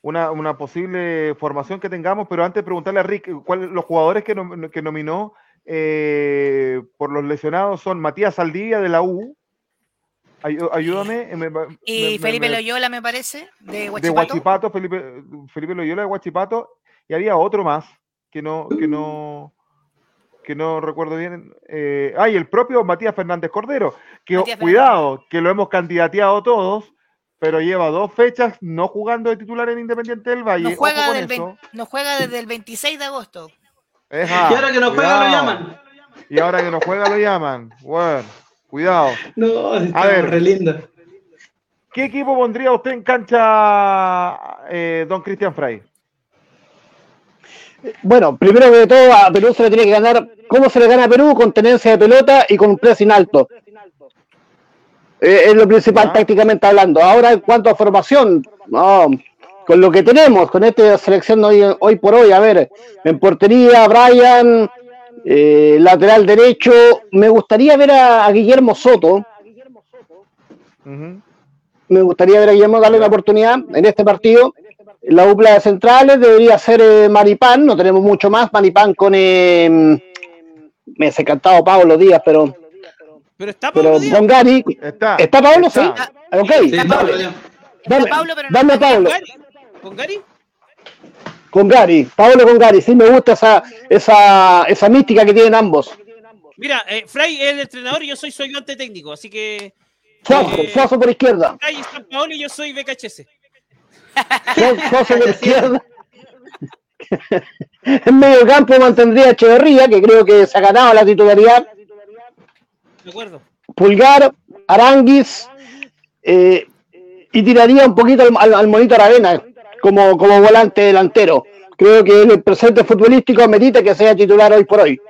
Speaker 3: una, una posible formación que tengamos, pero antes preguntarle a Rick, ¿cuál, los jugadores que, nom- que nominó eh, por los lesionados son Matías Saldivia de la U. Ayúdame. eh, me- me-
Speaker 7: Y Felipe
Speaker 3: me-
Speaker 7: Loyola, me parece, de
Speaker 3: de
Speaker 7: Huachipato.
Speaker 3: Huachipato, Felipe, Felipe Loyola de Huachipato, y había otro más que no, que no, que no recuerdo bien. Eh, ah, y el propio Matías Fernández Cordero, que cuidado, que lo hemos candidateado todos, pero lleva dos fechas no jugando de titular en Independiente del Valle.
Speaker 7: No juega, del
Speaker 3: eso.
Speaker 7: 20 no juega desde el 26 de agosto.
Speaker 5: Y ahora que no juega lo llaman.
Speaker 3: Y ahora que no juega lo llaman. Bueno, cuidado.
Speaker 5: No, está
Speaker 3: ver.
Speaker 5: re lindo.
Speaker 3: ¿Qué equipo pondría usted en cancha, eh, don Cristian Frey?
Speaker 8: Bueno, primero que todo, a Perú se le tiene que ganar. ¿Cómo se le gana a Perú? Con tenencia de pelota y con un pressing alto. Eh, es lo principal
Speaker 3: Ya.
Speaker 8: tácticamente hablando. Ahora, en cuanto a formación, no, con lo que tenemos, con esta selección hoy, hoy por hoy, a ver, en portería, Brian, eh, lateral derecho, me gustaría ver a, a Guillermo Soto. Me gustaría ver a Guillermo darle una oportunidad en este partido. La dupla de centrales debería ser eh, Maripán, no tenemos mucho más. Maripán con. eh, me he cantado Pablo Díaz, pero,
Speaker 4: Pero está
Speaker 8: pero
Speaker 4: Pablo Díaz.
Speaker 8: con Gary.
Speaker 3: Está.
Speaker 8: ¿Está Pablo?
Speaker 3: está.
Speaker 8: Sí. Ok,
Speaker 5: Sí,
Speaker 8: dale,
Speaker 5: Pablo, ya.
Speaker 8: dale,
Speaker 7: Pablo, pero no
Speaker 8: dale a
Speaker 7: está
Speaker 8: Pablo.
Speaker 4: ¿Con Gary? ¿Con Gary?
Speaker 8: Con Gary, Pablo con Gary. Sí, me gusta esa, esa, esa mística que tienen ambos.
Speaker 4: Mira, eh, Fray es el entrenador y yo soy su ayudante técnico, así que
Speaker 8: Suazo,
Speaker 4: Eh,
Speaker 8: Suazo por izquierda.
Speaker 4: Fray es San Paolo y yo soy BKHS.
Speaker 8: Suazo <laughs> por izquierda. En medio campo mantendría a Echeverría, que creo que se ha ganado la titularidad.
Speaker 4: De acuerdo.
Speaker 8: Pulgar, Aranguis, eh, y tiraría un poquito al, al, al Monito Aravena como, como volante delantero. Creo que el presente futbolístico merita que sea titular hoy por hoy.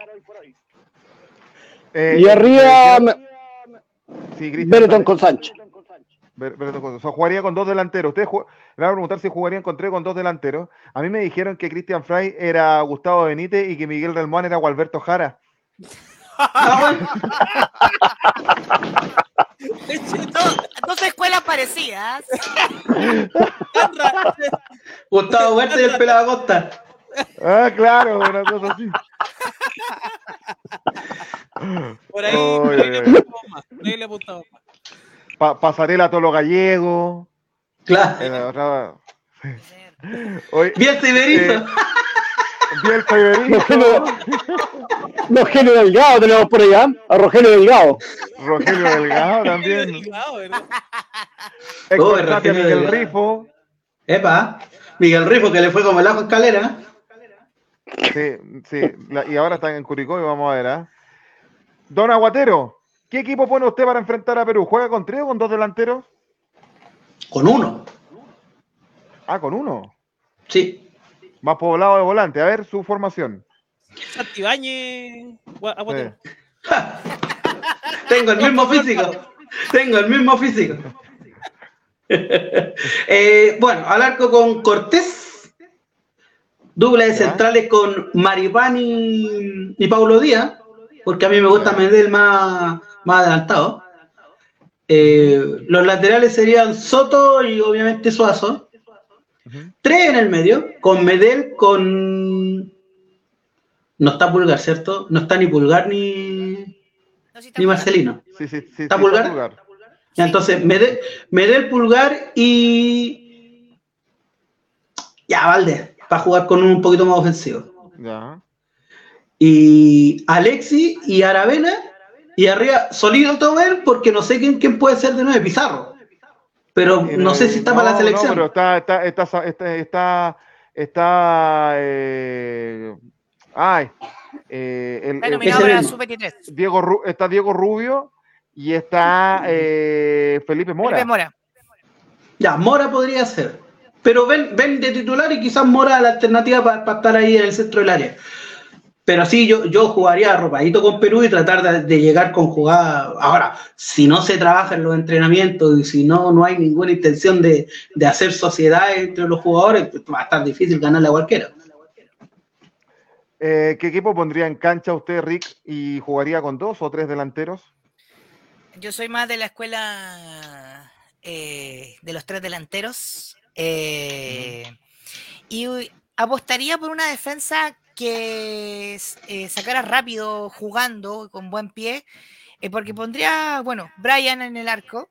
Speaker 3: Eh,
Speaker 8: Y arriba,
Speaker 3: eh, sí,
Speaker 8: con Sánchez.
Speaker 3: O sea, jugaría con dos delanteros. Ustedes le van a preguntar si jugarían con tres con dos delanteros. A mí me dijeron que Cristian Fray era Gustavo Benítez y que Miguel Relmuán era Gualberto Jara.
Speaker 7: Dos, <laughs> dos escuelas parecidas.
Speaker 5: Gustavo Huerta y el pelado Costa.
Speaker 3: Ah, claro, una cosa así.
Speaker 4: Por ahí,
Speaker 3: Oy,
Speaker 4: por ahí
Speaker 3: oy,
Speaker 4: le
Speaker 3: oy.
Speaker 4: apuntamos más. Por ahí le apuntamos más.
Speaker 3: Pa- pasarela Tolo Gallego.
Speaker 5: Claro.
Speaker 3: eh, Oye,
Speaker 5: Bien Siberizo.
Speaker 3: eh, Bielsa y Berizzo,
Speaker 8: Rogelio, Delgado tenemos por allá. A Rogelio Delgado.
Speaker 3: Rogelio Delgado también.
Speaker 4: Delgado, ¿verdad?
Speaker 3: Héctor
Speaker 5: Rogelio
Speaker 3: Miguel
Speaker 5: Delgado.
Speaker 3: Rifo.
Speaker 5: Epa. Miguel Rifo, que le fue como el ajo escalera.
Speaker 3: Sí, sí. la- y ahora están en Curicó y vamos a ver, ¿ah? Don Aguatero, ¿qué equipo pone usted para enfrentar a Perú? ¿Juega con tres o con dos delanteros?
Speaker 5: Con uno.
Speaker 3: Ah, con uno.
Speaker 5: Sí.
Speaker 3: Más poblado de volante. A ver su formación.
Speaker 4: Santibáñez. Aguatero.
Speaker 3: Sí. <laughs>
Speaker 5: Tengo el mismo físico. Tengo el mismo físico. <laughs> Eh, bueno, al arco con Cortés. Dupla de centrales con Maripán y, y Paulo Díaz. Porque a mí me gusta. Medel más, más adelantado. Eh, los laterales serían Soto y obviamente Suazo. Tres en el medio, con Medel, con. No está Pulgar, ¿cierto? No está ni Pulgar ni,
Speaker 7: No, sí está
Speaker 5: ni Marcelino.
Speaker 3: Sí, sí, sí.
Speaker 5: ¿Está
Speaker 3: sí,
Speaker 5: Pulgar? Entonces, Medel, Medel Pulgar y. Ya, Valdés, para jugar con un poquito más ofensivo.
Speaker 3: Ya.
Speaker 5: Y Alexi y Aravena, y arriba Solido Tober, porque no sé quién, quién puede ser de nueve, Pizarro. Pero no sé si está para la selección.
Speaker 3: No, pero está, está, está, está, está, está, eh, ay, eh, el-
Speaker 7: Está
Speaker 3: el-
Speaker 7: nominado
Speaker 5: ese
Speaker 7: para la
Speaker 5: mismo.
Speaker 7: sub-23.
Speaker 3: Diego, está Diego Rubio y está eh, Felipe Mora.
Speaker 7: Felipe Mora.
Speaker 5: Ya, Mora podría ser. Pero ven, ven de titular y quizás Mora la alternativa para estar ahí en el centro del área. Pero sí, yo, yo jugaría arropadito con Perú y tratar de, de llegar con jugada. Ahora, si no se trabaja en los entrenamientos y si no, no hay ninguna intención de, de hacer sociedad entre los jugadores, pues va a estar difícil ganarle a cualquiera.
Speaker 3: Eh, ¿Qué equipo pondría en cancha usted, Rick, y jugaría con dos o tres delanteros?
Speaker 7: Yo soy más de la escuela eh, de los tres delanteros. eh, y apostaría por una defensa que eh, sacara rápido jugando con buen pie. eh, porque pondría, bueno, Brian en el arco.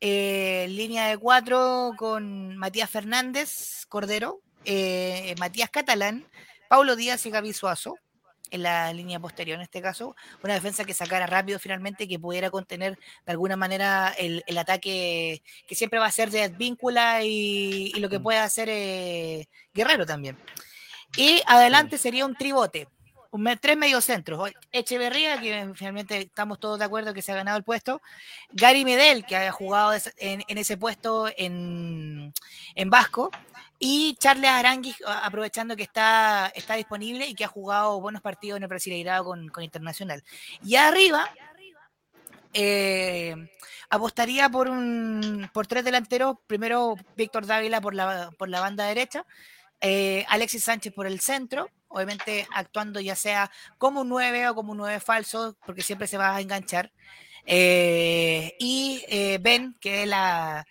Speaker 7: eh, línea de cuatro con Matías Fernández, Cordero, Matías Catalán, Paulo Díaz y Gaby Suazo en la línea posterior en este caso, una defensa que sacara rápido finalmente, que pudiera contener de alguna manera el, el ataque que siempre va a ser de Advíncula y, y lo que puede hacer eh, Guerrero también. Y adelante sería un tribote, un tres mediocentros. Echeverría, que finalmente estamos todos de acuerdo que se ha ganado el puesto. Gary Medel, que ha jugado en, en ese puesto en, en Vasco. Y Charles Aranguis, aprovechando que está, está disponible y que ha jugado buenos partidos en el Brasileirado con, con Internacional. Y arriba, eh, apostaría por un por tres delanteros. Primero Víctor Dávila por la, por la banda derecha, eh, Alexis Sánchez por el centro, obviamente actuando ya sea como un 9 o como un 9 falso, porque siempre se va a enganchar. Eh, y eh, Ben, que es la,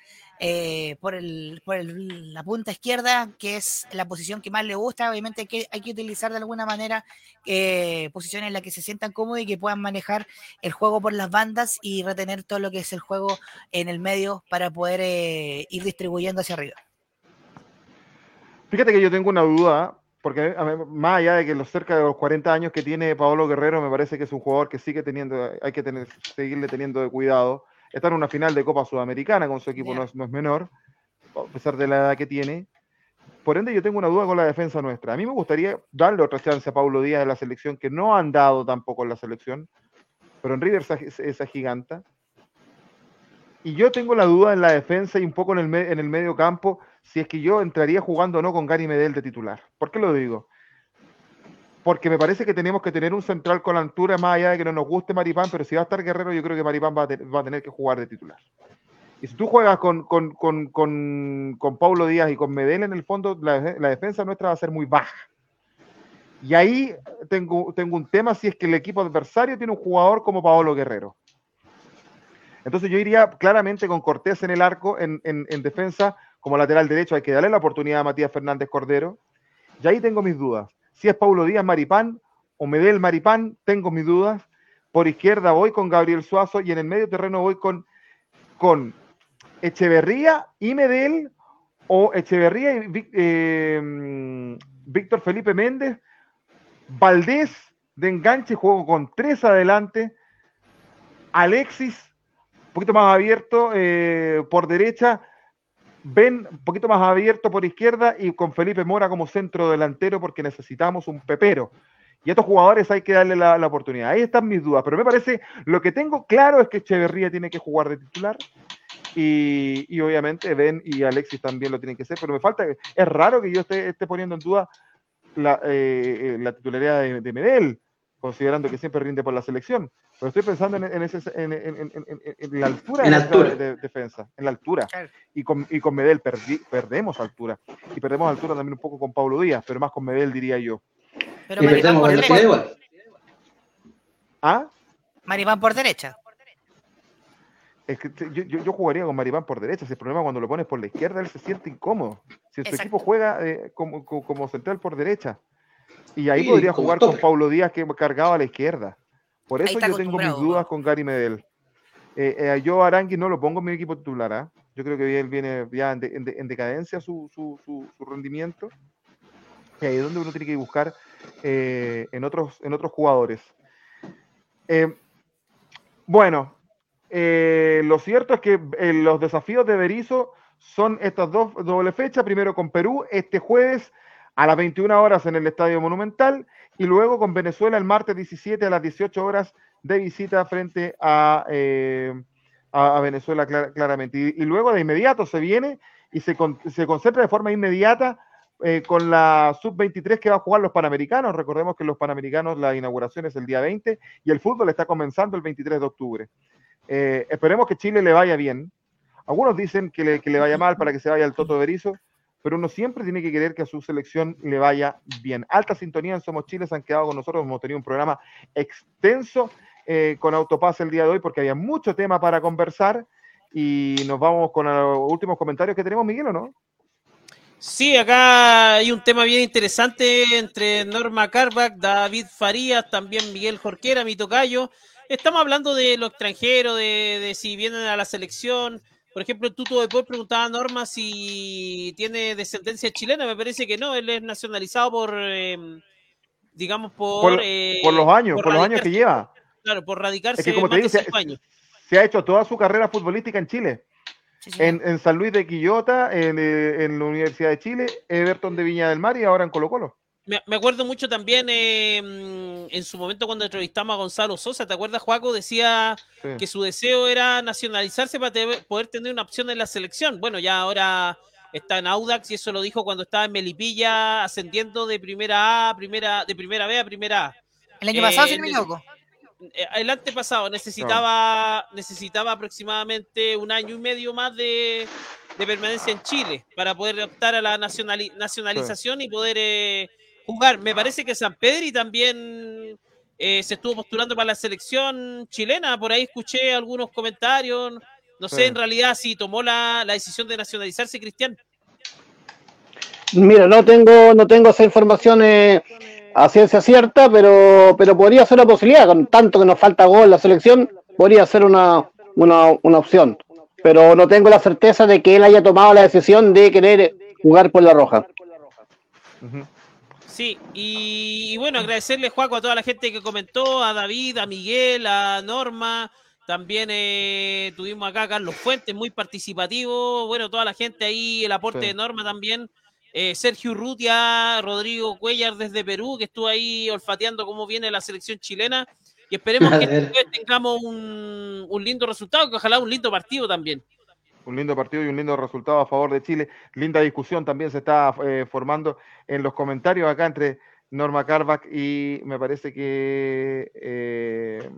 Speaker 7: por, el, por la punta izquierda, que es la posición que más le gusta. Obviamente hay que, hay que utilizar de alguna manera posiciones en las que se sientan cómodos y que puedan manejar el juego por las bandas y retener todo lo que es el juego en el medio para poder ir distribuyendo hacia arriba.
Speaker 3: Fíjate que yo tengo una duda, porque más allá de que los cerca de los 40 años que tiene Paolo Guerrero, me parece que es un jugador que sigue teniendo, hay que tener, seguirle teniendo de cuidado. Está en una final de Copa Sudamericana con su equipo, no es, no es menor, a pesar de la edad que tiene. Por ende, yo tengo una duda con la defensa nuestra. A mí me gustaría darle otra chance a Paulo Díaz de la selección, que no han dado tampoco en la selección, pero en River es esa giganta. Y yo tengo la duda en la defensa y un poco en el, en el medio campo, si es que yo entraría jugando o no con Gary Medel de titular. ¿Por qué lo digo? Porque me parece que tenemos que tener un central con altura, más allá de que no nos guste Maripán, pero si va a estar Guerrero, yo creo que Maripán va a, va a tener que jugar de titular. Y si tú juegas con, con, con, con, con Paulo Díaz y con Medel, en el fondo, la, defe- la defensa nuestra va a ser muy baja. Y ahí tengo, tengo un tema si es que el equipo adversario tiene un jugador como Paolo Guerrero. Entonces yo iría claramente con Cortés en el arco, en- en defensa, como lateral derecho, hay que darle la oportunidad a Matías Fernández Cordero. Y ahí tengo mis dudas. Si es Paulo Díaz Maripán o Medel Maripán, tengo mis dudas. Por izquierda voy con Gabriel Suazo y en el medio terreno voy con, con Echeverría y Medel o Echeverría y eh, mm, Víctor Felipe Méndez. Valdés de enganche, juego con tres adelante. Alexis, un poquito más abierto eh, por derecha. Ben, un poquito más abierto por izquierda y con Felipe Mora como centro delantero porque necesitamos un pepero. Y a estos jugadores hay que darle la, oportunidad. Ahí están mis dudas. Pero me parece, lo que tengo claro es que Echeverría tiene que jugar de titular. Y, y obviamente Ben y Alexis también lo tienen que hacer. Pero me falta, es raro que yo esté, esté poniendo en duda la, eh, eh, la titularidad de, de Medel, considerando que siempre rinde por la selección. Pero estoy pensando en, en ese, en, en- en- en- en- en la altura
Speaker 5: En
Speaker 3: de, la
Speaker 5: altura.
Speaker 3: de- de defensa, en la altura. Y con, y con Medel perdi- perdemos altura. Y perdemos altura también un poco con Pablo Díaz, pero más con Medel diría yo.
Speaker 7: Pero
Speaker 5: Y
Speaker 7: Maripán
Speaker 5: perdemos
Speaker 7: por
Speaker 5: velocidad
Speaker 7: derecha.
Speaker 5: igual.
Speaker 3: ¿Ah?
Speaker 7: Maripán por derecha.
Speaker 3: Es que yo, yo, yo jugaría con Maripán por derecha. Si el problema cuando lo pones por la izquierda, él se siente incómodo. Si su equipo juega eh, como, como, como central por derecha. Y ahí
Speaker 5: Sí,
Speaker 3: podría jugar con. Paulo Díaz que cargaba a la izquierda. Por eso yo tengo mis dudas
Speaker 7: ¿no?
Speaker 3: con Gary Medel. Eh, eh, yo Arangui no lo pongo en mi equipo titular. ¿ah? Yo creo que él viene ya en, de- en de- en decadencia su, su, su, su rendimiento. Y ahí es donde uno tiene que buscar eh, en, otros, en otros jugadores. Bueno, lo cierto es que los desafíos de Berizzo son estas dos doble fechas, primero con Perú este jueves a las 21 horas en el Estadio Monumental y luego con Venezuela el martes 17 a las 18 horas de visita frente a, eh, a, Venezuela clara- claramente. Y, y luego de inmediato se viene y se, con- se concentra de forma inmediata eh, con la sub-23 que va a jugar los Panamericanos. Recordemos que los Panamericanos la inauguración es el día 20 y el fútbol está comenzando el 23 de octubre. Eh, esperemos que Chile le vaya bien. Algunos dicen que le, que le vaya mal para que se vaya el Toto Berizo, pero uno siempre tiene que querer que a su selección le vaya bien. Alta sintonía en Somos Chile, se han quedado con nosotros, hemos tenido un programa extenso eh, con Autopaz el día de hoy porque había mucho tema para conversar y nos vamos con los últimos comentarios que tenemos, Miguel, ¿o no?
Speaker 4: Sí, acá hay un tema bien interesante entre Norma Carbach, David Farías, también Miguel Jorquera, mi tocayo. Estamos hablando de lo extranjero, de si vienen a la selección. Por ejemplo, Tuto después preguntaba a Norma si tiene descendencia chilena. Me parece que no, él es nacionalizado por, eh, digamos, por...
Speaker 3: Por,
Speaker 4: eh,
Speaker 3: por los años, por, los años que lleva.
Speaker 4: Claro, por radicarse
Speaker 3: Es que como te digo,
Speaker 4: de
Speaker 3: se,
Speaker 4: cinco años.
Speaker 3: se ha hecho toda su carrera futbolística en Chile.
Speaker 7: Sí.
Speaker 3: En, en San Luis de Quillota, en, eh, en la Universidad de Chile, Everton de Viña del Mar y ahora en Colo Colo.
Speaker 4: Me, me acuerdo mucho también eh, mm, en su momento cuando entrevistamos a Gonzalo Sosa, ¿te acuerdas, Juaco? Decía
Speaker 3: Sí.
Speaker 4: que su deseo era nacionalizarse para te- poder tener una opción en la selección. Bueno, ya ahora está en Audax y eso lo dijo cuando estaba en Melipilla ascendiendo de primera A, primera, de primera B a primera A.
Speaker 7: El año
Speaker 4: eh,
Speaker 7: pasado, si no me
Speaker 4: el-
Speaker 7: equivoco.
Speaker 4: Eh, El antepasado necesitaba, necesitaba aproximadamente un año y medio más de, de permanencia en Chile para poder optar a la nacionali- nacionalización y poder eh, jugar. Me parece que San Pedri también eh, se estuvo postulando para la selección chilena. Por ahí escuché algunos comentarios. No sé
Speaker 3: Sí.
Speaker 4: en realidad si tomó la, la decisión de nacionalizarse, Cristian.
Speaker 8: Mira, no tengo, no tengo esa información eh, a ciencia cierta, pero, pero podría ser una posibilidad. Con tanto que nos falta gol en la selección, podría ser una, una, una opción. Pero no tengo la certeza de que él haya tomado la decisión de querer jugar por la roja.
Speaker 4: Sí, y, y bueno, agradecerle, Juaco, a toda la gente que comentó, a David, a Miguel, a Norma. También eh, tuvimos acá a Carlos Fuentes, muy participativo. Bueno, toda la gente ahí, el aporte
Speaker 3: Sí.
Speaker 4: de Norma también. Eh, Sergio Urrutia, Rodrigo Cuellar desde Perú, que estuvo ahí olfateando cómo viene la selección chilena. Y esperemos <laughs> que tengamos un, un lindo resultado, que ojalá un lindo partido también.
Speaker 3: Un lindo partido y un lindo resultado a favor de Chile. Linda discusión también se está eh, formando en los comentarios acá entre Norma Carbach y me parece que eh,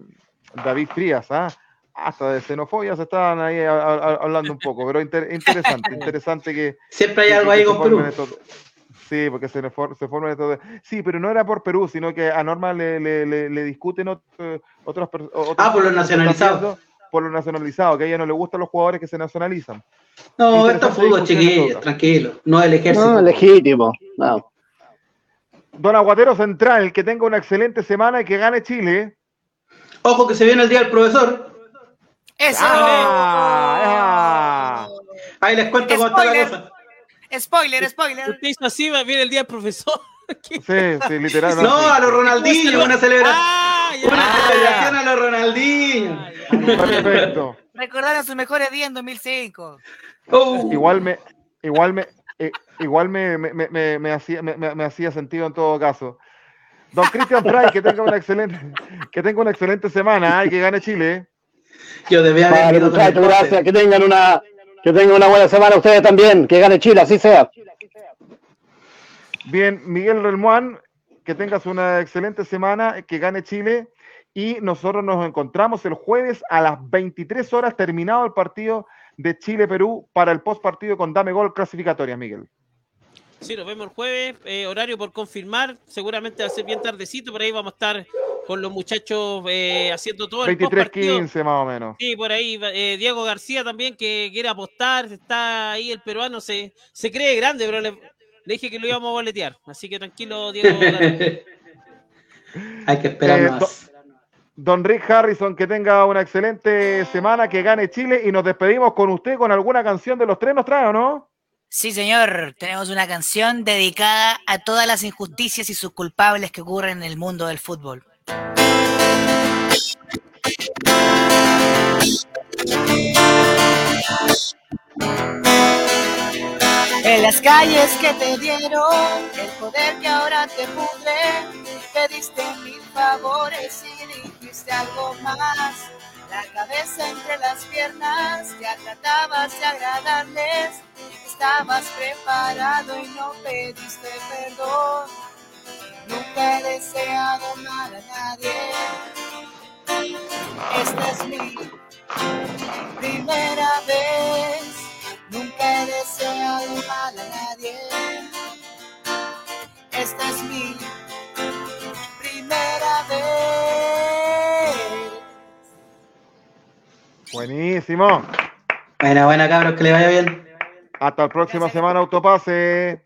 Speaker 3: David Frías. ¿ah? Hasta de xenofobia se estaban ahí a- a- hablando un poco, pero inter- interesante, interesante que, <laughs>
Speaker 5: Siempre hay algo ahí con Perú.
Speaker 3: estos- Sí, porque se, for- se forman estos. Sí, pero no era por Perú, sino que a Norma le, le, le- le discuten ot- otros otros
Speaker 5: Ah, por los nacionalizados.
Speaker 3: Por los nacionalizados, que a ella no le gustan los jugadores que se nacionalizan.
Speaker 5: No, esto es fútbol, chiquillos, tranquilo. No el ejército.
Speaker 8: No, legítimo. No.
Speaker 3: Don Aguatero Central, que tenga una excelente semana y que gane Chile.
Speaker 5: Ojo que se viene el día del profesor.
Speaker 7: ¡Eso!
Speaker 3: Ah,
Speaker 5: Ahí les cuento cómo está la
Speaker 7: Spoiler.
Speaker 5: cosa.
Speaker 7: Spoiler, spoiler.
Speaker 4: Usted hizo así, va viene el día del profesor. ¿Qué?
Speaker 3: Sí, sí, literal.
Speaker 5: No, a los Ronaldinho, una celebración.
Speaker 4: Ah.
Speaker 5: Una
Speaker 3: Ah,
Speaker 5: celebración
Speaker 3: ya.
Speaker 5: a los Ronaldinho.
Speaker 3: Perfecto.
Speaker 7: Recordaron sus mejores días en 2005.
Speaker 5: Uh,
Speaker 3: Igual me, igual me, eh, igual me, me, me- me- hacía, me, me- me hacía sentido en todo caso. Don Cristian Fry, que tenga una excelente, que tenga una excelente semana y que gane Chile.
Speaker 5: Yo debía haber
Speaker 8: Vale, muchachos, gracias. Que tengan una, que tengan una buena semana ustedes también. Que gane Chile, así sea.
Speaker 3: Bien, Miguel Relmuán, que tengas una excelente semana, que gane Chile. Y nosotros nos encontramos el jueves a las 23 horas, terminado el partido de Chile-Perú, para el post partido con Dame Gol clasificatoria, Miguel.
Speaker 4: Sí, nos vemos el jueves, eh, horario por confirmar, seguramente va a ser bien tardecito, por ahí vamos a estar con los muchachos eh, haciendo todo el post partido.
Speaker 3: 23-15 más o menos.
Speaker 4: Sí, por ahí eh, Diego García también que quiere apostar, está ahí el peruano, se, se cree grande, pero le, le dije que lo íbamos a boletear, así que tranquilo <laughs> Diego.
Speaker 5: Hay que esperar
Speaker 3: Eh,
Speaker 5: más.
Speaker 3: Don Rick Harrison, que tenga una excelente semana, que gane Chile y nos despedimos con usted con alguna canción de los tres, ¿nos trae o no?
Speaker 7: Sí, señor, tenemos una canción dedicada a todas las injusticias y sus culpables que ocurren en el mundo del fútbol. En las calles que te dieron, el poder que ahora te pudre, pediste mil favores y dijiste algo más. La cabeza entre las piernas, ya tratabas de agradarles, estabas preparado y no pediste perdón. Nunca he deseado mal a nadie. Esta es mi primera vez. Nunca he deseado mal a nadie. Esta es mi primera vez.
Speaker 3: Buenísimo.
Speaker 5: Buena, buena, cabros, que le vaya bien.
Speaker 3: Hasta la próxima semana, Autopase.